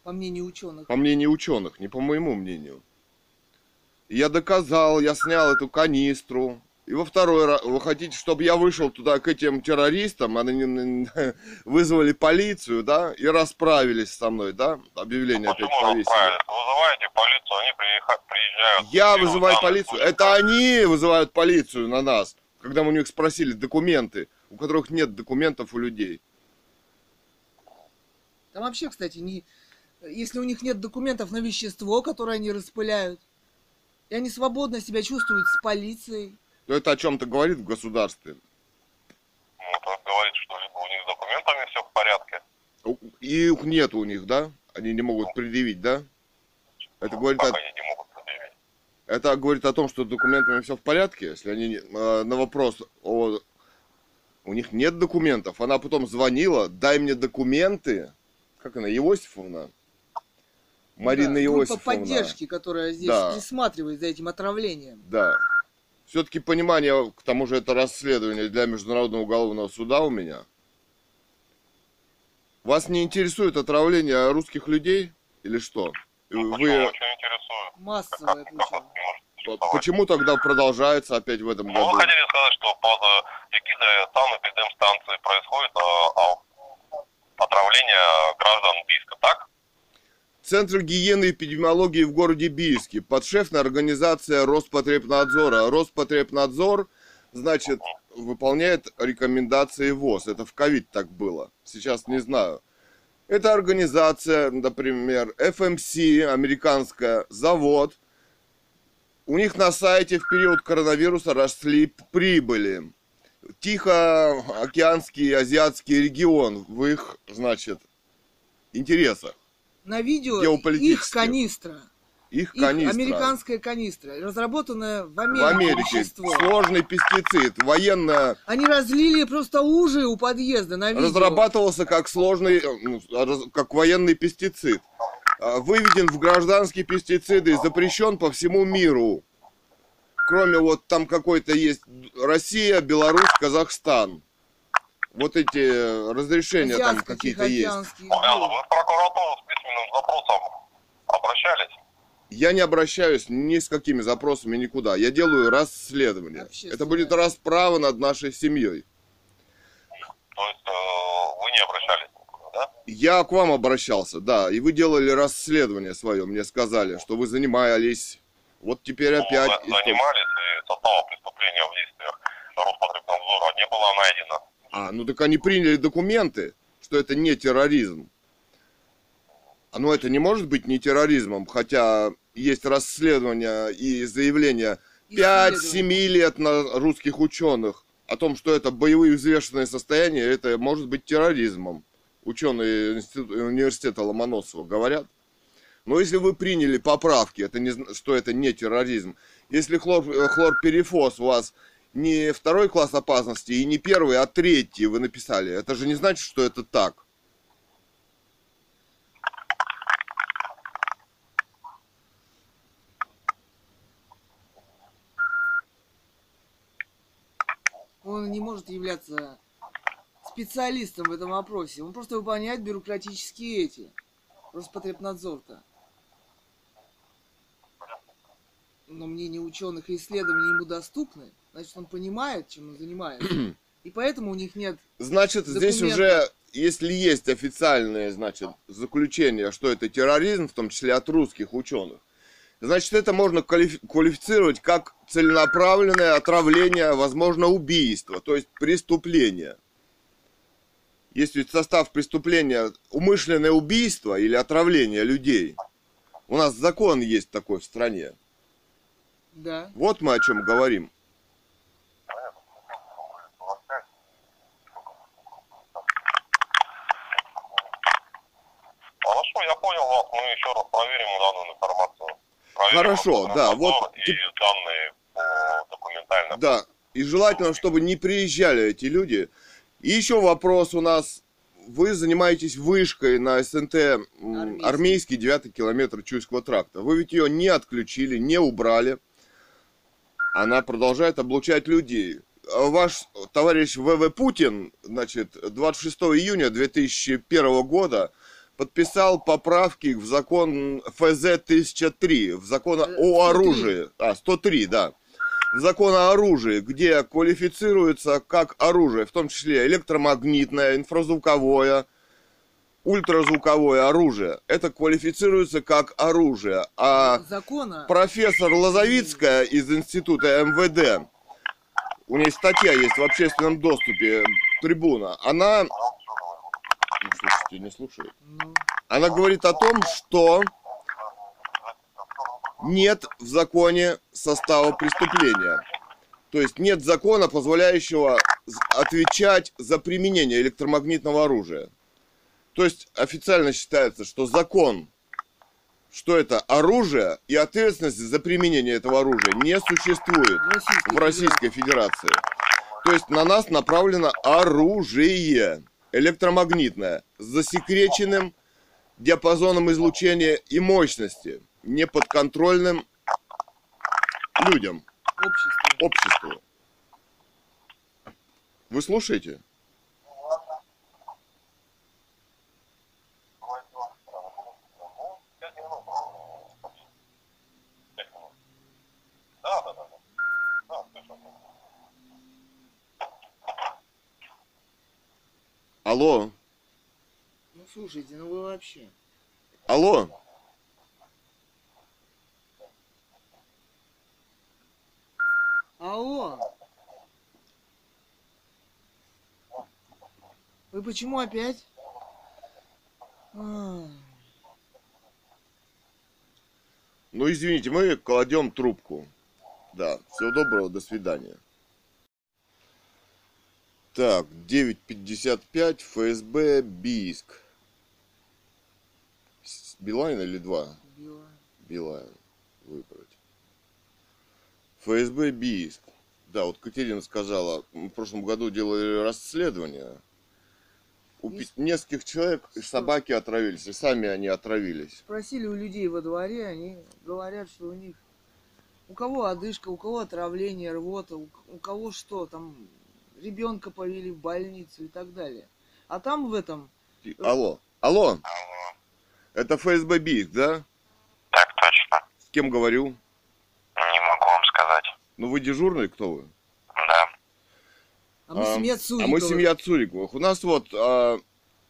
По мнению ученых. По мнению ученых, не по моему мнению. Я доказал, я снял эту канистру. И во второй раз, вы хотите, чтобы я вышел туда к этим террористам, они [LAUGHS] вызвали полицию, да, и расправились со мной, да, объявление опять Почему вы повесили. Вызываете полицию, они приезжают. Я вызываю полицию. случай. Это они вызывают полицию на нас, когда мы у них спросили документы, у которых нет документов у людей. Там вообще, кстати, не... если у них нет документов на вещество, которое они распыляют, и они свободно себя чувствуют с полицией. То это о чем-то говорит в государстве. Ну, это говорит, что либо у них с документами все в порядке, И их нет у них, да? Они не могут предъявить, да? Это ну, говорит о, они не могут предъявить. это говорит о том, что с документами все в порядке, если они э, на вопрос о у них нет документов, она потом звонила, дай мне документы. Как она, Иосифовна? Марина Да, группа Иосифовна. поддержки, которая здесь Да. присматривает за этим отравлением. Да. Все-таки понимание, к тому же это расследование для Международного уголовного суда у меня. Вас не интересует отравление русских людей или что? Ну, Вы почему очень интересует? Массовое причем. почему тогда продолжается опять в этом Ну, году? вы хотели сказать, что под э, эгидой САН эпидемстанции происходит э, а, отравление граждан Бийска, так? Центр гигиены и эпидемиологии в городе Бийске, подшефная организация Роспотребнадзора. Роспотребнадзор, значит, выполняет рекомендации ВОЗ. Это в ковид так было. Сейчас не знаю. Это организация, например, FMC, американская, завод. У них на сайте в период коронавируса росли прибыли. Тихоокеанский азиатский регион в их, значит, интересах. На видео их канистра. Их Их канистра. американская канистра, разработанная в Америке. В Америке вещество. сложный пестицид, военная, Они разлили просто лужи у подъезда на видео. разрабатывался как сложный, ну, как военный пестицид. А, Выведен в гражданские пестициды и запрещен по всему миру. Кроме вот там какой-то есть Россия, Беларусь, Казахстан. Вот эти э, разрешения там какие-то есть. Регион. вы в прокуратуру с письменным запросом обращались? Я не обращаюсь ни с какими запросами никуда. Я делаю расследование. Это будет расправа над нашей семьей. То есть э, вы не обращались да? Я к вам обращался, да, и вы делали расследование свое, мне сказали, что вы занимались. Вот теперь Ну, опять. за- занимались, и состава преступления в действиях Роспотребнадзора не было найдено. А, ну так они приняли документы, что это не терроризм. А ну это не может быть не терроризмом, хотя есть расследования и заявления 5-7 Исследования. лет на русских ученых о том, что это боевые взвешенные состояния, это может быть терроризмом. Ученые университета Ломоносова говорят. Но если вы приняли поправки, это не, что это не терроризм. Если хлор, хлорперифос у вас не второй класс опасности и не первый, а третий вы написали, это же не значит, что это так. Он не может являться специалистом в этом вопросе. Он просто выполняет бюрократические эти. Роспотребнадзор-то. Но мнение ученых и исследований ему доступны. Значит, он понимает, чем он занимается. [CLEARS THROAT] И поэтому у них нет... Значит, здесь Документы. уже, если есть официальное, значит, заключение, что это терроризм, в том числе от русских ученых, значит, это можно квалифи- квалифицировать как целенаправленное отравление, возможно, убийство, то есть преступление. Есть ведь состав преступления умышленное убийство или отравление людей. У нас закон есть такой в стране. Да. Вот мы о чем говорим. Хорошо, я понял вас. Мы еще раз проверим данную информацию. Проверим Хорошо, да, вот И тип- данные по документально. Да, и желательно, чтобы не приезжали эти люди. И еще вопрос у нас. Вы занимаетесь вышкой на СНТ Армейский. армейский 9 километр Чуйского тракта. Вы ведь ее не отключили, не убрали. Она продолжает облучать людей. Ваш товарищ ВВ Путин, значит, 26 июня 2001 года подписал поправки в закон ФЗ-1003, в закон Э, о 103. оружии. А, 103, да. В закон о оружии, где квалифицируется как оружие, в том числе электромагнитное, инфразвуковое, ультразвуковое оружие. Это квалифицируется как оружие. А Закона... профессор Лозовицкая из института МВД, у нее статья есть в общественном доступе, трибуна, она Ну, слушайте, не слушает. Она говорит о том, что нет в законе состава преступления. То есть нет закона, позволяющего отвечать за применение электромагнитного оружия. То есть официально считается, что закон, что это оружие и ответственность за применение этого оружия не существует Российской в Российской Федерации. То есть на нас направлено оружие электромагнитное с засекреченным диапазоном излучения и мощности, неподконтрольным людям, Общество. обществу. Вы слушаете? Алло, Ну, слушайте, ну вы вообще. алло. Алло. Вы почему опять? А, Ну, извините, мы кладем трубку. Да, всего доброго, до свидания. Так, 9.55, ФСБ, Бийск. С- Билайн или 2? Билайн. Билайн выбрать. ФСБ, Бийск. Да, вот Катерина сказала, мы в прошлом году делали расследование. У Есть- нескольких человек Что? собаки отравились, и сами они отравились. Спросили у людей во дворе, они говорят, что у них у кого одышка, у кого отравление, рвота, у, у кого что, там ребенка повели в больницу и так далее. А там в этом Алло, алло, Алло. это ФСБ Бийск, да? Так точно. С кем говорю? Не могу вам сказать. Ну вы дежурный, кто вы? Да. А мы А, семья А Цуриковых. мы семья Цуриковых. У нас вот а,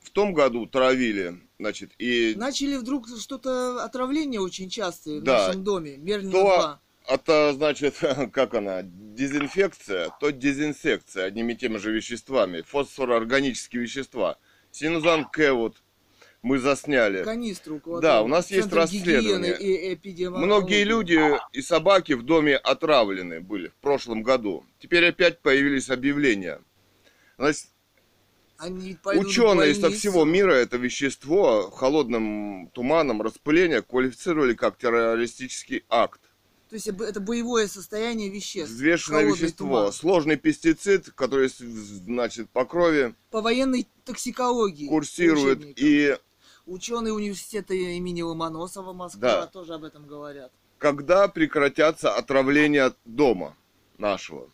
в том году травили, значит, и Начали вдруг что-то отравление очень частое в Да. нашем доме. Мерлина То- 2. Это, значит, [LAUGHS] как она, дезинфекция, то дезинсекция одними и теми же веществами, фосфороорганические вещества. Синузан К вот мы засняли. Канистру. Да, у нас есть расследование. и. Многие люди и собаки в доме отравлены были в прошлом году. Теперь опять появились объявления. Значит, Они Ученые со всего мира это вещество холодным туманом распыления квалифицировали как террористический акт. То есть это боевое состояние веществ. Взвешенное вещество, туман. сложный пестицид, который значит по крови По военной токсикологии. курсирует и Ученые университета имени Ломоносова Москва Да. тоже об этом говорят. когда прекратятся отравления дома нашего.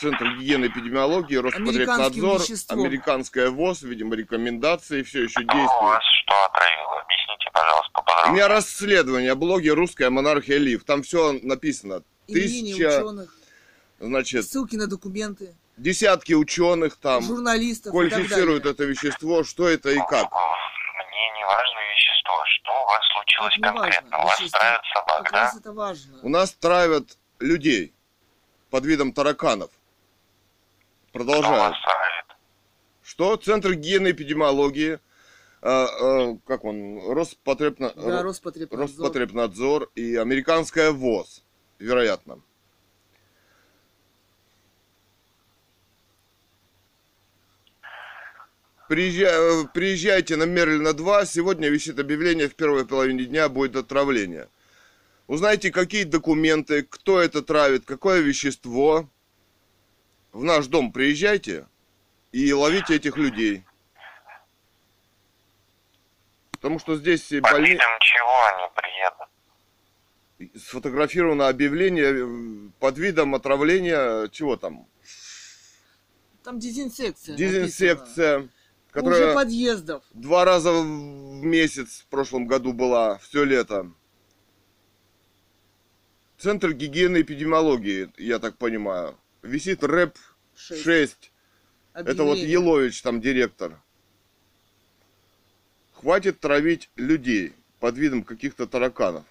Центр гигиены и эпидемиологии, Роспотребнадзор, американская ВОЗ, видимо, рекомендации все еще У действуют. вас что отравило? Объясните, пожалуйста, У поподробнее. меня расследование о блоге «Русская монархия Лив». Там все написано. Имени Тысяча, ученых, значит, ссылки на документы, десятки ученых там журналистов квалифицируют это вещество, что это и как. Мне не важно вещество. Что у вас случилось не конкретно? важно, У вас вещество. травят собак, Как да? раз это важно. У нас травят людей под видом тараканов. Травит? Что? Центр гигиены и эпидемиологии, а, а, как он, Роспотребна- Да, Ро- Роспотребнадзор. Роспотребнадзор и американская ВОЗ, вероятно. Приезжай- приезжайте на Мерлина 2. Сегодня висит объявление, в первой половине дня будет отравление. Узнайте, какие документы, кто это травит, какое вещество. В наш дом приезжайте и ловите этих людей. Потому что здесь видом чего они приедут? сфотографировано объявление э, под видом отравления, чего там? Там дезинсекция. написано. Дезинсекция, Уже которая подъездов. два раза в месяц в прошлом году была, все лето. Центр гигиены и эпидемиологии, я так понимаю. Висит рэп Шесть. 6. Это вот. Елович, там директор. Хватит травить людей под видом каких-то тараканов.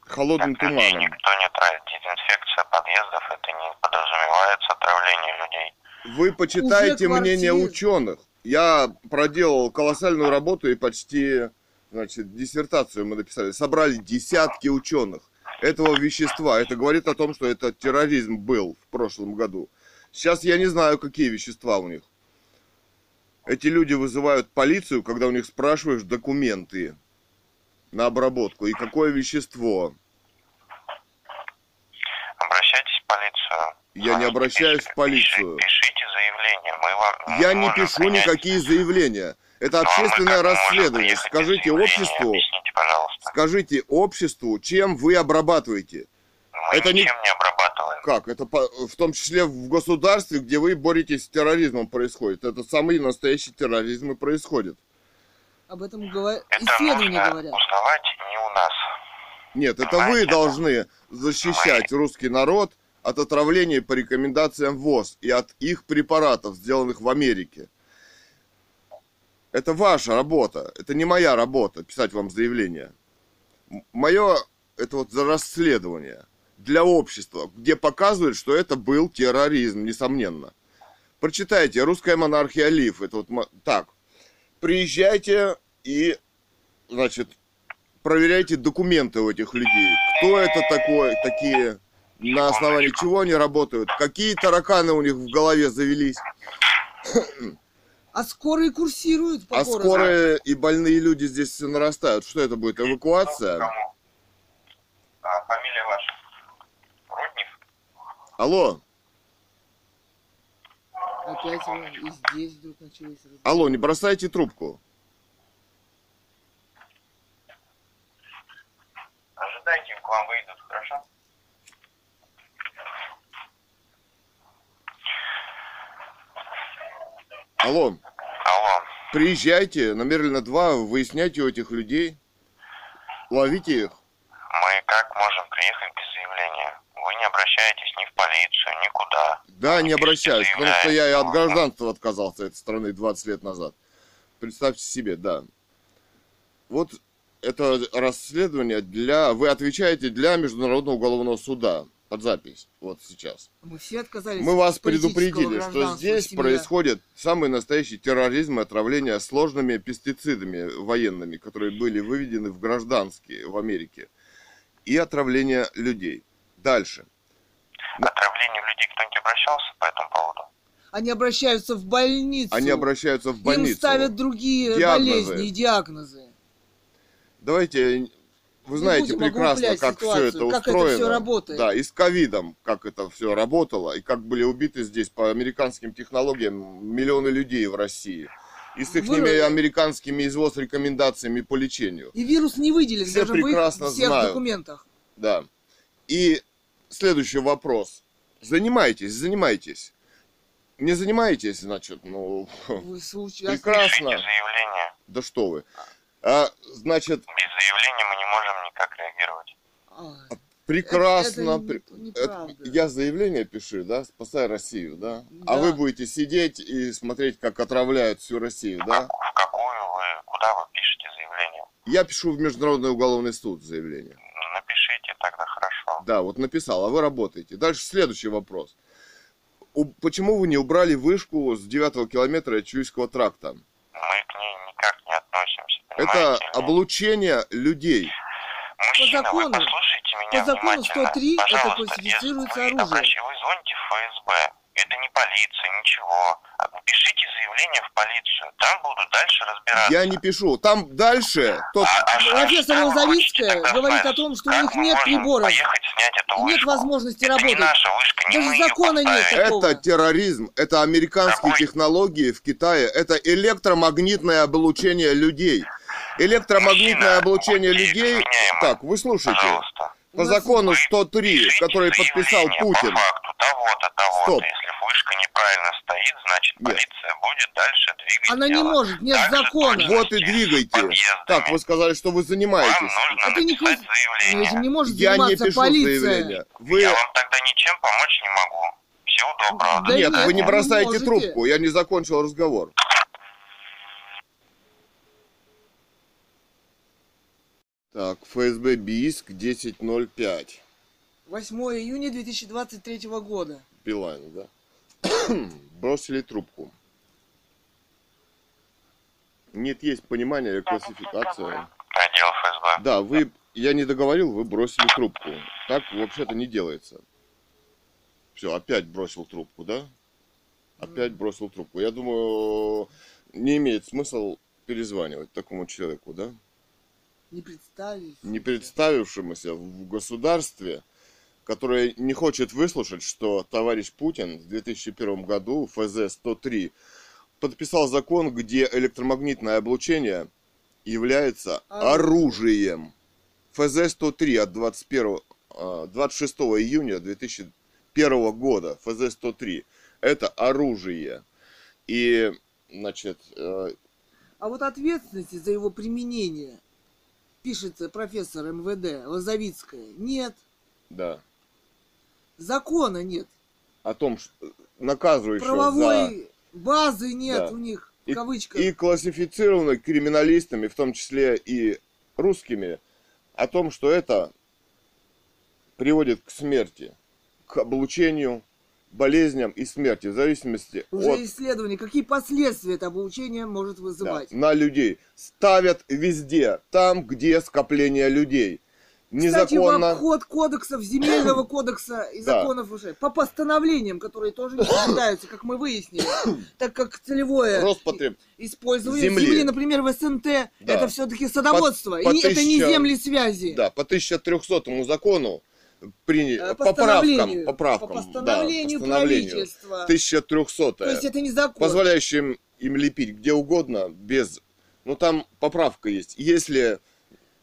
Холодным Так, туманом. никто не травит. Дезинфекция подъездов, это не подразумевается отравление людей. Вы почитайте Уже мнение квартир- ученых. Я проделал колоссальную работу и почти, значит, диссертацию мы написали. Собрали десятки ученых этого вещества. Это говорит о том, что это терроризм был в прошлом году. Сейчас я не знаю, какие вещества у них. Эти люди вызывают полицию, когда у них спрашиваешь документы на обработку и какое вещество. Обращайтесь в полицию. Я не обращаюсь в полицию. Пишите, пишите заявление. Мы вам Я не пишу принять. никакие заявления. Это общественное расследование. Скажите обществу, Объясните, пожалуйста. скажите обществу, чем вы обрабатываете. Мы это не- ничем не обрабатываем. Как? Это по- в том числе в государстве, где вы боретесь с терроризмом происходит. Это самый настоящий терроризм и происходит. Об этом говорят Это исследования нужно говорят. узнавать не у нас. Нет, это вы должны защищать русский народ от отравления по рекомендациям ВОЗ и от их препаратов, сделанных в Америке. Это ваша работа, это не моя работа, писать вам заявление. Мое, это вот за расследование для общества, где показывают, что это был терроризм, несомненно. Прочитайте «Русская монархия Лив». Это вот так. Приезжайте и, значит, проверяйте документы у этих людей. Кто это такой, такие, на основании чего они работают, какие тараканы у них в голове завелись. А скорые курсируют по А городу. скорые и больные люди здесь все нарастают. Что это будет, эвакуация? Кому? А, фамилия ваша? Руднев? Алло, Опять вы и здесь вдруг начались. алло, не бросайте трубку. Ожидайте, к вам выйдут, хорошо? Алло, Алло. приезжайте на Мерлина 2, выясняйте у этих людей, ловите их. Мы как можем приехать без заявления? Вы не обращаетесь ни в полицию, никуда. Да, не обращаюсь, потому что я и от гражданства отказался этой страны 20 лет назад. Представьте себе, да. Вот это расследование для... Вы отвечаете для Международного уголовного суда под запись, вот сейчас. Мы все отказались Мы вас предупредили, что здесь семья. происходит самый настоящий терроризм и отравление сложными пестицидами военными, которые были выведены в гражданские в Америке, и отравление людей. Дальше. Отравление людей кто-нибудь обращался по этому поводу? Они обращаются в больницу. Они обращаются в Им больницу. ставят другие Диагнозы. болезни и диагнозы. Давайте, вы знаете прекрасно, как все это как это устроено. всё работает. Да, и с ковидом, как это все работало, и как были убиты здесь по американским технологиям миллионы людей в России. И с их Вы- американскими извоз рекомендациями по лечению. И вирус не выделен Все даже в их прекрасно всех знают. документах. Да. И следующий вопрос. Занимайтесь, занимайтесь. Не занимаетесь, значит, ну, Вы [LAUGHS] случай- прекрасно. Заявление. Да что вы. А, значит, Без заявления мы не можем никак реагировать. А, прекрасно. Это- это не- это- я заявление пишу, да, спасай Россию, да? А Да. вы будете сидеть и смотреть, как отравляют всю Россию, да? В какую вы, куда вы пишете заявление? Я пишу в Международный уголовный суд заявление. Напишите, тогда хорошо. Да, вот написал, а вы работаете. Дальше следующий вопрос. У- почему вы не убрали вышку с 9 километра Чуйского тракта? Мы к ней никак не относимся. Это облучение людей. Мужчина, закону- вы послушайте меня по закону внимательно. 103 это классифицируется оружием. обращ- Вы звоните в ФСБ. Это не полиция, ничего. А Пишите заявление в полицию. Там будут дальше разбираться. Я не пишу. Там дальше тот... А- а Профессор хотите тогда говорит знать? о том, что у них нет приборов. И нет возможности Это работать. не наша вышка, не Даже закона нет такого. Это терроризм, это американские Какой? технологии в Китае, это электромагнитное облучение людей. Электромагнитное облучение людей... Так, вы слушайте. Пожалуйста. По закону Вы 103, пишите который подписал Путин. По факту того-то, того-то. Стоп. Если вышка неправильно стоит, значит Нет. полиция будет дальше двигать Она не дело. может, нет же закона. Вот и двигайте. подъездами. Так, вы сказали, что вы Вам занимаетесь. нужно Это не написать класс- заявление. Этим не может Я не пишу полиция. заявление. Вы... Я вам тогда ничем помочь не могу. Всего доброго. Да Нет, нет, вы не вы бросайте можете. трубку, я не закончил разговор. Так, ФСБ Бийск 10.05. 8 июня 2023 года. Билайн, да? [CLEARS THROAT] Бросили трубку. Нет, есть понимание и классификация. Отдел ФСБ. Да, вы, я не договорил, вы бросили трубку. Так вообще-то не делается. Все, опять бросил трубку, да? Опять бросил трубку. Я думаю, не имеет смысл перезванивать такому человеку, да? Не представить. Не представившемуся в государстве, которое не хочет выслушать, что товарищ Путин в 2001 году, ФЗ-103, подписал закон, где электромагнитное облучение является оружием. ФЗ-103 от 21, а, 26 июня 2001 года, ФЗ-103, это оружие. И, значит, э, А вот ответственности за его применение пишется профессор МВД Лозовицкая. Нет. да, Закона нет. о том, что наказывающего за... Правовой базы нет Да. у них. В И, кавычках. и классифицировано криминалистами, в том числе и русскими, о том, что это приводит к смерти, к облучению, болезням и смерти, в зависимости Уже от исследования, какие последствия это обучение может да, вызывать. на людей. Ставят везде, там, где скопление людей. Кстати, в Незаконно. обход кодексов, земельного [COUGHS] кодекса и Да. законов уже, по постановлениям, которые тоже не соблюдаются, как мы выяснили, [COUGHS] так как целевое Роспотреб. использование земли. земли, например, в СНТ, это все-таки садоводство, По- по и не- это не тысяча- земли связи. Да, по 1300 закону приняли Э, поправкам, постановлению, поправкам, по да, постановлению постановлению. правительства. 1300 То есть это не закон. позволяющим им лепить где угодно, без... Ну, там поправка есть. Если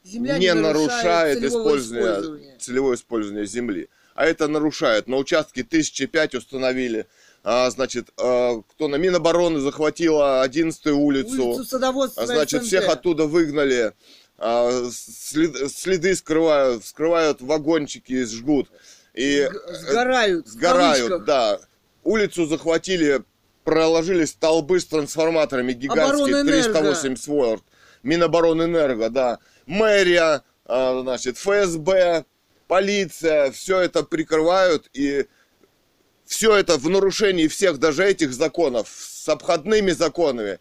Земля не нарушает целевого использование, использования. целевое использование земли. А это нарушает. На участке 1005 установили. А, значит, а, кто на Минобороны захватила 11 улицу. Улицу садоводства А, значит, СНТ. всех оттуда выгнали. А, след- следы скрывают, вскрывают вагончики, жгут. И Сг- сгорают. сгорают, да. Улицу захватили, проложили столбы с трансформаторами гигантские, Оборонэнерго. 380 вольт. Миноборонэнерго, да. Мэрия, а, значит, ФСБ, полиция, все это прикрывают и все это в нарушении всех даже этих законов, с обходными законами,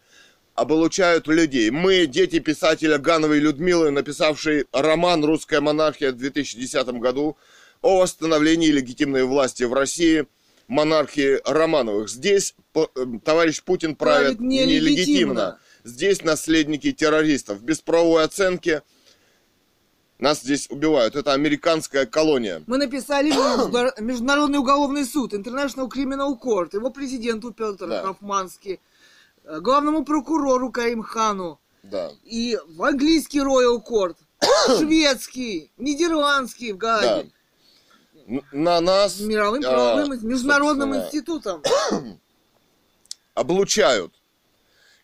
облучают людей. Мы, дети писателя Гановой Людмилы, написавшей роман «Русская монархия» в 2010 году о восстановлении легитимной власти в России, монархии Романовых. Здесь э, товарищ Путин правит Правит нелегитимно. нелегитимно. Здесь наследники террористов. Без правовой оценки нас здесь убивают. Это американская колония. Мы написали между- Международный уголовный суд, International Criminal Court, его президенту Петру Да. Хофмански, э, главному прокурору Карим Хану, Да. и в английский Royal Court, [COUGHS] шведский, нидерландский в да. Гааге, Н- На нас мировым а, правовым, международным собственно, институтом. [COUGHS] облучают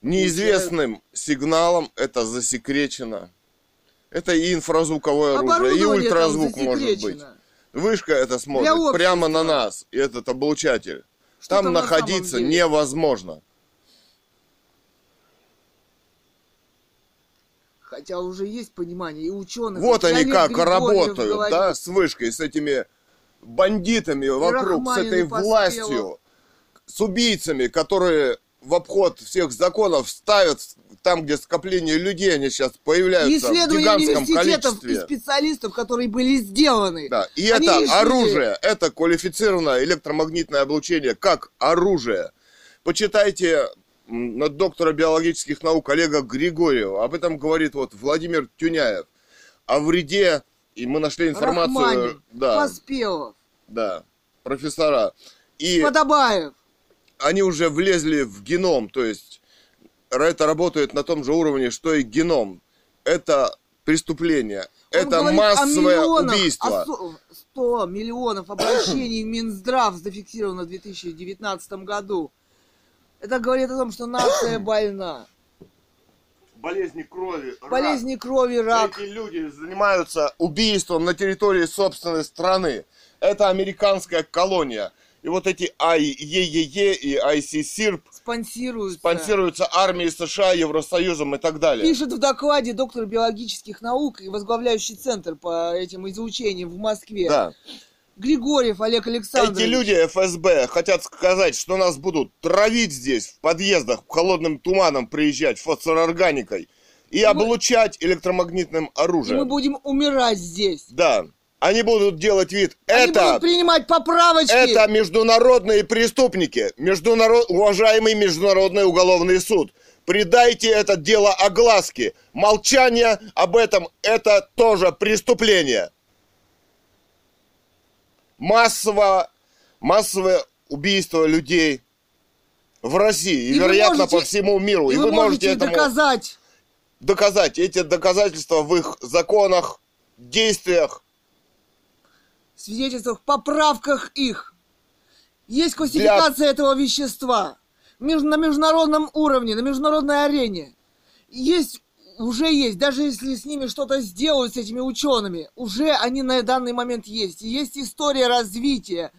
неизвестным сигналом, это засекречено. Это и инфразвуковое оружие, и ультразвук может быть. Вышка это смотрит прямо на нас, и этот облучатель. Там там находиться невозможно. Хотя уже есть понимание и ученых. Вот и они как работают, да, с вышкой, с этими бандитами вокруг, с этой властью, с убийцами, которые в обход всех законов ставят там, где скопление людей, они сейчас появляются в исследования гигантском университетов и количестве. специалистов, которые были сделаны. Да, и Они это решили- оружие, это квалифицированное электромагнитное облучение как оружие. Почитайте на доктора биологических наук Олега Григорьева, об этом говорит вот Владимир Тюняев. О вреде, и мы нашли информацию, Рахманин, да, Поспелов, да, профессора. И Подобаев. они уже влезли в геном, то есть это работает на том же уровне, что и геном. Это преступление, Он это массовое миллионах, убийство. о со- 100 миллионов обращений в Минздрав зафиксировано в 2019 году. Это говорит о том, что нация [COUGHS] больна. Болезни крови. Болезни крови, рак. Эти люди занимаются убийством на территории собственной страны. Это американская колония. И вот эти АИЕЕ и ICCIRP Спонсируются. спонсируются армией США, Евросоюзом и так далее. Пишет в докладе доктор биологических наук и возглавляющий центр по этим изучениям в Москве. Да. Григорьев Олег Александрович. Эти люди ФСБ хотят сказать, что нас будут травить здесь, в подъездах, холодным туманом приезжать, фосфорорганикой и мы- облучать электромагнитным И мы оружием. будем умирать здесь. Да. Они будут делать вид. Они это, будут принимать поправочки. это международные преступники. Международ... Уважаемый Международный уголовный суд. Придайте это дело огласке. Молчание об этом – это тоже преступление. Массово, массовое убийство людей в России и, И вероятно, можете- по всему миру. И И, вы, можете можете этому доказать. доказать. Эти доказательства в их законах, действиях. свидетельствах, поправках их. Есть классификация этого вещества на международном уровне, на международной арене. Есть, уже есть, даже если с ними что-то сделают, с этими учеными, уже они на данный момент есть. И есть история развития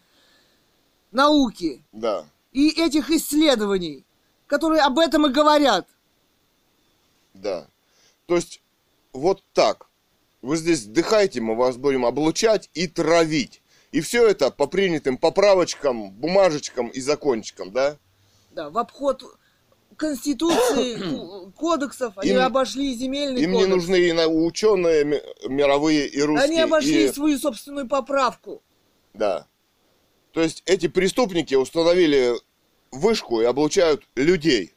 науки Да. и этих исследований, которые об этом и говорят. Да. То есть, вот так. Вы здесь вдыхаете, мы вас будем облучать и травить. И все это по принятым поправочкам, бумажечкам и закончикам, да? Да, в обход Конституции, [COUGHS] кодексов, они Им- обошли земельный Им не кодекс. нужны и ученые ми- мировые и русские. Они обошли и- свою собственную поправку. Да. То есть эти преступники установили вышку и облучают людей.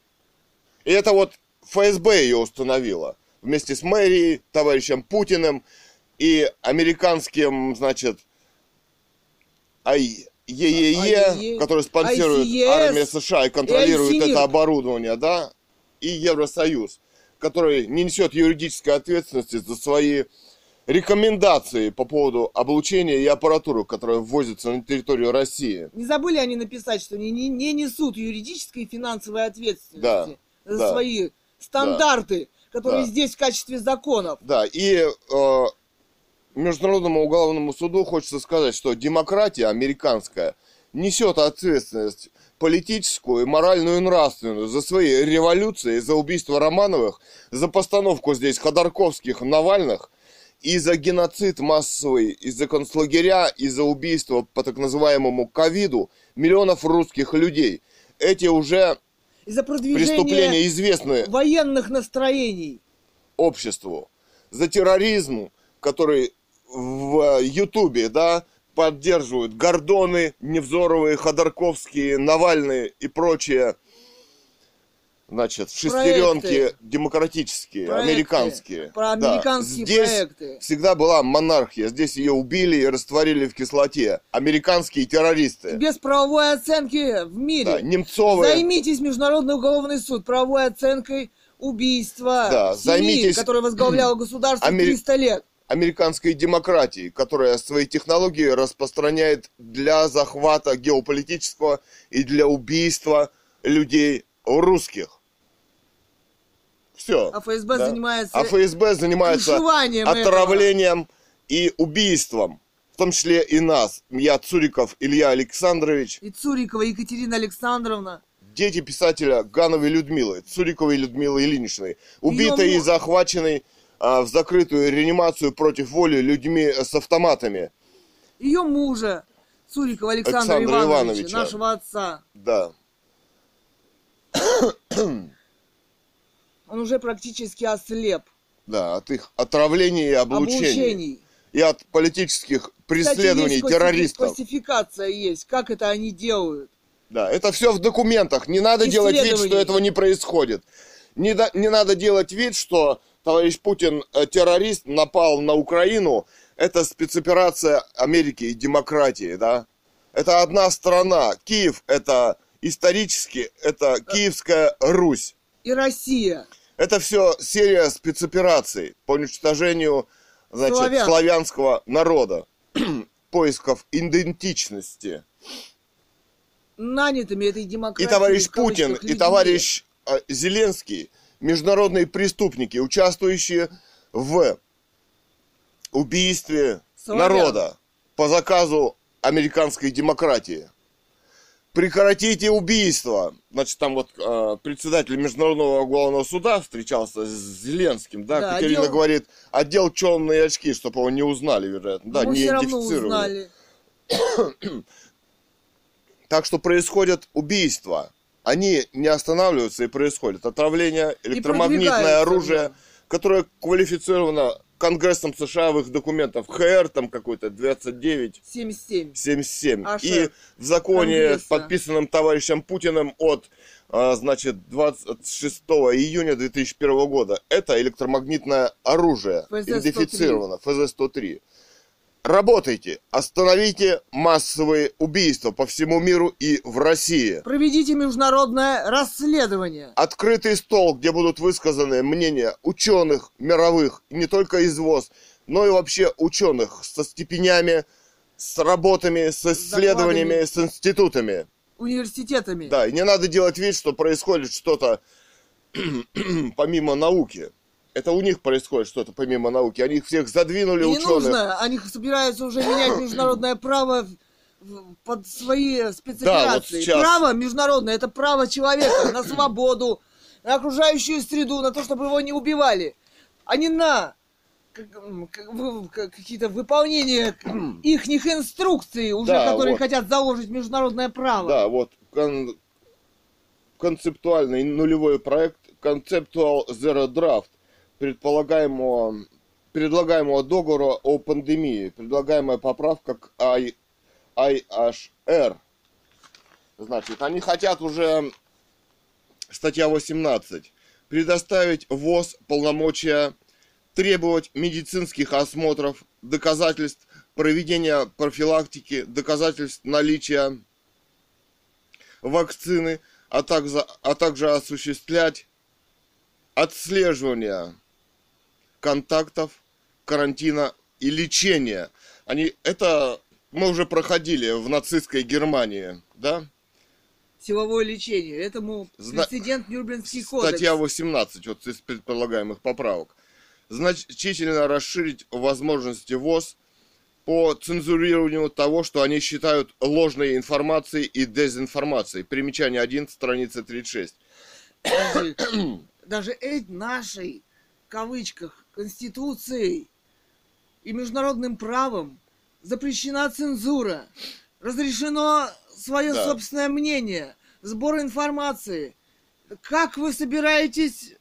И это вот ФСБ ее установила. Вместе с мэрией, товарищем Путиным и американским, значит, АИ- ЕЕЕ, который спонсирует ICS, армия США и контролирует ICIRC. это оборудование, да, и Евросоюз, который не несет юридической ответственности за свои рекомендации по поводу облучения и аппаратуры, которая ввозится на территорию России. Не забыли они написать, что они не, не несут юридической и финансовой ответственности Да, за да. свои стандарты, которые Да. здесь в качестве законов. Да, и э, Международному уголовному суду хочется сказать, что демократия американская несет ответственность политическую, моральную и нравственную за свои революции, за убийство Романовых, за постановку здесь Ходорковских, Навальных, и за геноцид массовый, и за концлагеря, и за убийство по так называемому ковиду миллионов русских людей. Эти уже И за преступления известны военных настроений. обществу, за терроризм, который в Ютубе, да, поддерживают Гордоны, Невзоровые, Ходорковские, Навальные и прочие, значит, шестеренки Проекты. демократические, Проекты. американские. Про Да. американские Здесь проекты. всегда была монархия, здесь ее убили и растворили в кислоте. Американские террористы. Без правовой оценки в мире. Да, Немцовы. Займитесь Международный уголовный суд правовой оценкой убийства Да, семьи, займитесь которое возглавляло государство Амери- 300 лет. Американской демократии, которая свои технологии распространяет для захвата геополитического и для убийства людей русских. Все. А ФСБ занимается А ФСБ занимается отравлением и убийством. В том числе и нас. Я Цуриков Илья Александрович. И Цурикова Екатерина Александровна. Дети писателя Гановой Людмилы, Цуриковой Людмилы Ильиничной, убитой Её и захваченной в закрытую реанимацию против воли людьми с автоматами. Ее мужа Цурикова Александра, Александра Ивановича, Ивановича. нашего отца. Да. [COUGHS] Он уже практически ослеп. Да, от их отравлений и облучений. Облучений. И от политических Кстати, преследований класси- террористов. классификация есть, как это они делают. Да, это все в документах. Не надо делать вид, что этого не происходит. Не, да- не надо делать вид, что товарищ Путин э, террорист напал на Украину. Это спецоперация Америки и демократии, да? Это одна страна. Киев это исторически, это Киевская Русь. И Россия. Это все серия спецопераций по уничтожению значит, Славян. славянского народа, [CLEARS THROAT] поисков идентичности. Нанятыми этой демократией. И товарищ Путин, и товарищ э, Зеленский, международные преступники, участвующие в убийстве Славян. народа по заказу американской демократии. Прекратите убийство. Значит, там вот э, председатель Международного уголовного суда встречался с Зеленским, да? Да, Катерина отдел- говорит, отдел черные очки, чтобы его не узнали, вероятно. Да, Мы не идентифицировали. Так что происходят убийства. Они не останавливаются и происходят. Отравление, электромагнитное оружие, да. которое квалифицировано Конгрессом США в их документах. ХР там какой-то 29 77. 77. А И в законе, Конгресса? подписанном товарищем Путиным от, а, значит, 26 июня 2001 года, это электромагнитное оружие, ФЗ-103. идентифицировано, ФЗ-103. Работайте, остановите массовые убийства по всему миру и в России. Проведите международное расследование. Открытый стол, где будут высказаны мнения ученых мировых, и не только из ВОЗ, но и вообще ученых со степенями, с работами, с исследованиями, с институтами. Университетами. Да, и не надо делать вид, что происходит что-то [CLEARS THROAT] помимо науки. Это у них происходит что-то помимо науки. Они их всех задвинули, не ученых. нужно, они собираются уже менять [COUGHS] международное право под свои спецоперации. сейчас. Право международное это право человека на [COUGHS] свободу, на окружающую среду, на то, чтобы его не убивали, а не на какие-то выполнения [COUGHS] ихних инструкций, уже Да, которые вот. хотят заложить международное право. Да, вот кон- концептуальный нулевой проект Conceptual Zero Draft предполагаемого, предлагаемого договора о пандемии, предлагаемая поправка к I, IHR. Значит, они хотят уже, статья 18, предоставить ВОЗ полномочия требовать медицинских осмотров, доказательств проведения профилактики, доказательств наличия вакцины, а также, а также осуществлять отслеживание контактов, карантина и лечения. Они, это мы уже проходили в нацистской Германии, да? Силовое лечение. Этому Зна- прецедент Нюрнбергский кодекс. Статья 18, вот из предполагаемых поправок. Значительно расширить возможности ВОЗ по цензурированию того, что они считают ложной информацией и дезинформацией. Примечание 1, страница 36. [COUGHS] даже, даже этой нашей, в кавычках, конституцией и международным правом запрещена цензура. Разрешено свое Да. собственное мнение, сбор информации. Как вы собираетесь...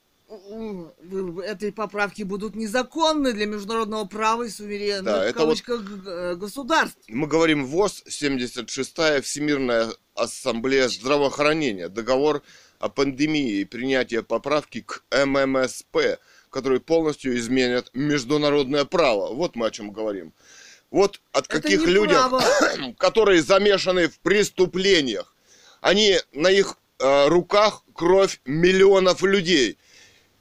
Этой поправки будут незаконны для международного права и суверенных Да, это вот- кавычках г- государств. Мы говорим ВОЗ, 76-я Всемирная Ассамблея здравоохранения, договор о пандемии и принятие поправки к ММСП, которые полностью изменят международное право. Вот мы о чем говорим. Вот от Это каких право. [COUGHS] которые замешаны в преступлениях. Они на их э, руках кровь миллионов людей.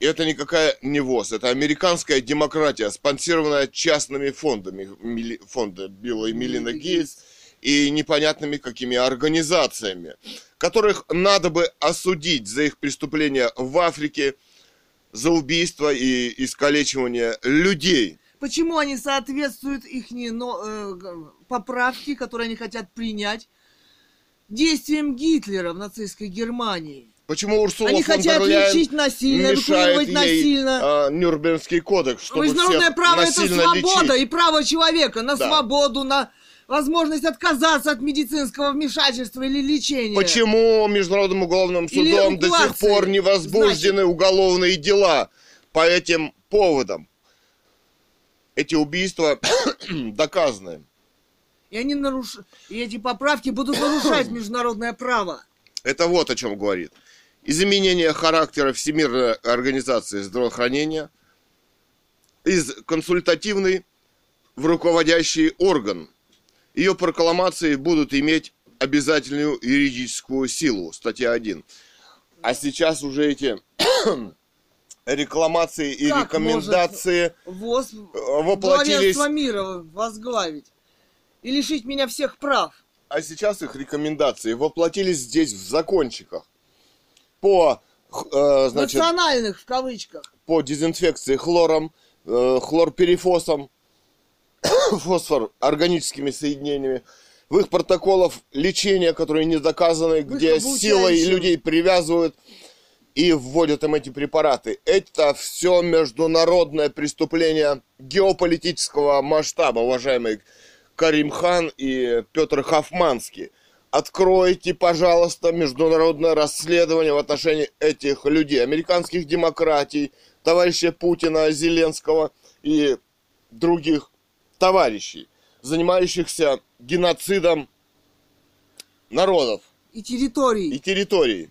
И это никакая не ВОЗ, это американская демократия, спонсированная частными фондами, Мили- фонда Билла и Мелина Гейтс и непонятными какими организациями, которых надо бы осудить за их преступления в Африке, за убийство и искалечивание людей. Почему они соответствуют их поправки, которые они хотят принять, действиям Гитлера в нацистской Германии? Почему Урсула они фон хотят дер Ляйен лечить насильно, мешает ей насильно. а, Нюрнбергский кодекс, чтобы Международное право это свобода лечить? и право человека на Да. свободу, на возможность отказаться от медицинского вмешательства или лечения. Почему Международным уголовным судом до сих пор не возбуждены уголовные дела по этим поводам? Эти убийства [COUGHS] доказаны. И они наруш... и эти поправки будут нарушать [COUGHS] международное право. Это вот о чем говорит. Изменение характера Всемирной организации здравоохранения из консультативный в руководящий орган. Ее прокламации будут иметь обязательную юридическую силу. Статья 1. А сейчас уже эти [COUGHS] рекламации и Как рекомендации ВОЗ воплотились главенство мира возглавить и лишить меня всех прав. а сейчас их рекомендации воплотились здесь в закончиках. По, э, значит, Национальных в кавычках. по дезинфекции хлором, э, хлорперифосом, [COUGHS] фосфор органическими соединениями, в их протоколах лечения, которые не доказаны, где силой людей привязывают и вводят им эти препараты. Это все международное преступление геополитического масштаба, уважаемые Каримхан и Петр Хафманский. Откройте, пожалуйста, международное расследование в отношении этих людей, американских демократий, товарища Путина, Зеленского и других товарищей, занимающихся геноцидом народов И территории. и территорий.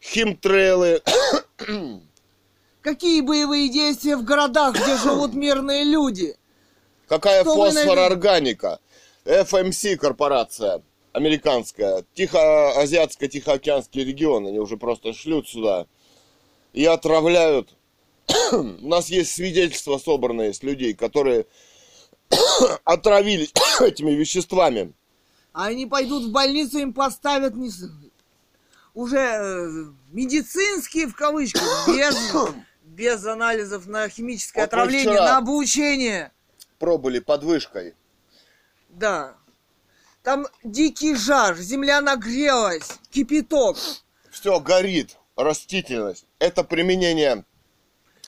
Химтрейлы, [COUGHS] Какие боевые действия в городах, где [COUGHS] живут мирные люди? какая Что фосфорорганика, FMC корпорация американская, Тихо, Азиатско-Тихоокеанский регион, они уже просто шлют сюда и отравляют. [COUGHS] У нас есть свидетельства собранные с людей, которые [COUGHS] отравились [COUGHS] этими веществами. А Они пойдут в больницу, им поставят не уже э, медицинские в кавычках, [COUGHS] без, без анализов на химическое Вот отравление, на обучение. Пробыли под вышкой. Да. Там дикий жар, земля нагрелась, кипяток. Все горит, растительность. Это применение...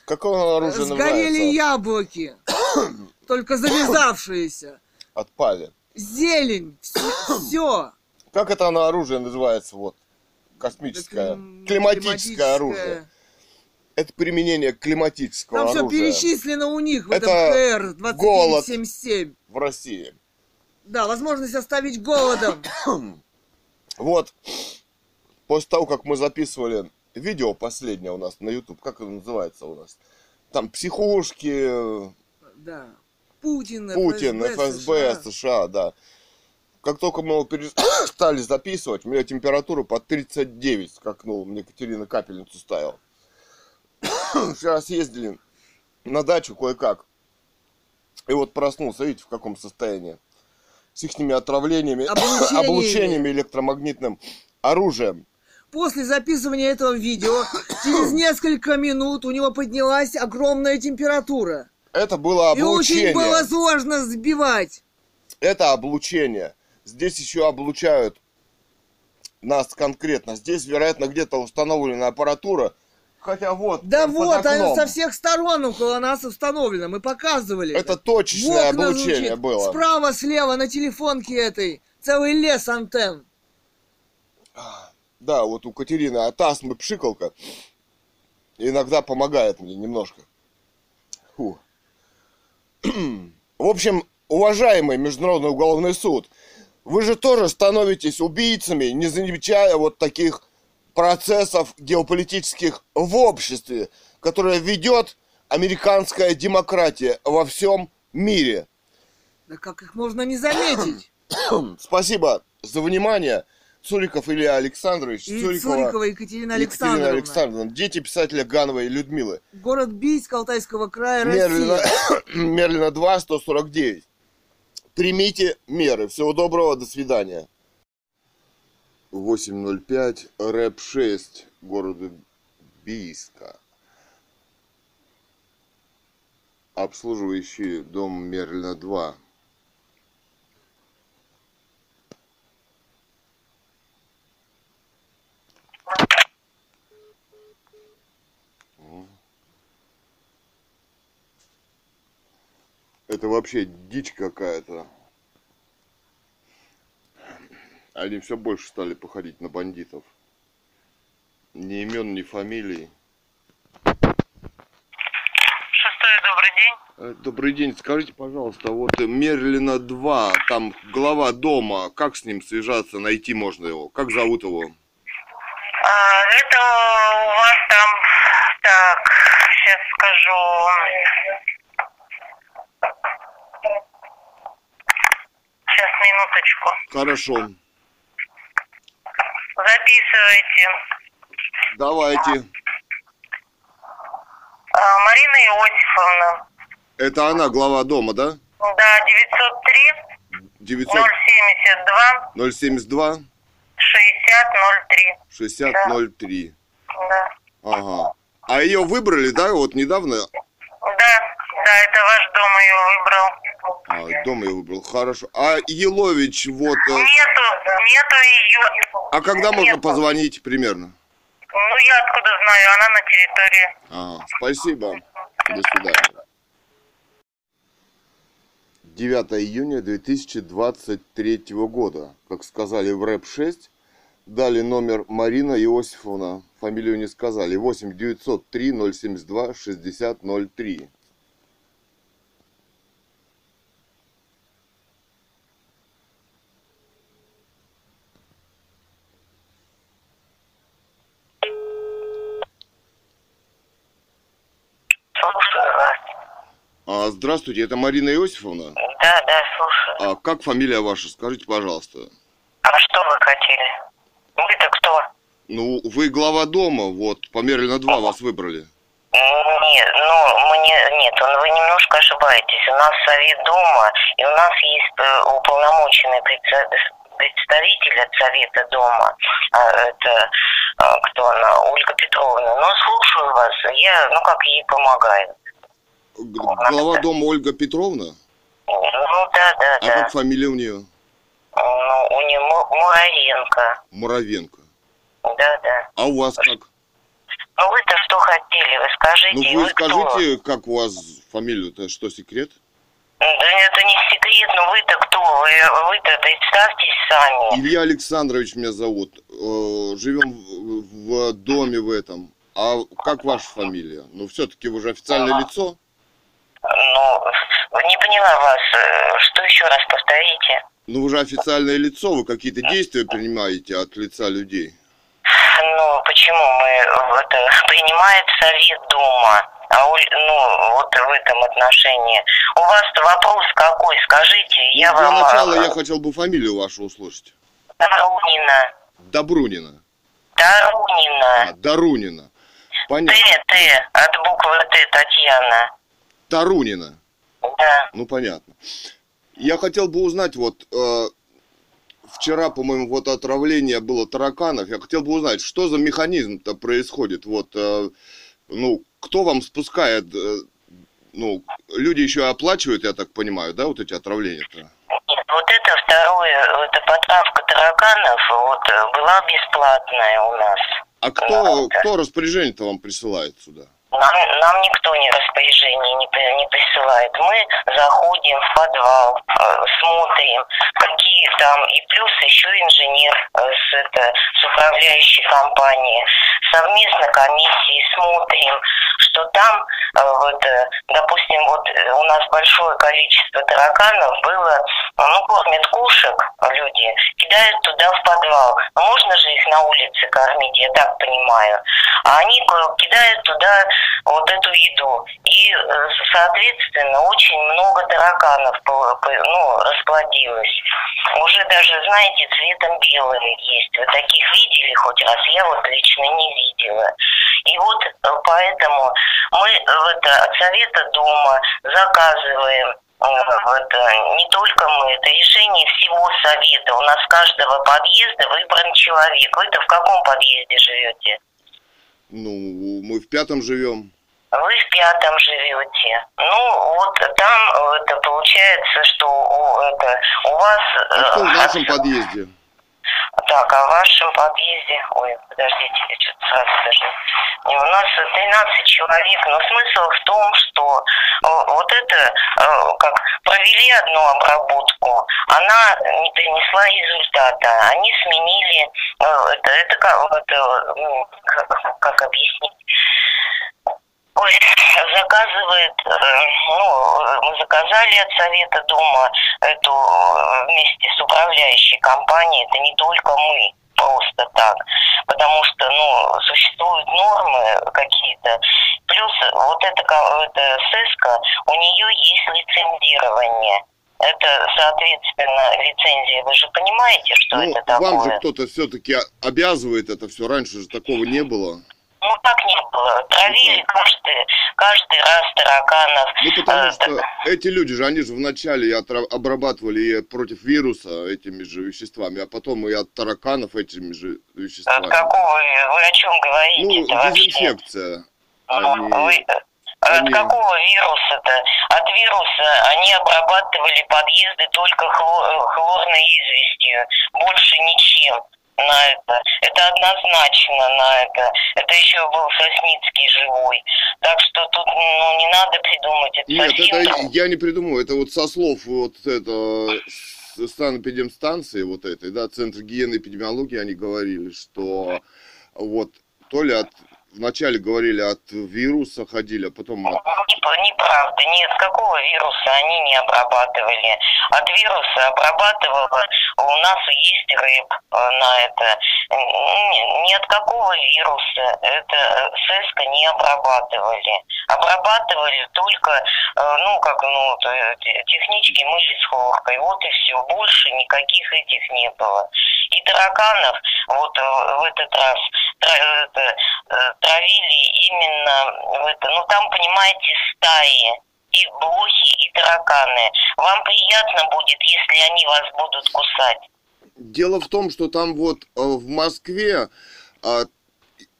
Какого оружия Сгорели называется? яблоки, только завязавшиеся. Отпали. Зелень, все. [COUGHS] Как это оно оружие называется? Вот. Космическое. Климатическое оружие. Это применение климатического Там все оружия перечислено у них в Это этом КР голод. 2177. в России. Да, возможность оставить голодом. [COUGHS] Вот. После того, как мы записывали видео последнее у нас на YouTube, как оно называется у нас? Там психушки, Да. Путин, Путин, ФСБ, США. США, да. Как только мы его перестали [COUGHS] записывать, у меня температура под 39 скакнула. Мне Катерина капельницу ставила. [COUGHS] Вчера съездили на дачу кое-как. И вот проснулся, видите, в каком состоянии. С их отравлениями, [COUGHS] Облучениями. облучениями электромагнитным оружием. После записывания этого видео, через несколько минут у него поднялась огромная температура. Это было И очень облучение. было сложно сбивать. Это облучение. Здесь еще облучают нас конкретно. Здесь, вероятно, где-то установлена аппаратура. Хотя вот. Да вот, она со всех сторон около нас установлена. Мы показывали. Это точечное облучение звучит. было. Справа, слева, на телефонке этой. Целый лес антенн. Да, вот у Катерины от астмы пшикалка. Иногда помогает мне немножко. Фу. В общем, уважаемый Международный уголовный суд, вы же тоже становитесь убийцами, не замечая вот таких процессов геополитических в обществе, которое ведет американская демократия во всем мире. Да как их можно не заметить? Спасибо за внимание. Цуриков Илья Александрович, И Цурикова, Цурикова Екатерина Екатерина Александровна. Александровна, дети писателя Гановой Людмилы. Город Бийск Алтайского края, Мерлина, Россия. [COUGHS] Мерлина 2, 149. Примите меры. Всего доброго, до свидания. 8.05, рэп 6, города Бийска. Обслуживающий дом Мерлина 2. Это вообще дичь какая-то. Они все больше стали походить на бандитов. Ни имен, ни фамилий. Шестой, добрый день. Э, Добрый день, скажите, пожалуйста, вот Мерлина 2, там глава дома, как с ним связаться, найти можно его? Как зовут его? А, это у вас там, так, сейчас скажу. Сейчас, минуточку. Хорошо, Записывайте. давайте. А, Марина Иосифовна. Это она, глава дома, да? Да, 903 900 072 072 6003. 6003. Да. Ага. А ее выбрали, да, вот недавно? Да, да, это ваш дом ее выбрал. А, дом ее выбрал, хорошо. А Елович, вот... э, Нету, нету ее. А когда можно Нету. позвонить примерно? Ну, я откуда знаю, она на территории. Ага, спасибо. До свидания. 9 июня 2023 года. Как сказали в рэп-6, дали номер Марина Иосифовна, фамилию не сказали, 8 903 072 60 03. Слушаю вас. А, здравствуйте, это Марина Иосифовна. Да, да, слушаю. А как фамилия ваша? Скажите, пожалуйста. А что вы хотели? Вы-то кто? Ну, вы глава дома, вот, по Мерлина 2 вас выбрали. Нет, ну, мы не, нет, вы немножко ошибаетесь. У нас совет дома, и у нас есть э, уполномоченный представитель от совета дома. А, это а, кто она? Ольга Петровна. Ну, слушаю вас. Я, ну, как ей помогаю. Глава дома Ольга Петровна? Ну, да, да, А да. как фамилия у нее? Ну, у нее Муравенко. Муравенко. Да, да. А у вас как? Ну, вы-то что хотели? Вы скажите, Ну, вы вы кто? скажите, как у вас фамилию-то, что, секрет? Да это не секрет, но вы-то кто? Вы, вы-то представьтесь сами. Илья Александрович меня зовут. Э, Живем в, в доме в этом. А как ваша фамилия? Ну, все-таки вы же официальное лицо. Ну, не поняла вас. Э, Что еще раз повторите? Ну, вы же официальное лицо, вы какие-то действия принимаете от лица людей. Ну, почему мы это принимает совет дома? А у- ну, вот в этом отношении. У вас-то вопрос какой? Скажите, я Ну, Для вам... начала э, я хотел бы фамилию вашу услышать. Дарунина. Добрунина. Дарунина. А, Дарунина. Понятно. Т, Т, от буквы Т, Татьяна. Тарунина. Да. Ну, понятно. Я хотел бы узнать, вот, э, вчера, по-моему, вот отравление было тараканов. Я хотел бы узнать, что за механизм-то происходит? Вот, э, ну, кто вам спускает, э, ну, люди еще оплачивают, я так понимаю, да, вот эти отравления-то? Нет, вот это второе, это потравка тараканов, вот, э, была бесплатная у нас. А кто, кто распоряжение-то вам присылает сюда? Нам, нам никто не распоряжение не, не присылает. Мы заходим в подвал, э, смотрим, какие там, и плюс еще инженер э, с, это, с управляющей компанией. Совместно комиссии смотрим, что там, э, вот, э, допустим, вот э, у нас большое количество тараканов было, ну, кормят кошек люди, кидают туда в подвал. Ну, Можно же их на улице кормить, я так понимаю. А они кидают туда вот эту еду. И, соответственно, очень много тараканов ну, расплодилось. Уже даже, знаете, цветом белые есть. Вы таких видели хоть раз? Я вот лично не видела. И вот поэтому мы э, это, от совета дома заказываем э, это не только мы, это решение всего совета. У нас каждого подъезда выбран человек. Вы-то в каком подъезде живете? Ну, мы в пятом живем. Вы в пятом живете. Ну, вот там э, это получается, что у, это, у вас... А э, кто в нашем подъезде? Так, а в вашем подъезде... Ой, подождите, я что-то сразу даже... Не, У нас 13 человек, но смысл в том, что э, вот это, э, как провели одну обработку, она не принесла результата. Они сменили... э, Это, это как, как объяснить? Ой, заказывает, э, ну, мы заказали от Совета Дома эту э, вместе с управляющей компанией, это не только мы, просто так, потому что, ну, существуют нормы какие-то, плюс вот эта, эта СЭСКа, у нее есть лицензирование. Это, соответственно, лицензия. Вы же понимаете, что Ну, это такое? вам же кто-то все-таки обязывает это все. Раньше же такого не было. Ну, так не было. Травили каждый, каждый раз тараканов. Ну, потому Э, что эти люди же, они же вначале и отра- обрабатывали против вируса этими же веществами, а потом и от тараканов этими же От веществами. какого вы, о чем говорите? Ну, вообще? дезинфекция. Ну, Они- вы- от они- какого вируса-то? От вируса они обрабатывали подъезды только хло- хлорной известью, больше ничем. На это. Это однозначно на это. Это еще был Сосницкий живой. Так что тут ну, не надо придумать. Это Нет, это друг- я не придумаю, это вот со слов вот это санэпидемстанции вот этой, да, Центр гигиены и эпидемиологии, они говорили, что вот то ли от вначале говорили от вируса ходили, а потом от Не- Неправда, ни от какого вируса они не обрабатывали. От вируса обрабатывала, у нас есть рэп э, на это. Ни от какого вируса это э, СЭСКО не обрабатывали. Обрабатывали только, э, ну, как, ну, технички мыли с хлоркой. Вот и все. Больше никаких этих не было. И тараканов вот в этот раз травили именно в это, ну там, понимаете, стаи и блохи, и тараканы. Вам приятно будет, если они вас будут кусать. Дело в том, что там вот э, в Москве а,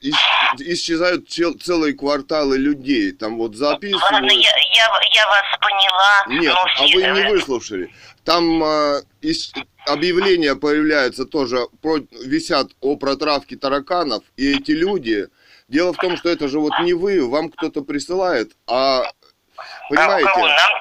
ис- исчезают цел- целые кварталы людей. Там вот Ладно, записывают. я, я, я вас поняла, Нет, но а вы не выслушали. Там э, ис- объявления появляются тоже, про- висят о протравке тараканов, и эти люди... Дело в том, что это же вот не вы, вам кто-то присылает, а... А Понимаете? у кого? Нам,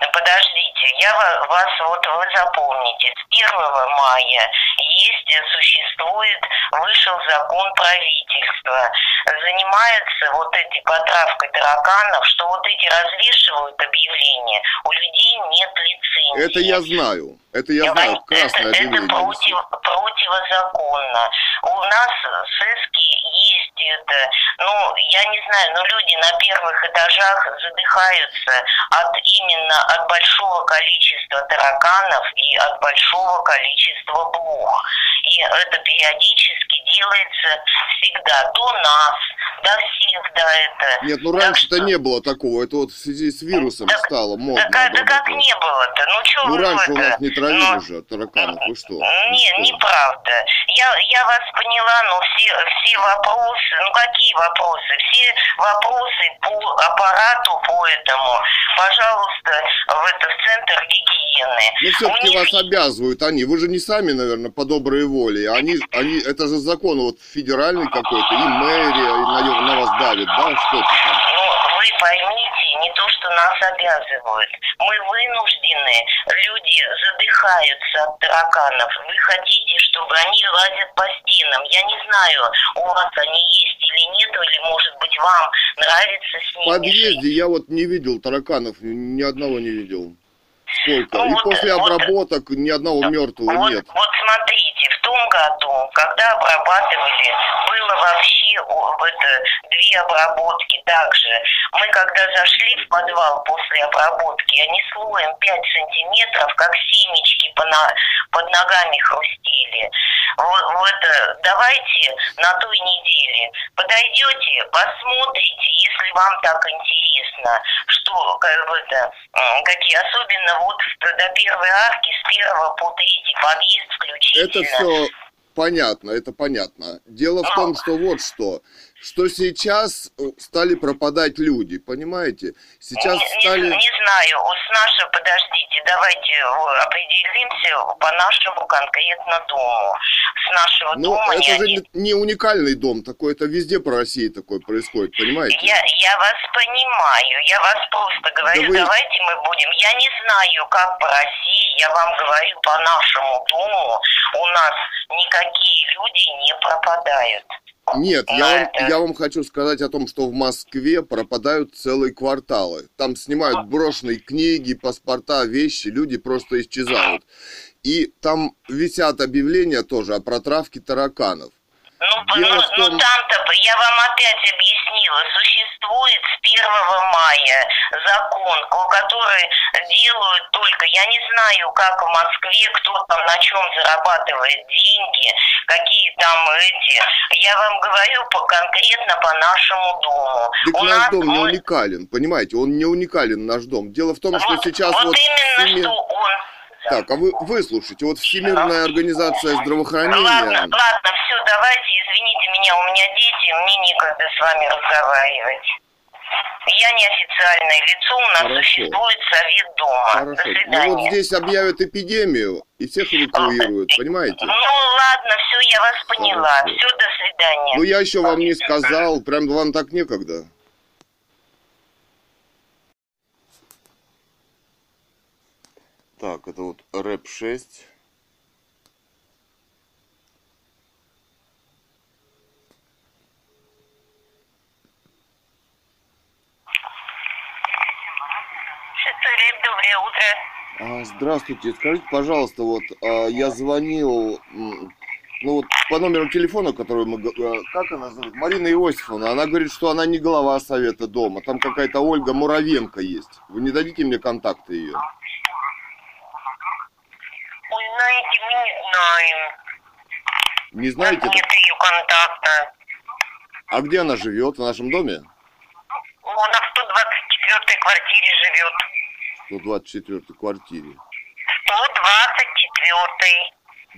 подождите, я ва- вас вот вы запомните, с 1 мая есть, существует, вышел закон правительства, занимаются вот эти потравкой тараканов, что вот эти развешивают объявления, у людей нет лицензии. Это я знаю. Это я знаю. пон- Красное это, это против, противозаконно. У нас СЭСКи есть это, ну, я не знаю, но люди на первых этажах задыхаются от именно от большого количества тараканов и от большого количества блох. И это периодически делается всегда до нас, до всех, до это. Нет, ну Так раньше-то что- не было такого. Это вот в связи с вирусом Так- стало модно. Да, как- да как не было-то? Ну что Ну вы раньше у это? нас не травили Ну, же тараканов. Вы что? Не, что? неправда. Я, я вас поняла, но все, все вопросы, ну какие вопросы? Все вопросы по аппарату, по этому, пожалуйста, в это в центр гигиены. Ну У все-таки них вас обязывают они. Вы же не сами, наверное, по доброй воле. Они, они, это же закон вот федеральный какой-то, и мэрия и на, на вас давит, да, что-то там. Ну, вы поймите, не то, что нас обязывают. Мы вынуждены, люди задыхаются от тараканов. Вы хотите, чтобы они лазят по стенам. Я не знаю, у вас они есть или нет, или, может быть, вам нравится с В ними подъезде я вот не видел тараканов, ни одного не видел. Сколько? Ну, И вот- после вот- обработок ни одного мертвого Вот, нет. вот смотрите, в том году, когда обрабатывали, было вообще в это, две обработки также. Мы когда зашли в подвал после обработки, они слоем 5 сантиметров, как семечки под ногами хрустели. Вот, это, давайте на той неделе подойдете, посмотрите, если вам так интересно, что как бы это, какие, особенно вот в- до первой арки с первого по третий подъезд включительно. Это все понятно, это понятно. Дело в том, что вот что, что сейчас э, стали пропадать люди, понимаете? Сейчас не, стали... не знаю, с нашего, подождите, давайте э, определимся по нашему конкретно дому. С нашего Ну, дома это же один- не, не уникальный дом такой, это везде по России такое происходит, понимаете? Я, я вас понимаю, я вас просто говорю, Да вы- давайте мы будем. Я не знаю, как по России, я вам говорю по нашему дому, у нас никакие люди не пропадают. Нет, я вам, это- я вам хочу сказать о том, что в Москве пропадают целые кварталы. Там снимают брошенные книги, паспорта, вещи, люди просто исчезают. И там висят объявления тоже о протравке тараканов. Ну, Дело ну, в ну, том- там-то, я вам опять объяснила, существует с 1 мая закон, ко- который делают только, я не знаю, как в Москве, кто там на чем зарабатывает деньги, какие там эти. Я вам говорю по, конкретно по нашему дому. Так У наш нас дом не уникален, понимаете? Он не уникален, наш дом. Дело в том, что вот, сейчас вот вот... именно, всеми- что он... Так, а вы выслушайте, вот Всемирная организация здравоохранения... Ладно, ладно, все, давайте, извините меня, у меня дети, мне некогда с вами разговаривать. Я не официальное лицо, у нас Хорошо. существует совет дома. До Хорошо. Ну свидания. вот здесь объявят эпидемию, и всех эвакуируют, понимаете? Ну ладно, все, я вас поняла. Хорошо. Все, до свидания. Ну я еще вам не сказал, прям вам так некогда. Так, это вот рэп 6. Шестой доброе утро. А, Здравствуйте, скажите, пожалуйста, вот а, я звонил, ну вот по номеру телефона, который мы, а, как она зовут, Марина Иосифовна, она говорит, что она не глава совета дома, там какая-то Ольга Муравенко есть. Вы не дадите мне контакты ее? Ой, знаете, мы не знаем. Не знаете? Нет ее контакта. А где она живет? В нашем доме? Она в 124 квартире живет. В 124 квартире. 124.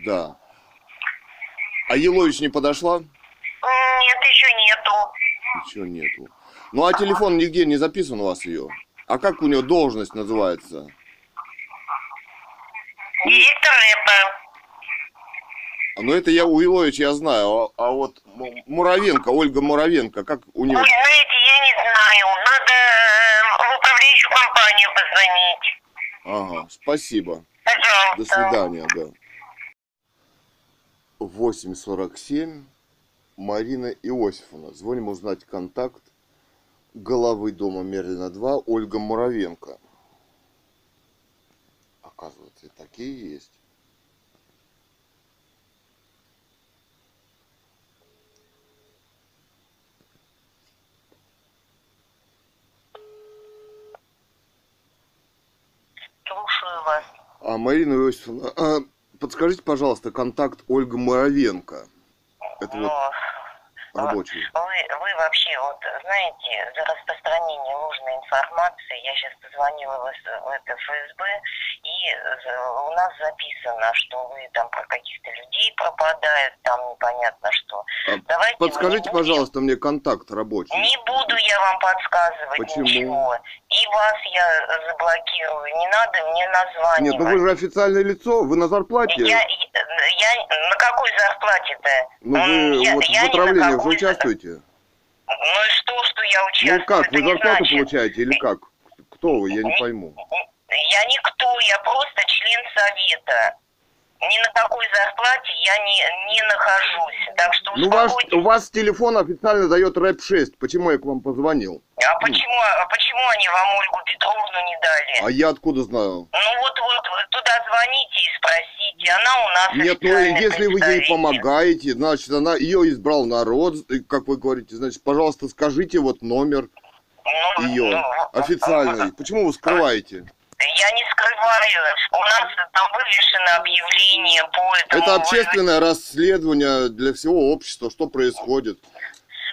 Да. А Елович не подошла? Нет, еще нету. Ничего нету. Ну а телефон нигде не записан у вас ее? А как у нее должность называется? Директор рэпа. Ну это я у Иловича я знаю, а, а вот Му- Муравенко, Ольга Муравенко, как у нее? Ой, знаете, я не знаю. Надо э, в управляющую компанию позвонить. Ага, спасибо. Пожалуйста. До свидания, да. 8.47. Марина Иосифовна. Звоним узнать контакт главы дома Мерлина 2 Ольга Муравенко. Оказывается, и такие есть. Слушаю вас. А, Марина Иосифовна, а, подскажите, пожалуйста, контакт Ольга Муравенко. Это вот Но рабочий. вы, вы вообще, вот, знаете, за распространение ложной информации, я сейчас позвонила в, в это ФСБ, и за- у нас записано, что вы там про каких-то людей пропадает, там непонятно что. А Давайте Подскажите, будем- пожалуйста, мне контакт рабочий. Не буду я вам подсказывать Почему? ничего. И вас я заблокирую. Не надо мне названивать. Нет, ну вы же официальное лицо, вы на зарплате. Я, я на какой зарплате-то? Ну вы я- вот я в отравлениях же участвуете? Ну и что, что я участвую? Ну как, вы зарплату значит. получаете или как? Кто вы, я не пойму. Я никто, я просто член совета. Ни на какой зарплате я не, не нахожусь. Так что Ну ваш, у вас телефон официально дает рэп 6. Почему я к вам позвонил? А почему, а почему они вам Ольгу Петровну не дали? А я откуда знаю? Ну вот, вот, туда звоните и спросите. Она у нас Нет, ну если вы ей помогаете, значит, она ее избрал народ, как вы говорите, значит, пожалуйста, скажите вот номер Ну, ее ну, официальный. Почему вы скрываете? Я не скрываю. У нас там вывешено объявление по этому. Это общественное расследование для всего общества, что происходит.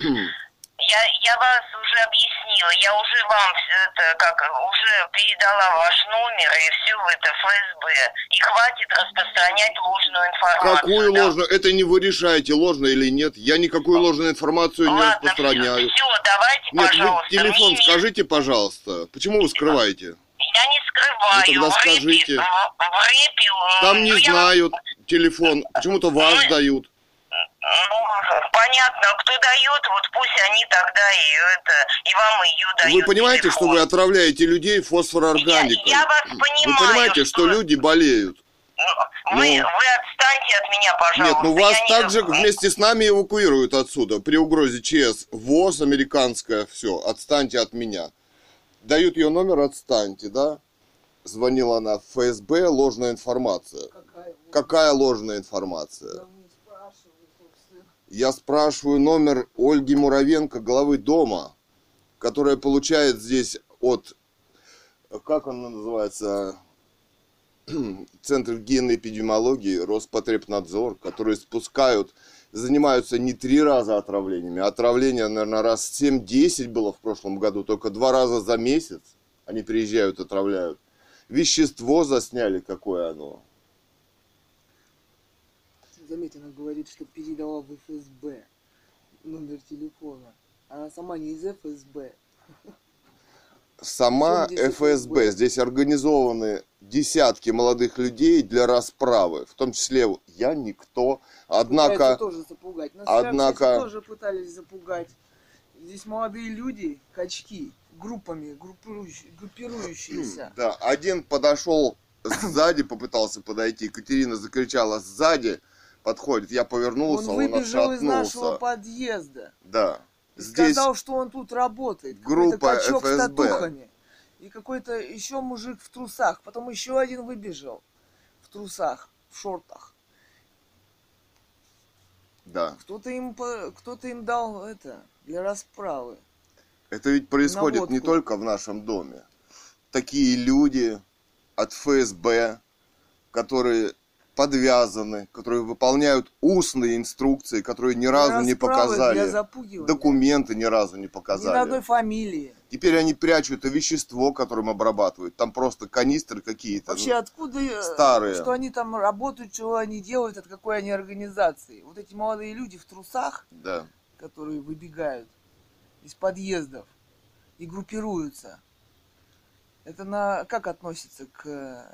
Я, я вас уже объяснила. Я уже вам это как уже передала ваш номер и все в это ФСБ. И хватит распространять ложную информацию. Какую да. ложную? Это не вы решаете, ложно или нет. Я никакую ложную информацию не Ладно, распространяю. Все, давайте, Нет, пожалуйста. вы телефон скажите, пожалуйста. Почему вы скрываете? Я не скрываю. Ну, тогда скажите. В, рэпе, Там не ну, я- знают телефон. Почему-то вас Ну, дают. Ну, понятно, кто дает, вот пусть они тогда и это, и вам ее дают. Вы понимаете, что телефон. вы отравляете людей фосфорорганикой? Я- я вас Вы понимаю, понимаете, что что- люди болеют? Ну, Вы, Ну. вы отстаньте от меня, пожалуйста. Нет, ну вас я не- также вместе с нами эвакуируют отсюда при угрозе ЧС. ВОЗ американская, все, отстаньте от меня. Дают ее номер, отстаньте, да? Звонила она в ФСБ, ложная информация. Какая? Какая ложная информация? Я спрашиваю, номер Ольги Муравенко, главы дома, которая получает здесь от, как он называется, [CLEARS THROAT] Центр генной эпидемиологии, Роспотребнадзор, которые спускают, занимаются не три раза отравлениями, отравление, наверное, раз 7-10 было в прошлом году, только два раза за месяц они приезжают, отравляют. Вещество засняли, какое оно. Заметь, она говорит, что передала в ФСБ номер телефона. Она сама не из ФСБ. Сама ФСБ. Здесь организованы десятки молодых людей для расправы, в том числе я никто. Однако, тоже запугать. Нас однако- тоже пытались запугать. Здесь молодые люди, качки, группами, группирующие- группирующиеся. да, один подошел сзади, попытался подойти, Екатерина закричала сзади, подходит, я Он повернулся, он, выбежал из нашего отшатнулся. подъезда. Да. Здесь сказал, что он тут работает. группа качок с ФСБ. татухами. И какой-то еще мужик в трусах. Потом еще один выбежал в трусах, в шортах. Да. Кто-то им, кто-то им дал это для расправы. Это ведь происходит не Наводку. только в нашем доме. Такие люди от ФСБ, которые подвязаны, которые выполняют устные инструкции, которые ни разу не показали, документы ни разу не Ни на одной показали. фамилии. Теперь они прячут это вещество, которым обрабатывают. Там просто канистры какие-то. Вообще откуда, э, старые. что они там работают, что они делают, от какой они организации. Вот эти молодые люди в трусах, Да. которые выбегают из подъездов и группируются. Это на как относится к, э,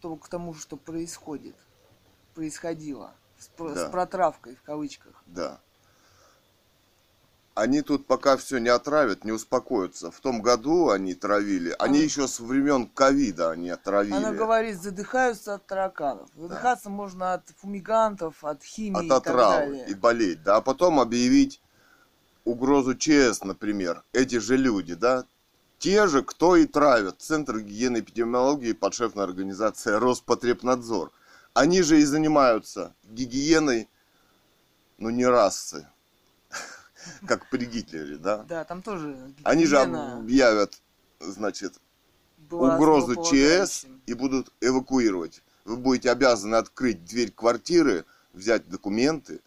к тому, что происходит, происходило с, про- Да. с протравкой в кавычках. Да. Они тут пока все не отравят, не успокоятся. В том году они травили. Они А. еще со времен ковида они отравили. Она говорит, задыхаются от тараканов. Задыхаться можно от фумигантов, от химии от и отравы далее. и болеть, да, а потом объявить угрозу ЧС, например, эти же люди, да, те же, кто и травят Центр гигиены и эпидемиологии, подшефная организация Роспотребнадзор. Они же и занимаются гигиеной, ну, не расы, [LAUGHS] как при Гитлере, да. Да, там тоже Они же гигиена объявят, значит, угрозу ЧС и будут эвакуировать. Вы будете обязаны открыть дверь квартиры, взять документы,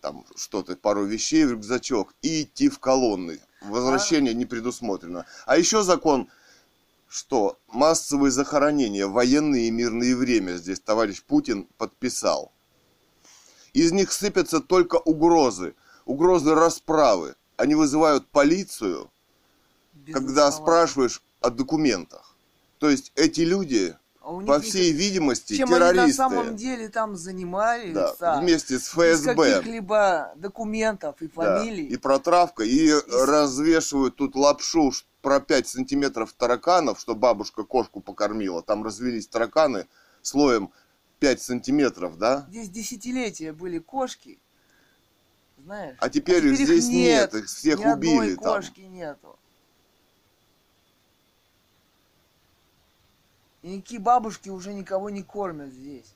там что-то, пару вещей в рюкзачок и идти в колонны. Возвращение не предусмотрено. А еще закон, что массовые захоронения в военное и мирное время здесь товарищ Путин подписал. Из них сыпятся только угрозы, угрозы расправы. Они вызывают полицию, Без когда основания. спрашиваешь о документах. То есть эти люди, А у них по никак- всей видимости, чем террористы. они на самом деле там занимались, да, вместе с без ФСБ. каких-либо документов и Да, фамилий. и протравка, и, развешивают тут лапшу про 5 сантиметров тараканов, что бабушка кошку покормила. Там развелись тараканы слоем 5 сантиметров, да? Здесь десятилетия были кошки, знаешь. А теперь, их здесь нет, их всех ни одной убили там. кошки нету. И никакие бабушки уже никого не кормят здесь.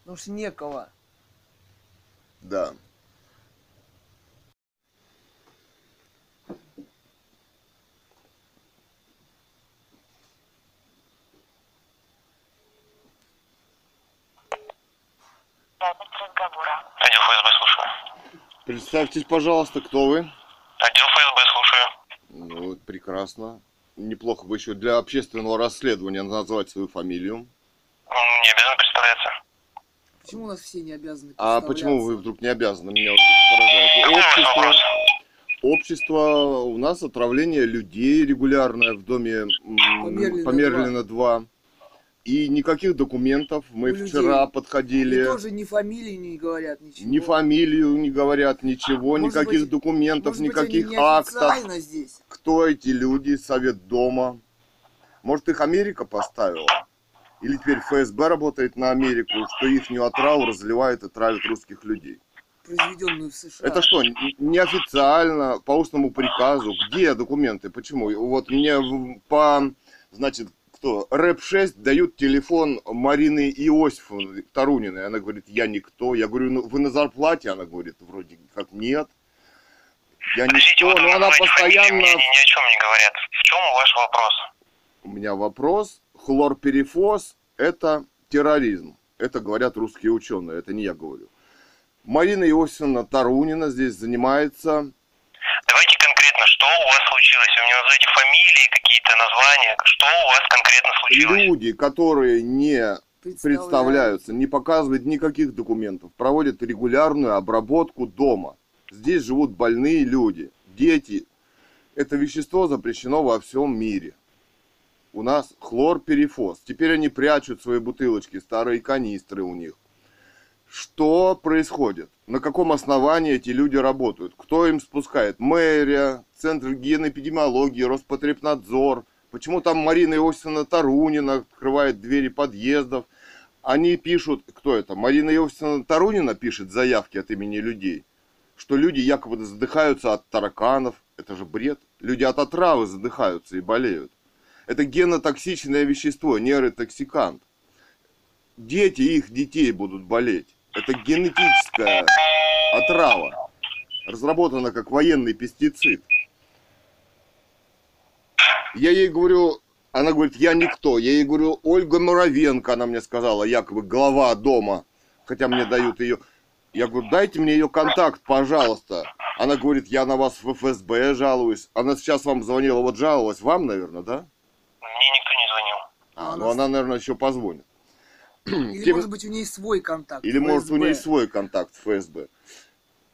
Потому что некого. Да. Отдел ФСБ, слушаю. Представьтесь, пожалуйста, кто вы? Отдел ФСБ, слушаю. Ну, это прекрасно. Неплохо бы еще для общественного расследования назвать свою фамилию. Не обязан представляться. Почему у нас все не обязаны А почему вы вдруг не обязаны? Меня вот поражает. Какой у вас Общество, общество, у нас отравление людей регулярное в доме м, Померлина Померлина 2. И никаких документов. Мы У людей. вчера И подходили. тоже ни фамилии не говорят, ничего. Ни фамилию не говорят, ничего, Может никаких быть, документов, быть, никаких они актов. здесь. Кто эти люди, Совет Дома? Может, их Америка поставила? Или теперь ФСБ работает на Америку, что их отраву разливает и травит русских людей? произведенную в США. Это что, неофициально, по устному приказу? Где документы? Почему? Вот мне по, значит, кто? РЭП-6 дают телефон Марины Иосифовны Таруниной. Она говорит, я никто. Я говорю, ну, вы на зарплате? Она говорит, вроде как нет. Я Подождите, никто, вы но она постоянно... мне ни о чем не говорят. В чем ваш вопрос? У меня вопрос. Хлорперифоз – это терроризм. Это говорят русские ученые, это не я говорю. Марина Иосифовна Тарунина здесь занимается Давайте конкретно, что у вас случилось? Вы мне назовете фамилии, какие-то названия. Что у вас конкретно случилось? люди, которые не Представляют. представляются, не показывают никаких документов, проводят регулярную обработку дома. Здесь живут больные люди, дети. Это вещество запрещено во всем мире. У нас хлорперифос. Теперь они прячут свои бутылочки, старые канистры у них. Что происходит? На каком основании эти люди работают? Кто им спускает? Мэрия, Центр гигиены Роспотребнадзор. Почему там Марина Иосифовна Тарунина открывает двери подъездов? Они пишут, кто это? Марина Иосифовна Тарунина пишет заявки от имени людей, что люди якобы задыхаются от тараканов. Это же бред. Люди от отравы задыхаются и болеют. Это генотоксичное вещество, нейротоксикант. Дети их детей будут болеть. Это генетическая отрава. Разработана как военный пестицид. Я ей говорю, она говорит, я никто. Я ей говорю, Ольга Муравенко, она мне сказала, якобы глава дома, хотя мне дают ее. Я говорю, дайте мне ее контакт, пожалуйста. Она говорит, я на вас в ФСБ жалуюсь. Она сейчас вам звонила, вот жаловалась вам, наверное, да? Мне никто не звонил. А, ну она, наверное, еще позвонит. Или, Тем- может быть, у нее свой контакт. Или может у нее ФСБ. свой контакт в ФСБ.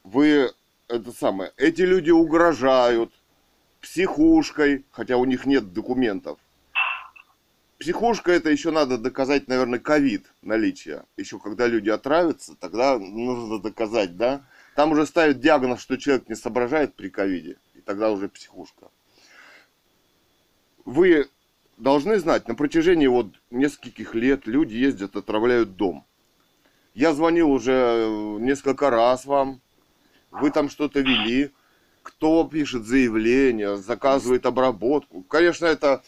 Вы это самое. Эти люди угрожают психушкой, хотя у них нет документов. Психушка это еще надо доказать, наверное, ковид наличие. Еще когда люди отравятся, тогда нужно доказать, да? Там уже ставят диагноз, что человек не соображает при ковиде, и тогда уже психушка. Вы должны знать, на протяжении вот нескольких лет люди ездят, отравляют дом. Я звонил уже э, несколько раз вам. Вы там что-то вели. Кто пишет заявление, заказывает обработку. Конечно, это,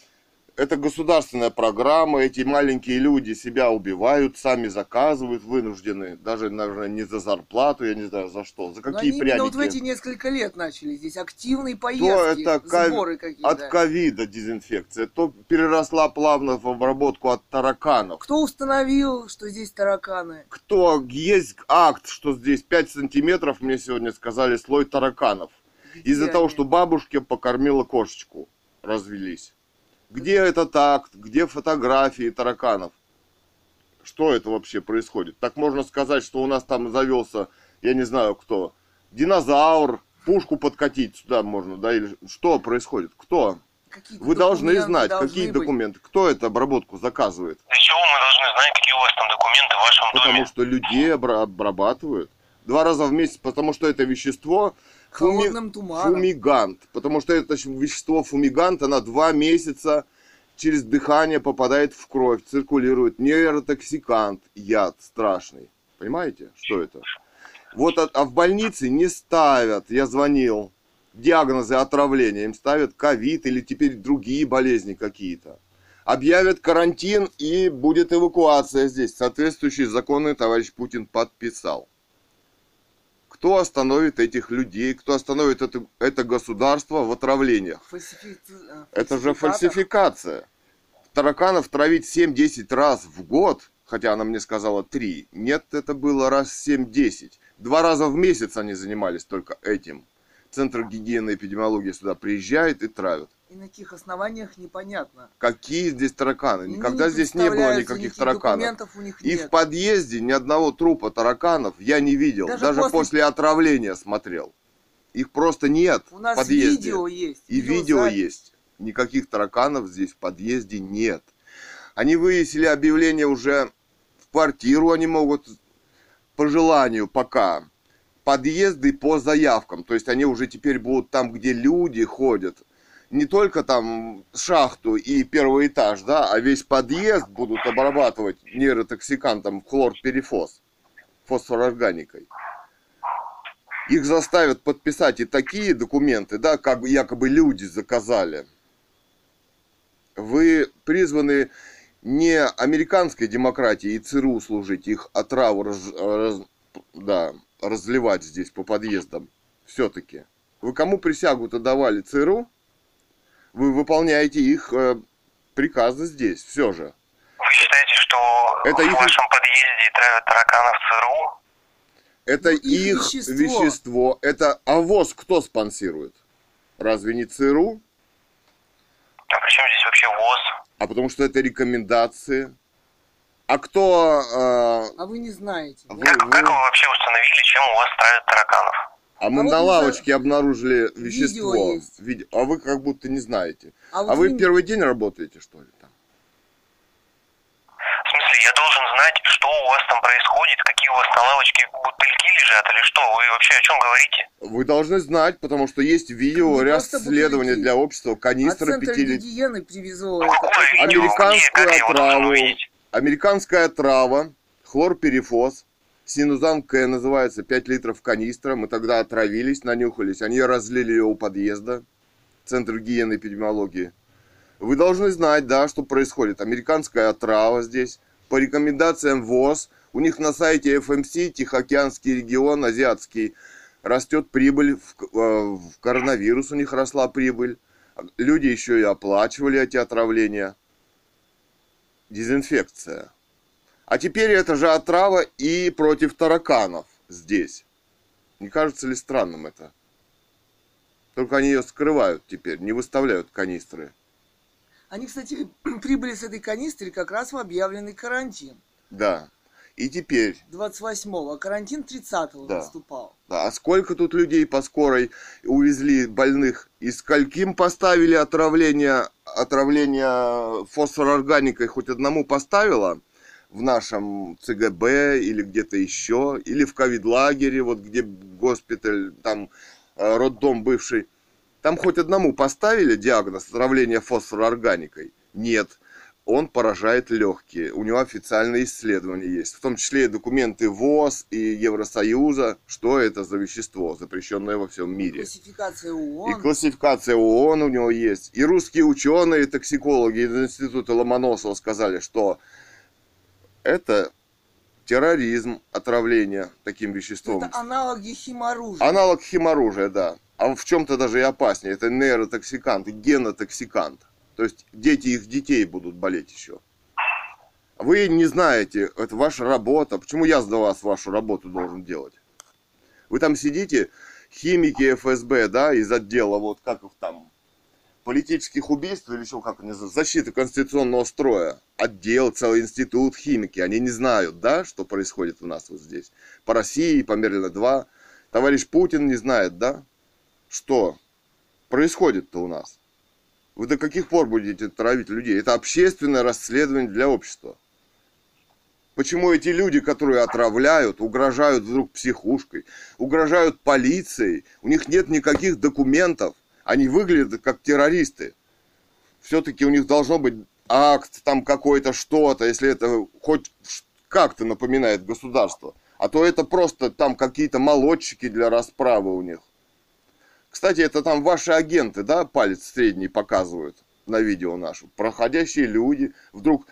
это государственная программа. Эти маленькие люди себя убивают, сами заказывают, вынуждены. Даже, наверное, не за зарплату, я не знаю за что. За какие они пряники. именно вот в эти несколько лет начали здесь активные поездки, это ка- сборы какие-то. От ковида дезинфекция, то переросла плавно в обработку от тараканов. Кто установил, что здесь тараканы? кто есть акт, что здесь 5 сантиметров, мне сегодня сказали, слой тараканов. Из-за того, что бабушка покормила кошечку, развелись. Где этот акт? Где фотографии тараканов? Что это вообще происходит? Так можно сказать, что у нас там завелся, я не знаю кто, динозавр, пушку подкатить сюда можно, да, или что происходит? Кто? Какие-то Вы должны знать, должны какие быть. документы, кто это обработку заказывает. Для чего мы должны знать, какие у вас там документы в вашем Потому доме? что людей обра- обрабатывают два раза в месяц, потому что это вещество Холодным туманом. фумигант. Потому что это вещество фумигант, она два месяца через дыхание попадает в кровь, циркулирует. Нейротоксикант, яд страшный. Понимаете, что это? Вот, а, а в больнице не ставят, я звонил, диагнозы отравления, им ставят ковид или теперь другие болезни какие-то. Объявят карантин и будет эвакуация здесь. Соответствующие законы товарищ Путин подписал. Кто остановит этих людей? Кто остановит это, это государство в отравлениях? Фальсифи- Это же фальсификация. Тараканов травить 7-10 раз в год, хотя она мне сказала 3. Нет, это было раз 7-10. Два раза в месяц они занимались только этим. Центр гигиены и эпидемиологии сюда приезжает и травят. И на каких основаниях непонятно. Какие здесь тараканы? Никогда не здесь не было никаких тараканов. у них И нет. в подъезде ни одного трупа тараканов я не видел. Даже Даже, после- после... отравления смотрел. Их просто нет У нас в подъезде. видео есть. И видео видеозапись. есть. Никаких тараканов здесь в подъезде нет. Они вывесили объявление уже в квартиру, они могут по желанию пока. Подъезды по заявкам. То есть они уже теперь будут там, где люди ходят. Не только там шахту и первый этаж, да, а весь подъезд будут обрабатывать нейротоксикантом хлорперифос, фосфорорганикой. Их заставят подписать и такие документы, да, как бы якобы люди заказали. Вы призваны не американской демократии и ЦРУ служить, их отраву раз- раз- да, разливать здесь по подъездам. Все-таки. Вы кому присягу-то давали ЦРУ? Вы выполняете их э, приказы здесь, все же. Вы считаете, что Это в их- вашем подъезде травят тараканов ЦРУ? Это Ну, их вещество. вещество. Это АВОЗ кто спонсирует? Разве не ЦРУ? А при чем здесь вообще ВОЗ? А потому что это рекомендации. А кто... э, А вы не знаете. А вы- Как, как вы вообще установили, чем у вас травят тараканов? А мы вот на не лавочке обнаружили вещество. есть. Виде- А вы как будто не знаете. А, вот А вы вы- первый день работаете, что ли, там? В смысле, я должен знать, что у вас там происходит, какие у вас на лавочке бутыльки лежат или что? Вы вообще о чем говорите? Вы должны знать, потому что есть видео, Не ряд исследований для общества, центра 5 лит- гигиены привезло Ну, это. какое это видео? Американскую Где? Отраву. Американская трава, хлорперифос, синузан К называется, 5 литров канистра. Мы тогда отравились, нанюхались. Они разлили ее у подъезда, Центр гигиены и эпидемиологии. Вы должны знать, да, что происходит. Американская отрава здесь. По рекомендациям ВОЗ, у них на сайте FMC, Тихоокеанский регион, азиатский, растет прибыль, в, э, в коронавирус у них росла прибыль. Люди еще и оплачивали эти отравления. Дезинфекция. А теперь это же отрава и против тараканов здесь. Не кажется ли странным это? Только они ее скрывают теперь, не выставляют канистры. Они, кстати, [CLEARS THROAT] прибыли с этой канистры как раз в объявленный карантин. Да. И теперь, 28-го, а карантин 30-го Да. наступал. да, а сколько тут людей по скорой увезли больных и скольким поставили отравление, отравление фосфорорганикой, хоть одному поставила в нашем ЦГБ или где-то еще, или в ковид-лагере, вот где госпиталь, там э, роддом бывший. Там хоть одному поставили диагноз отравления фосфорорганикой? Нет. Он поражает легкие. У него официальные исследования есть. В том числе и документы ВОЗ и Евросоюза, что это за вещество, запрещенное во всем мире. Классификация И ООН. классификация ООН у него есть. И русские ученые, токсикологи из института Ломоносова сказали, что это терроризм, отравление таким веществом. Это аналоги химоружия. Аналог химоружия, да. А в чем-то даже и опаснее. Это нейротоксикант генотоксикант. То есть дети их детей будут болеть еще. Вы не знаете, это ваша работа. Почему я за вас вашу работу должен делать? Вы там сидите, химики ФСБ, да, из отдела, вот как их там, политических убийств или еще как они защиты конституционного строя. Отдел, целый институт, химики. Они не знают, да, что происходит у нас вот здесь. По России, по Мерлина-2. Товарищ Путин не знает, да, что происходит-то у нас. Вы до каких пор будете травить людей? Это общественное расследование для общества. Почему эти люди, которые отравляют, угрожают вдруг психушкой, угрожают полицией, у них нет никаких документов, они выглядят как террористы. Все-таки у них должно быть акт, там какой-то что-то, если это хоть как-то напоминает государство. А то это просто там какие-то молодчики для расправы у них. Кстати, это там ваши агенты, да, палец средний показывают на видео нашу. Проходящие люди вдруг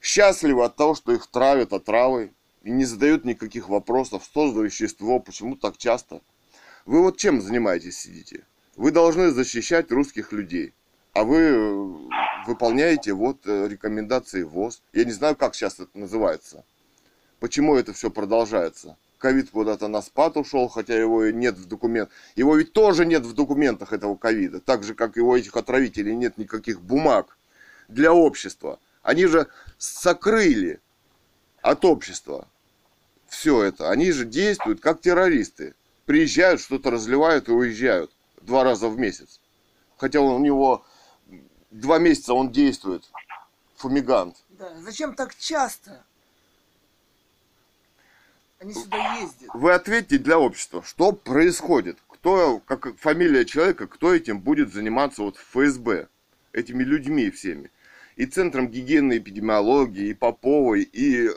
счастливы от того, что их травят отравой и не задают никаких вопросов, что за вещество, почему так часто. Вы вот чем занимаетесь сидите? Вы должны защищать русских людей, а вы э, выполняете вот э, рекомендации ВОЗ. Я не знаю, как сейчас это называется. Почему это все продолжается? Ковид куда-то на спад ушел, хотя его и нет в документах. Его ведь тоже нет в документах этого ковида. Так же, как и у этих отравителей нет никаких бумаг для общества. Они же сокрыли от общества все это. Они же действуют как террористы. Приезжают, что-то разливают и уезжают два раза в месяц. Хотя у него два месяца он действует. Фумигант. Да. Зачем так часто? Они сюда ездят. Вы ответьте для общества, что происходит? Кто, как фамилия человека, кто этим будет заниматься вот в ФСБ? Этими людьми всеми. И Центром гигиены и эпидемиологии, и Поповой, и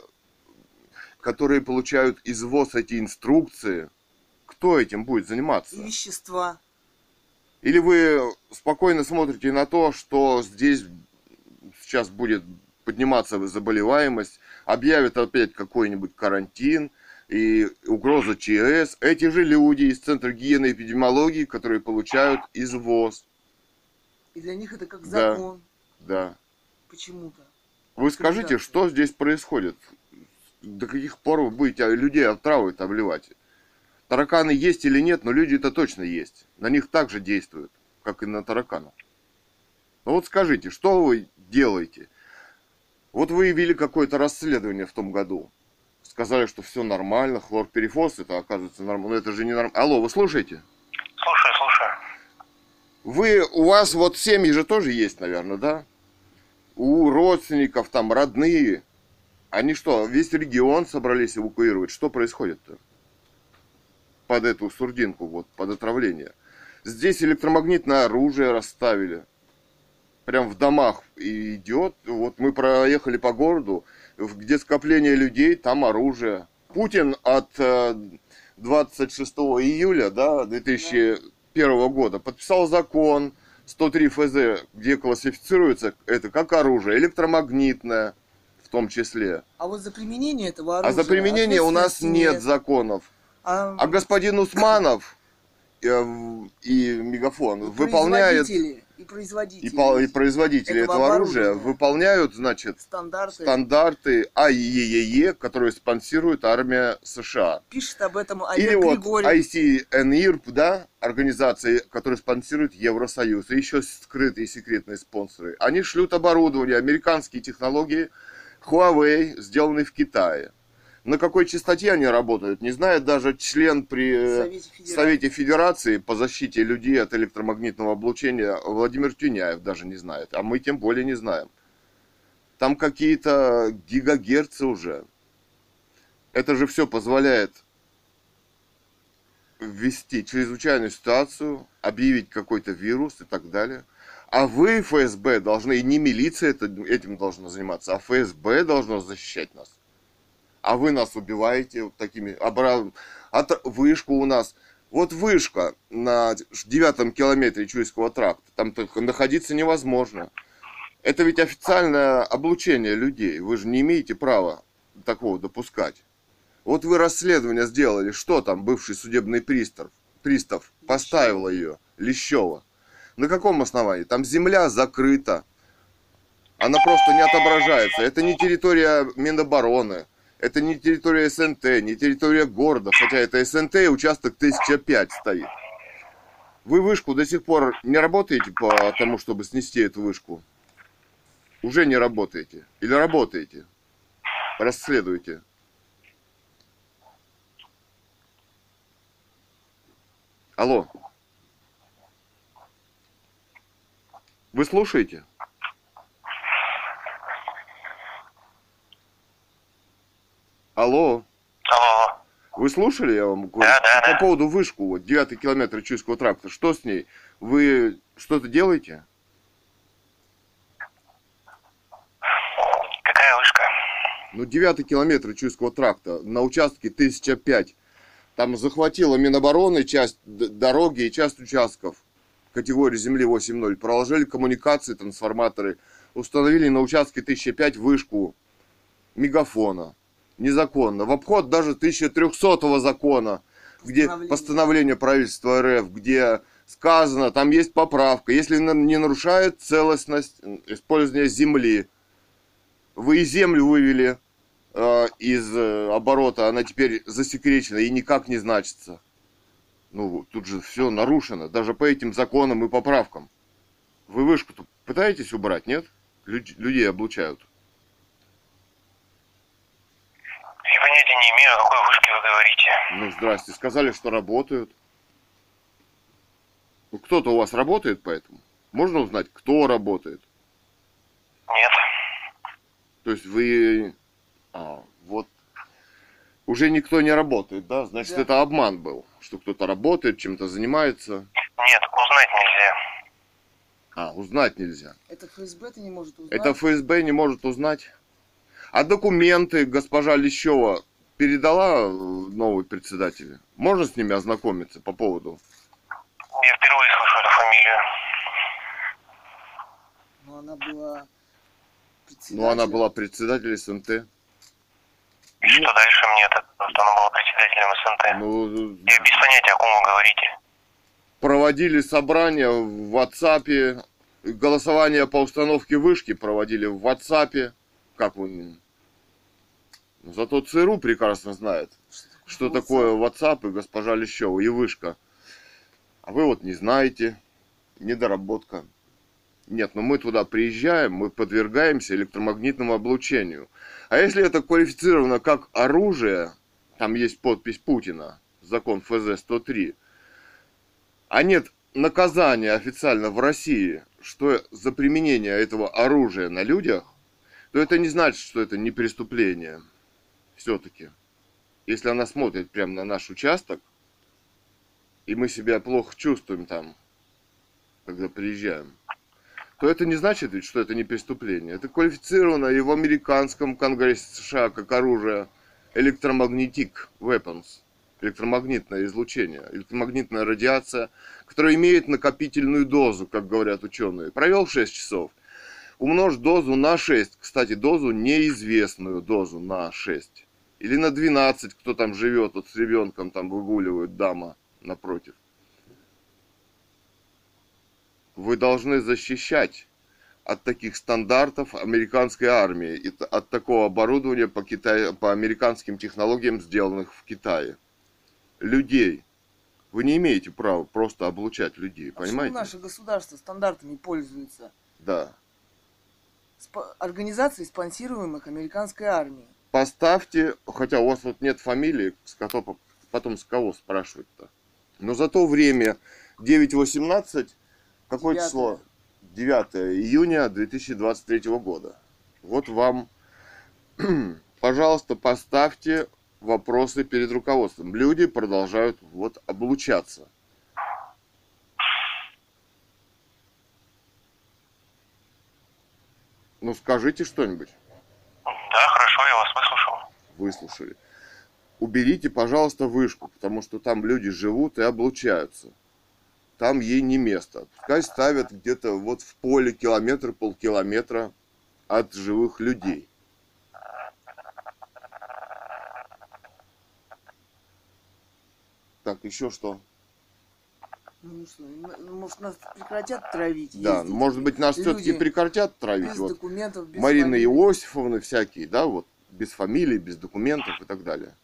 которые получают из ВОЗ эти инструкции. Кто этим будет заниматься? И вещества. Или вы спокойно смотрите на то, что здесь сейчас будет подниматься заболеваемость, объявят опять какой-нибудь карантин и угроза ЧС. Эти же люди из Центра гигиены и эпидемиологии, которые получают из ВОЗ. И для них это как Да. закон. Да. Почему-то. Вы скажите, что здесь происходит? До каких пор вы будете людей отравой обливать? Тараканы есть или нет, но люди это точно есть. На них также действуют, как и на тараканов. Ну вот скажите, что вы делаете? Вот вы вели какое-то расследование в том году. Сказали, что все нормально, хлорперифоз, это оказывается нормально. Но это же не нормально. Алло, вы слушаете? Слушаю, слушаю. Вы, у вас вот семьи же тоже есть, наверное, да? У родственников, там, родные. Они что, весь регион собрались эвакуировать? Что происходит-то? Под эту сурдинку, вот, под отравление. Здесь электромагнитное оружие расставили. Прям в домах идет. Вот мы проехали по городу, где скопление людей, там оружие. Путин от э, 26 июля да, 2001 года подписал закон 103 ФЗ, где классифицируется это как оружие электромагнитное в том числе. А вот за применение этого А оружия... за применение у нас ответственности нет законов. А, А господин Усманов э, и Мегафон выполняют производители и и, производители пол- и производители этого этого, оружия выполняют, значит, стандарты. стандарты АИЕЕ, которые спонсирует армия США. Пишет об этом Олег Или вот Григорьев. ICNIRP, да, организации, которая спонсирует Евросоюз, и еще скрытые секретные спонсоры. Они шлют оборудование, американские технологии, Huawei, сделанные в Китае. На какой частоте они работают, не знает даже член при э, Совете Федерации. Совете Федерации по защите людей от электромагнитного облучения Владимир Тюняев даже не знает, а мы тем более не знаем. Там какие-то гигагерцы уже. Это же все позволяет ввести чрезвычайную ситуацию, объявить какой-то вирус и так далее. А вы, ФСБ, должны, и не милиция этим должна заниматься, а ФСБ должно защищать нас. А вы нас убиваете вот такими... обра- от- вышку у нас... Вот вышка на девятом километре Чуйского тракта. Там только находиться невозможно. Это ведь официальное облучение людей. Вы же не имеете права такого допускать. Вот вы расследование сделали, что там бывший судебный пристав, пристав поставил ее, Лещева. На каком основании? Там земля закрыта. Она просто не отображается. Это не территория Минобороны. Это не территория СНТ, не территория города. Хотя это СНТ и участок 1005 стоит. Вы вышку до сих пор не работаете по тому, чтобы снести эту вышку? Уже не работаете? Или работаете? Расследуйте. Алло. Вы слушаете? Алло. Алло. Вы слушали, я вам говорю? Да, да, По да. поводу вышку, вот, девятый километр Чуйского тракта. Что с ней? Вы что-то делаете? Какая вышка? Ну, девятый километр Чуйского тракта на участке 1005. Там захватила Минобороны часть дороги и часть участков категории земли 8.0. Проложили коммуникации, трансформаторы. Установили на участке 1005 вышку мегафона. Незаконно. В обход даже 1300 закона, где Постановление. правительства РФ, где сказано, там есть поправка, если не нарушает целостность использования земли. Вы и землю вывели э, из э, оборота, она теперь засекречена и никак не значится. Ну, тут же все нарушено, даже по этим законам и поправкам. Вы вышку-то пытаетесь убрать, нет? Люд- людей облучают. Я понятия не имею, о какой вышке вы говорите. Ну, здрасте, сказали, что работают. Ну, кто-то у вас работает поэтому? Можно узнать, кто работает? Нет. То есть вы... А, вот. Уже никто не работает, да? Значит, Да. это обман был, что кто-то работает, чем-то занимается. Нет, узнать нельзя. А, узнать нельзя. Это ФСБ-то не может узнать. Это ФСБ не может узнать. А документы госпожа Лещева передала э, новой председателю? Можно с ними ознакомиться по поводу? Я впервые слышу эту фамилию. Но она была Ну, она была председателем СНТ. И что дальше мне это? Что она была председателем СНТ. Ну, Я без понятия, о ком вы говорите. проводили собрания в WhatsApp, голосование по установке вышки проводили в WhatsApp. Как вы... Ну, Зато ЦРУ прекрасно знает, что такое WhatsApp и госпожа Лещева, и вышка. А вы вот не знаете, недоработка. Нет, но мы туда приезжаем, мы подвергаемся электромагнитному облучению. А если это квалифицировано как оружие, там есть подпись Путина, закон ФЗ-103, а нет наказания официально в России, что за применение этого оружия на людях, то это не значит, что это не преступление. Все-таки. Если она смотрит прямо на наш участок, и мы себя плохо чувствуем там, когда приезжаем, то это не значит, ведь, что это не преступление. Это квалифицировано и в американском конгрессе США как оружие электромагнетик weapons, электромагнитное излучение, электромагнитная радиация, которая имеет накопительную дозу, как говорят ученые. Провел 6 часов, умножь дозу на 6, кстати, дозу неизвестную дозу на 6. Или на 12, кто там живет, вот с ребенком там выгуливают дама напротив. Вы должны защищать от таких стандартов американской армии и от такого оборудования по, Китаю, по американским технологиям, сделанных в Китае. Людей. Вы не имеете права просто облучать людей, А понимаете? почему наше государство стандартами пользуется? Да. Спо- Организации, спонсируемых американской армией. Поставьте, хотя у вас вот нет фамилии, с кого, потом с кого спрашивать-то. Но за то время 9.18, какое Девятое. число? 9 июня 2023 года. Вот вам, [CLEARS THROAT] пожалуйста, поставьте вопросы перед руководством. Люди продолжают вот облучаться. Ну скажите что-нибудь. Да, хорошо, я вас выслушал. Выслушали. Уберите, пожалуйста, вышку, потому что там люди живут и облучаются. Там ей не место. Пускай ставят где-то вот в поле километр, полкилометра от живых людей. Так, еще что? Ну что, ну, может нас прекратят травить? Да, ездить? может быть, нас все-таки прекратят травить. Без Вот документов, без Марины фамилии. Иосифовны всякие, да, вот без фамилий, без документов и так далее.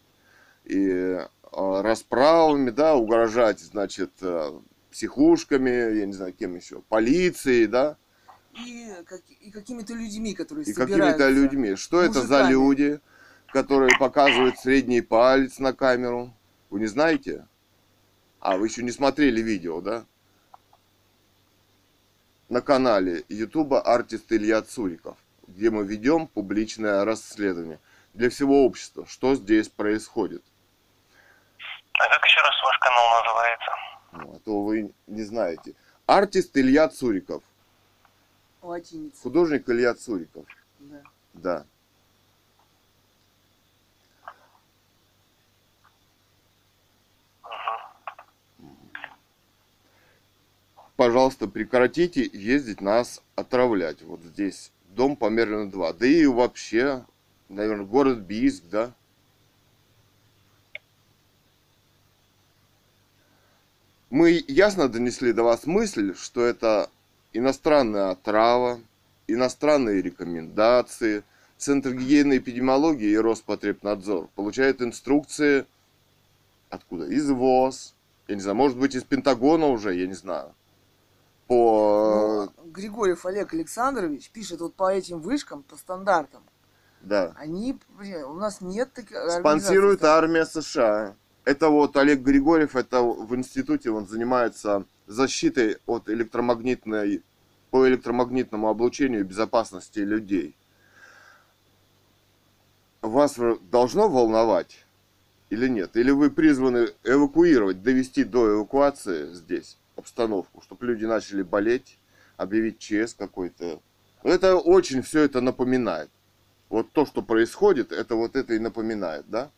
И э, расправами, да, угрожать, значит, э, психушками, я не знаю, кем еще, полицией, да, И, как- и какими-то людьми, которые и какими-то людьми. Что это за мужиками. люди, которые показывают средний палец на камеру? Вы не знаете? А, вы еще не смотрели видео, да? На канале Ютуба артист Илья Цуриков, где мы ведем публичное расследование для всего общества, что здесь происходит. А как еще раз ваш канал называется? Ну, а то вы не знаете. Артист Илья Цуриков, Латиница. художник Илья Цуриков, Да. да. пожалуйста, прекратите ездить нас отравлять. Вот здесь дом Померлина 2. Да и вообще, наверное, город Бийск, да? Мы ясно донесли до вас мысль, что это иностранная отрава, иностранные рекомендации, Центр гигиены и эпидемиологии и Роспотребнадзор получают инструкции откуда? Из ВОЗ, я не знаю, может быть из Пентагона уже, я не знаю. По... Ну, Григорьев Олег Александрович пишет вот по этим вышкам, по стандартам. Да. Они, блин, у нас нет таких Спонсирует армия США. Это вот Олег Григорьев, это в институте он занимается защитой от электромагнитной, по электромагнитному облучению безопасности людей. Вас должно волновать или нет? Или вы призваны эвакуировать, довести до эвакуации здесь обстановку, чтобы люди начали болеть, объявить ЧС какой-то. Это очень все это напоминает. Вот то, что происходит, это вот это и напоминает, да?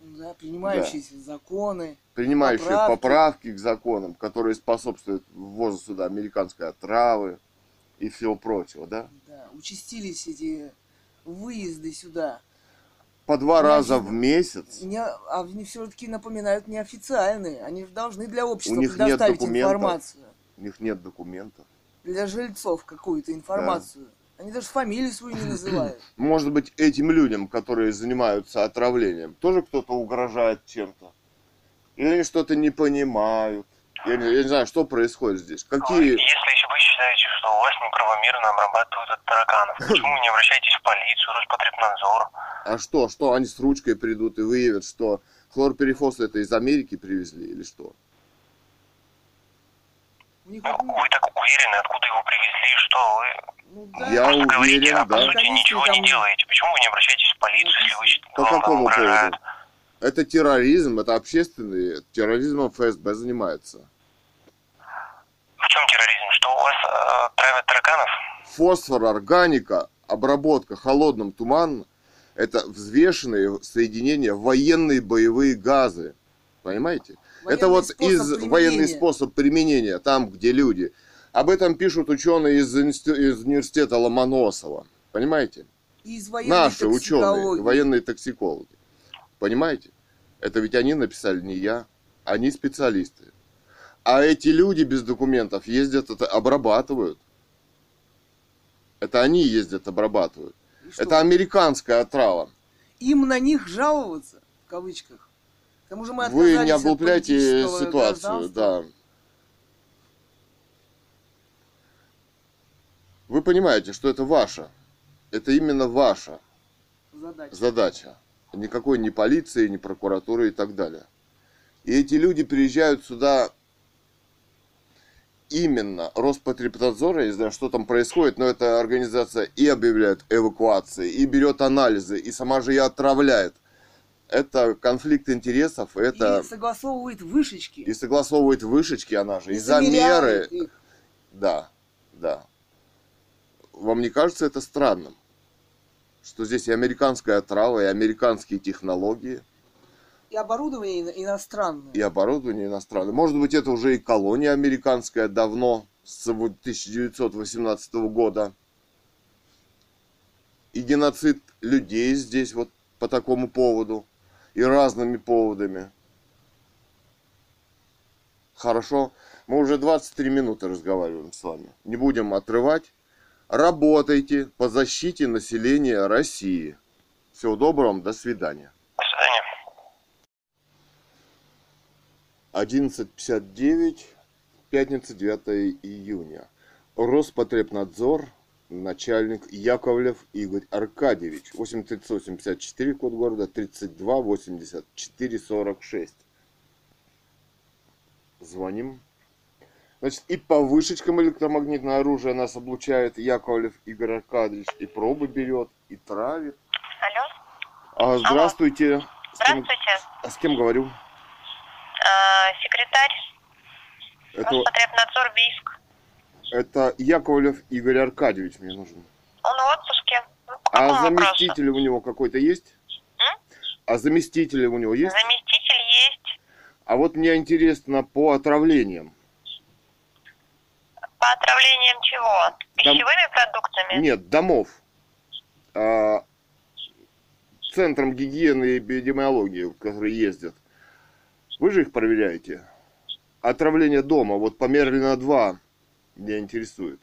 Да, принимающиеся законы. Принимающие Поправки. поправки. к законам, которые способствуют ввозу сюда американской отравы и всего прочего, да? Да, участились эти выезды сюда. По два Неожиданно. раза в месяц. Не, а они все-таки напоминают неофициальные. Они же должны для общества У них нет предоставить документов. информацию. У них нет документов. Для жильцов какую-то информацию. Они даже фамилию свою не называют. [CLEARS THROAT] Может быть, этим людям, которые занимаются отравлением, тоже кто-то угрожает чем-то? Или они что-то не понимают? Я не, я не знаю, что происходит здесь. Какие... Если вы считаете, что у вас неправомерно обрабатывают от тараканов, [LAUGHS] почему вы не обращаетесь в полицию, Роспотребнадзор? А что, что, они с ручкой придут и выявят, что хлорперифос это из Америки привезли или что? Ну, вы так уверены, откуда его привезли, что вы ну, да. Я просто говорите, уверен, а по да. сути Конечно, ничего не делаете. Почему вы не обращаетесь в полицию, если вы считаете, По какому поводу? Это терроризм, это общественный, терроризмом ФСБ занимается. В чем терроризм? Что у вас э, травят тараканов? Фосфор, органика, обработка холодным туманом – это взвешенные соединения военные боевые газы. Понимаете? это Военный вот способ из применения. военный способ применения, там, где люди. Об этом пишут ученые из, институ- из университета Ломоносова. Понимаете? Из Наши ученые, военные токсикологи. Понимаете? Это ведь они написали, не я. Они специалисты. А эти люди без документов ездят, это обрабатывают. Это они ездят, обрабатывают. Это американская отрава. Им на них жаловаться, в кавычках. К тому же мы Вы не облупляйте ситуацию, да. Вы понимаете, что это ваша. Это именно ваша Задача. задача. Никакой ни полиции, ни прокуратуры и так далее. И эти люди приезжают сюда именно Роспотребнадзор, я не знаю, что там происходит, но эта организация и объявляет эвакуации, и берет анализы, и сама же и отравляет. Это конфликт интересов, это И согласовывает вышечки. и согласовывает вышечки она же, и, и замеры. их. Да, да. Вам не кажется это странным? Что здесь и американская отрава, и американские технологии, И оборудование ино- иностранное. и оборудование иностранное. Может быть, это уже и колония американская давно, с вот 1918 года. И геноцид людей здесь вот по такому поводу. И разными поводами. Хорошо. Мы уже 23 минуты разговариваем с вами. Не будем отрывать. Работайте по защите населения России. Всего доброго. До свидания. 11.59, пятница, 9 июня. Роспотребнадзор, начальник Яковлев Игорь Аркадьевич, 8384, код города, 32 84 46. Звоним. Значит, и по вышечкам электромагнитное оружие нас облучает Яковлев Игорь Аркадьевич, и пробы берет, и травит. Алло, А, здравствуйте. С кем, здравствуйте. а с кем говорю? А, секретарь Это, Роспотребнадзор Бийск. это Яковлев Игорь Аркадьевич мне нужен. Он в отпуске. Ну, А вопросу? заместитель у него какой-то есть? А заместитель у него есть? Заместитель есть. А вот мне интересно по отравлениям. По отравлениям чего? Пищевыми продуктами? Нет, домов. А, центром гигиены и эпидемиологии, которые ездят. Вы же их проверяете? Отравление дома, вот по Мерлина-2 меня интересует.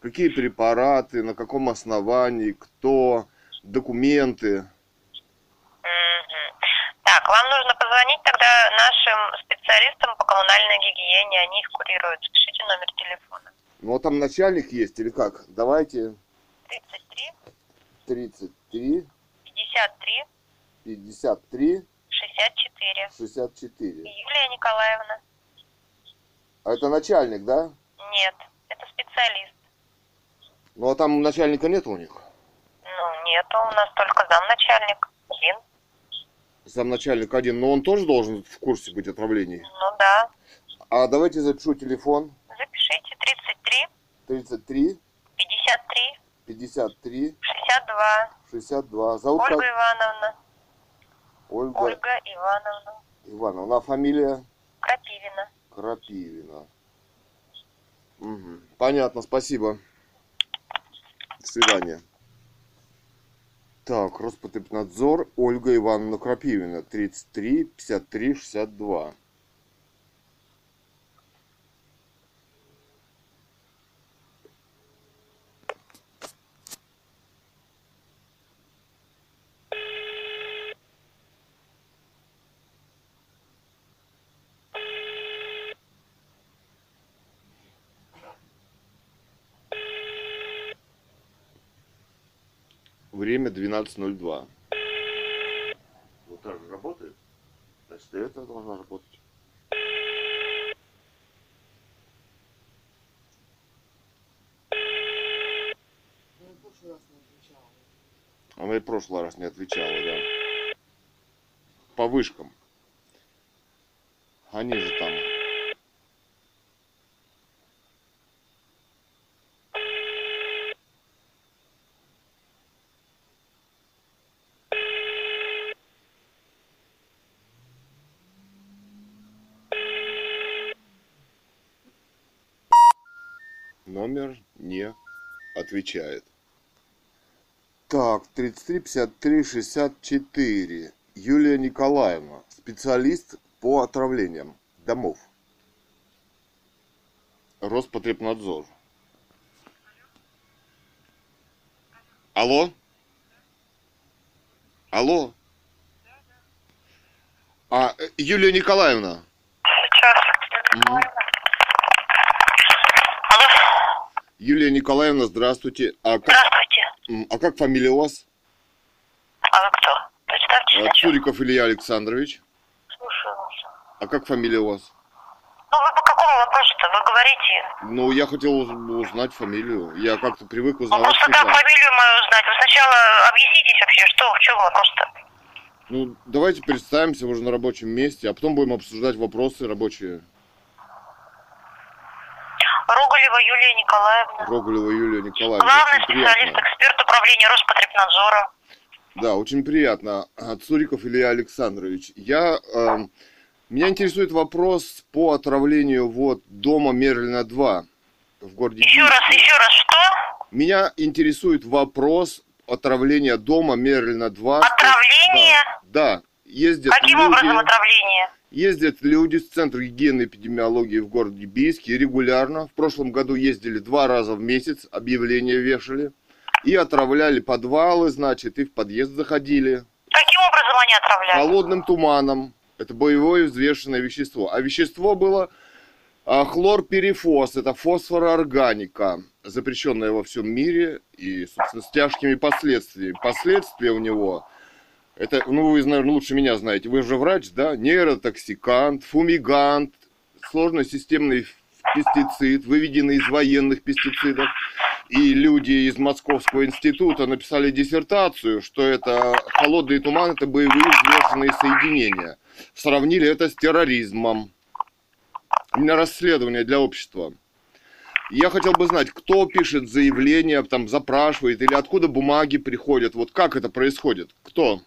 Какие препараты, на каком основании, кто, документы. Так, вам нужно позвонить тогда нашим специалистам по коммунальной гигиене, они их курируют. Запишите номер телефона. Ну, вот там начальник есть или как? Давайте 33 33 53 53 64. 64. Юлия Николаевна. А это начальник, да? Нет, это специалист. Ну а там начальника нет у них. Ну, нету, у нас только замначальник. Один. Замначальник один, но он тоже должен в курсе быть отравлений. Ну да. А давайте запишу телефон. Запишите 33 33 53 53 62. 62. Зовут Ольга как? Ивановна. Ольга Ольга Ивановна. Ивановна. Фамилия Крапивина. Крапивина. Мгм. Понятно, спасибо. До свидания. Так, Роспотребнадзор, Ольга Ивановна Крапивина, 33 53 62. Время 12.02. Вот так же работает? Значит, и это должна работать. Она и в прошлый раз не отвечала, да. По вышкам. Они же там. Номер не отвечает. Так, 33, 53, 64. Юлия Николаевна, специалист по отравлениям домов. Роспотребнадзор. Алло? Алло? А, э, Юлия Николаевна, Сейчас. Мгм. Алло, Юлия Николаевна, здравствуйте. А как, здравствуйте. а как фамилия у вас? А вы кто? Представьте А. Цуриков Илья Александрович. Слушаю вас. А как фамилия у вас? Ну, вы по какому вопросу-то? Вы говорите. Ну, я хотел уз- узнать фамилию. Я как-то привык Ну, узнавать просто как фамилию мою узнать? Вы сначала объяснитесь вообще, что, в чем вопрос-то? Ну, давайте представимся уже на рабочем месте, а потом будем обсуждать вопросы рабочие. Роголева Юлия Николаевна. Роголева Юлия Николаевна. Главный Очень специалист, приятно. эксперт управления Роспотребнадзора. Да, очень приятно. Цуриков Илья Александрович. Я, эм, меня интересует вопрос по отравлению вот дома Мерлина 2 в городе Еще раз, Бийске. еще раз, что? Меня интересует вопрос отравления дома Мерлина 2. Отравление? Да, да. Ездят Каким люди, образом отравление? Ездят люди с Центра гигиены и эпидемиологии в городе Бийске регулярно. В прошлом году ездили два раза в месяц, объявления вешали. И отравляли подвалы, значит, и в подъезд заходили. Каким образом они отравляют? Холодным туманом. Это боевое взвешенное вещество. А вещество было а, хлорперифос. Это фосфороорганика, запрещенная во всем мире и, собственно, с тяжкими последствиями. Последствия у него, это, ну, вы, наверное, лучше меня знаете. Вы же врач, да? Нейротоксикант, фумигант, сложно-системный пестицид, выведенный из военных пестицидов. И люди из Московского института написали диссертацию, что это холодный туман, это боевые взвешенные соединения. Сравнили это с терроризмом. Меня расследование для общества. Я хотел бы знать, кто пишет заявление, там запрашивает, или откуда бумаги приходят. Вот как это происходит? Кто?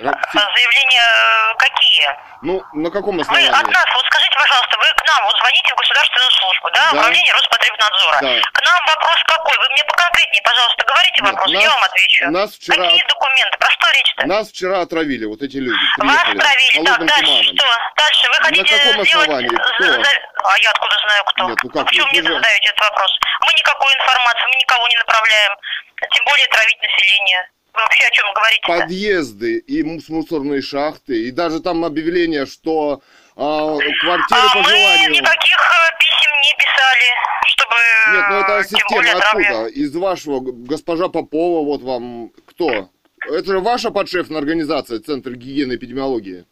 Ра- А Заявления э, какие? Ну, на каком Вы основании? от нас, вот скажите, пожалуйста, вы к нам вот звоните в государственную службу, да, Да. управление Роспотребнадзора. Да. К нам вопрос какой? Вы мне поконкретнее, пожалуйста, говорите Нет, вопрос, нас- я вам отвечу. нас вчера- Какие документы? Про что речь-то? Нас вчера отравили вот эти люди. Вас Приехали травили. Так, холодным дальше туманом. что? Дальше вы На хотите каком сделать... основании? Кто? за- за- А я откуда знаю, кто? Нет, ну как Почему вы? мне Вы же- задаете этот вопрос? Мы никакой информации, мы никого не направляем. Тем более травить население. Вообще о чем говорите Подъезды и му- мусорные шахты, и даже там объявление, что а, квартиры А по мы желанию. никаких э, писем не писали, чтобы... Нет, ну это э, система откуда? Из вашего, госпожа Попова, вот вам кто? Это же ваша подшефная организация, Центр гигиены и эпидемиологии.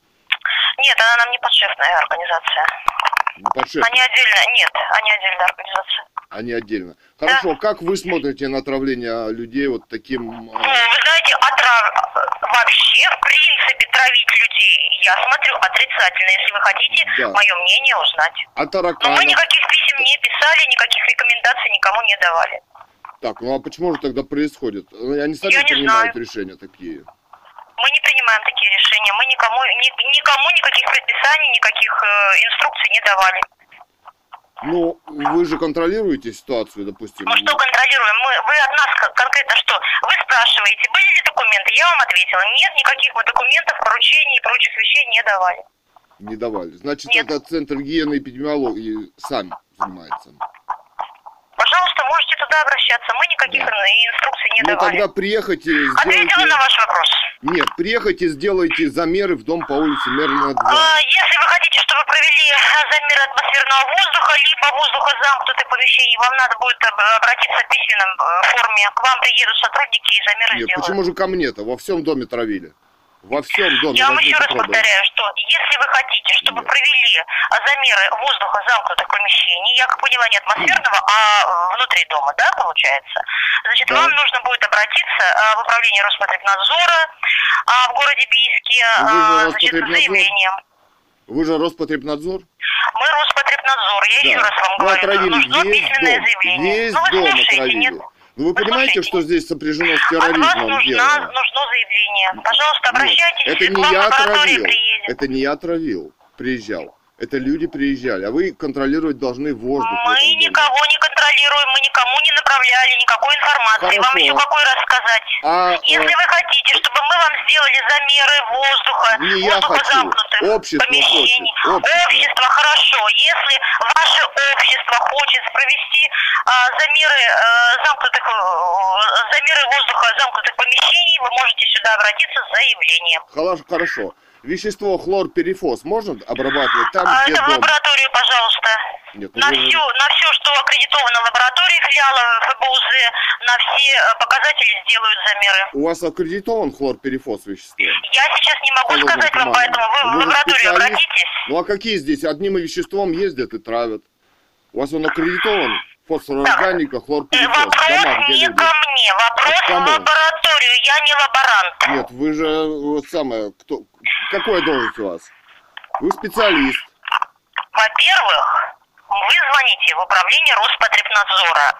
Нет, она нам не подшефная организация. Не подшефная, Они отдельно, нет, они отдельная организация. Они отдельно. Хорошо, как вы смотрите на отравление людей вот таким... Ну, а, вы знаете, отрав... вообще, в принципе, травить людей, я смотрю отрицательно, если вы хотите Да. мое мнение узнать. а Но мы тараканов? никаких писем не писали, никаких рекомендаций никому не давали. Так, ну а почему же тогда происходит? Ну, Они сами Я не принимают знаю. решения такие. Мы не принимаем такие решения, мы никому, ни- никому никаких предписаний, никаких э, инструкций не давали. Ну, вы же контролируете ситуацию, допустим. Мы что контролируем? Мы, вы от нас кон- конкретно что? Вы спрашиваете, были ли документы? Я вам ответила, нет, никаких мы документов, поручений и прочих вещей не давали. Не давали. Значит, Нет. это Центр гигиены и эпидемиологии сам занимается. Пожалуйста, можете туда обращаться. Мы никаких инструкций не ну, давали. тогда приехайте, Ответила сделайте... на ваш вопрос. Нет, приехайте, сделайте замеры в дом по улице Мерлина 2. А, если вы хотите, чтобы провели замеры атмосферного воздуха, либо воздуха замкнутых помещений, вам надо будет об- обратиться в письменном э, форме. К вам приедут сотрудники и замеры Нет, сделают. почему же ко мне-то? Во всем доме травили. Во всем доме. Я вам еще раз пробы. повторяю, что если вы хотите, чтобы Нет. провели а, замеры воздуха замкнутых помещений, я как поняла, не атмосферного, а э, внутри дома, да, получается, значит, Да. вам нужно будет обратиться а, в управление Роспотребнадзора а, в городе Бийске значит, с заявлением. Вы же Роспотребнадзор? Мы Роспотребнадзор, я еще Да. раз вам Вы говорю, отравили нужно весь письменное дом. заявление. Весь ну, вы дом слушаете, отравили. нет? Ну, Вы понимаете, что здесь сопряжено с От терроризмом нужна, дело? нужно заявление. Пожалуйста, Нет, обращайтесь, это к не я отравил. приедет. Это не я отравил, приезжал. Это люди приезжали, а вы контролировать должны воздух. Мы никого не контролируем, мы никому не направляли никакой информации. Вам Хорошо. еще какой раз сказать? А, Если э, вы хотите, чтобы мы вам сделали замеры воздуха, Не я воздуха хочу. замкнутых Общество помещений, хочет. Общество. общество хорошо. Если ваше общество хочет провести а, замеры э, замкнутых э, замеры воздуха замкнутых помещений, вы можете сюда обратиться с заявлением. Хорошо, хорошо. Вещество хлорперифос можно обрабатывать там, А, где это в дом? лабораторию, пожалуйста. Нет, ну На вы же- все, на все, что аккредитовано в лаборатории филиала ФБУЗ, на все э, показатели сделают замеры. У вас аккредитован хлорперифос вещество? Я сейчас не могу Холодным сказать вам, поэтому вы в Вы же лабораторию обратитесь. Ну а какие здесь? Одним веществом ездят и травят. У вас он аккредитован? Фосфорорганика, Э, хлорперифос. Вопрос Дома, не люди. ко мне, вопрос в лабораторию, я не лаборант. Нет, вы же вот самое, кто, какой должность у вас? Вы специалист. Во-первых, вы звоните в управление Роспотребнадзора.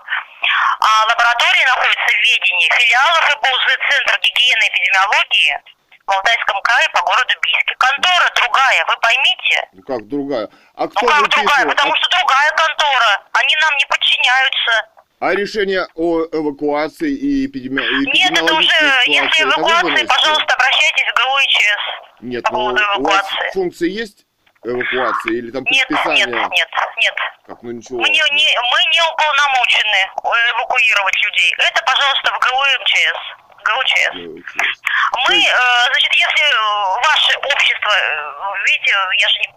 А лаборатория находится в ведении филиала ФБУЗ Центр гигиены и эпидемиологии в Алтайском крае по городу Бийске. Контора другая, вы поймите. Ну как другая? А Ну кто как другая? выписывал? Потому что другая контора. Они нам не подчиняются. А, а решение о эвакуации и эпидеми... Нет, это уже, если ситуации, эвакуация, выносите? пожалуйста, обращайтесь в ГРУ и ЧС. Нет, по ну поводу у вас эвакуации. функции есть эвакуации или там Нет, предписание? нет, нет, нет. Как, ну ничего. Мы не, не- мы не уполномочены эвакуировать людей. Это, пожалуйста, в ГУ и МЧС. ГУ ЧС. Эвакуировать. Мы, э, значит, если э, ваше общество, э, видите, я же не...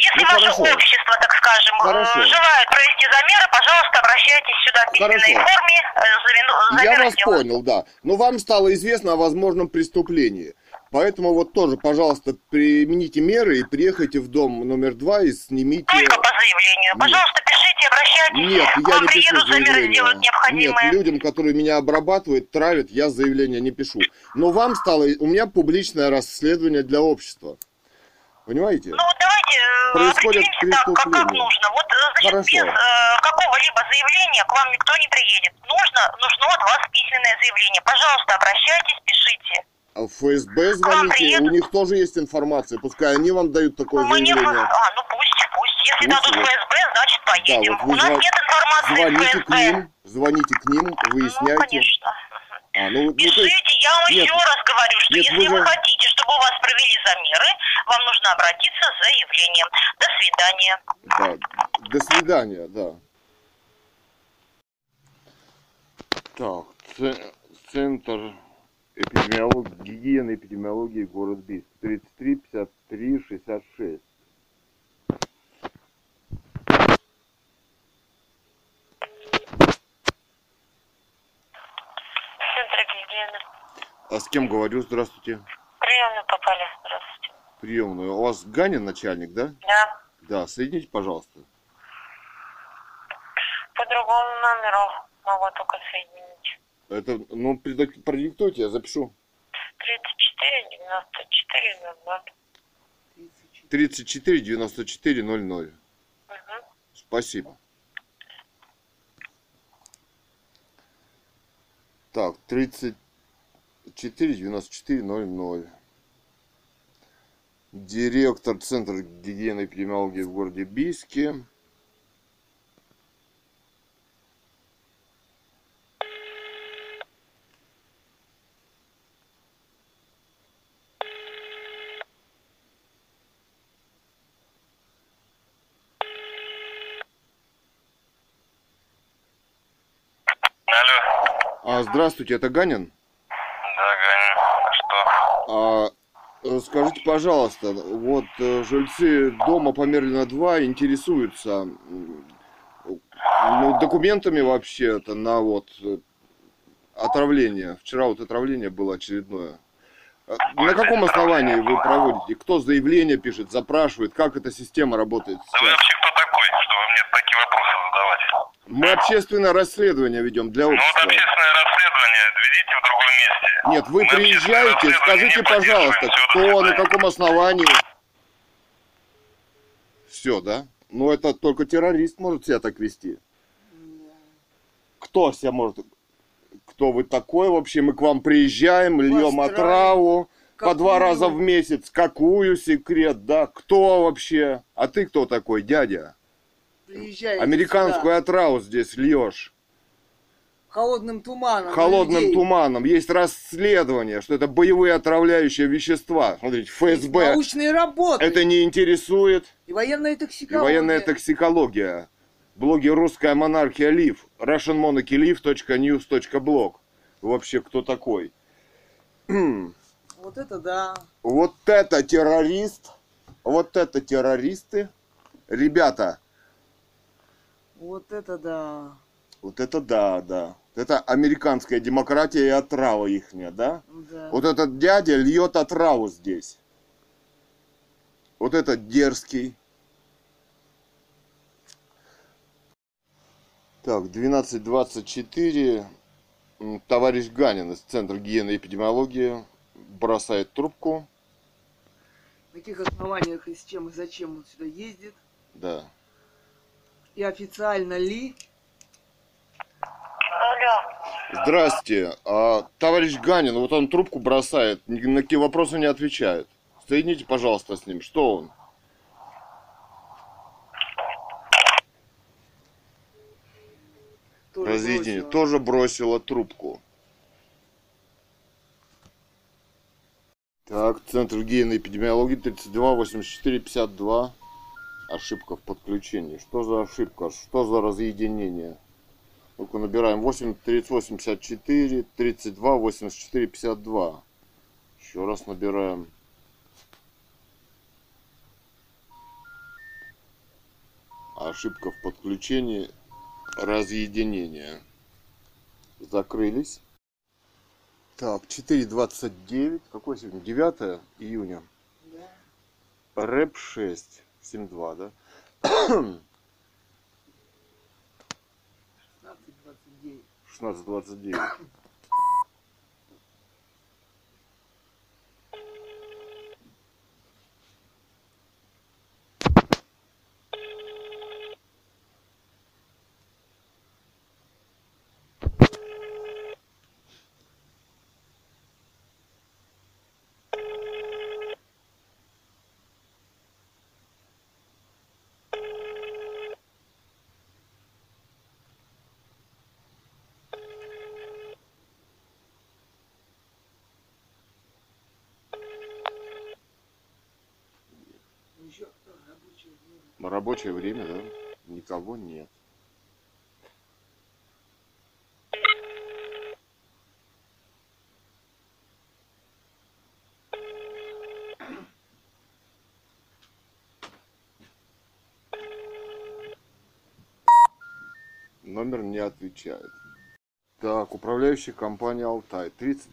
Если Ну, ваше хорошо. общество, так скажем, э, Хорошо. желает провести замеры, пожалуйста, обращайтесь сюда в письменной Хорошо. форме. э, замину- Я вас понял, да. Но вам стало известно о возможном преступлении. Поэтому вот тоже, пожалуйста, примените меры и приехайте в дом номер два и снимите... Только по заявлению. Нет. Пожалуйста, пишите, обращайтесь. Нет, я вам не пишу заявление. Нет, людям, которые меня обрабатывают, травят, я заявление не пишу. Но вам стало... У меня публичное расследование для общества. Понимаете? Ну давайте э, Происходят определимся так, как, как нужно. Вот, э, значит, Хорошо. без э, какого-либо заявления к вам никто не приедет. Нужно, нужно от вас письменное заявление. Пожалуйста, обращайтесь, пишите. А в ФСБ звоните, приедут. у них тоже есть информация. Пускай они вам дают такое не... заявление. А, ну пусть, пусть. Если Пусть дадут вот. ФСБ, значит поедем. вот вы У нас нет информации Звоните ФСБ. к ним, звоните к ним, Ну, выясняйте. конечно. А, ну, ну, то есть- Пишите, я вам Нет. еще раз говорю, что Нет, если вы вы хотите, чтобы у вас провели замеры, вам нужно обратиться с заявлением. До свидания. Да. До свидания, да. Так, центр эпидемиологии, гигиены эпидемиологии город Бийск. 33 53 66. Центр гигиены. А с кем говорю? Здравствуйте. Приемно попали. Здравствуйте. Приемную. У вас Ганин начальник, да? Да. Да, соедините, пожалуйста. По другому номеру могу только соединить. Это, ну, продиктуйте, я запишу. 34 94 00. 34 94 00. Угу. Спасибо. Так, 34 94 00. Директор Центра гигиены и эпидемиологии в городе Бийске. Алло. А, здравствуйте, это Ганин? Да, Ганин. А что? А, Э, Скажите, пожалуйста, вот э, жильцы дома Померлина 2 интересуются ну, документами вообще-то на вот э, отравление. Вчера вот отравление было очередное. На каком основании вы проводите? Кто заявление пишет, запрашивает? Как эта система работает Да вы вообще кто такой, чтобы мне такие вопросы задавать? Мы общественное расследование ведем для Ну вот общества. общественное расследование ведите в другом месте. Нет, вы Мы приезжаете, скажите, пожалуйста, кто, на каком основании? Все, да? Ну, это только террорист может себя так вести. Кто себя может... Кто вы такой вообще? Мы к вам приезжаем, льем отраву по два Какую? раза в месяц. Какую секрет, да? Кто вообще? А ты кто такой, дядя? Приезжаете Американскую сюда отраву здесь льешь. холодным туманом. холодным людей. туманом. Есть расследование, что это боевые отравляющие вещества. Смотрите, ФСБ Научные работы. это не интересует. И военная И токсикология. военная токсикология. Блоги «Русская монархия Лив», russianmonarchylive.news.blog. Вообще, кто такой? Вот это да. Вот это террорист. Вот это террористы. Ребята, Вот это да. вот это да, да. Это американская демократия и отрава ихняя, да? Да. Вот этот дядя льет отраву здесь. Вот этот дерзкий. Так, 12.24. М, Товарищ Ганин из Центра гигиены и эпидемиологии бросает трубку. На каких основаниях и с чем и зачем он сюда ездит. Да. И официально ли. Алло. Здрасте. А, товарищ Ганин, вот он трубку бросает, ни на какие вопросы не отвечает. Соедините, пожалуйста, с ним. Что он? Тоже Разъединение. бросила. Тоже бросила трубку. Так, Центр гигиены и эпидемиологии 32 84 52. Ошибка в подключении. Что за ошибка? Что за разъединение? Ну-ка набираем 8 38 54 32 84 52. Еще раз набираем. Ошибка в подключении разъединения. Закрылись. Так, 4.29. Какое сегодня? 9 июня. Да. Рэп 6. 7.2, да? 16-29. 16.29. время. Рабочее время, да? Никого нет. Номер не отвечает. Так, управляющая компания Алтай 30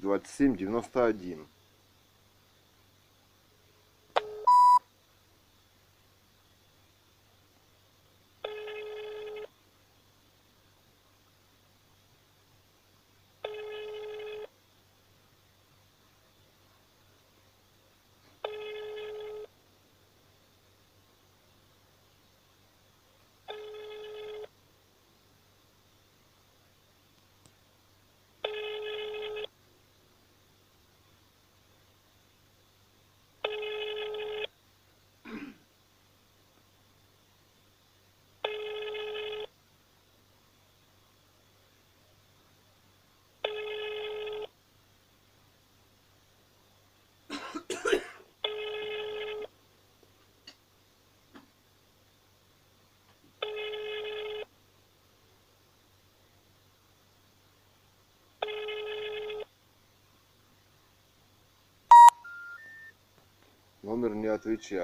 Номер не отвечает.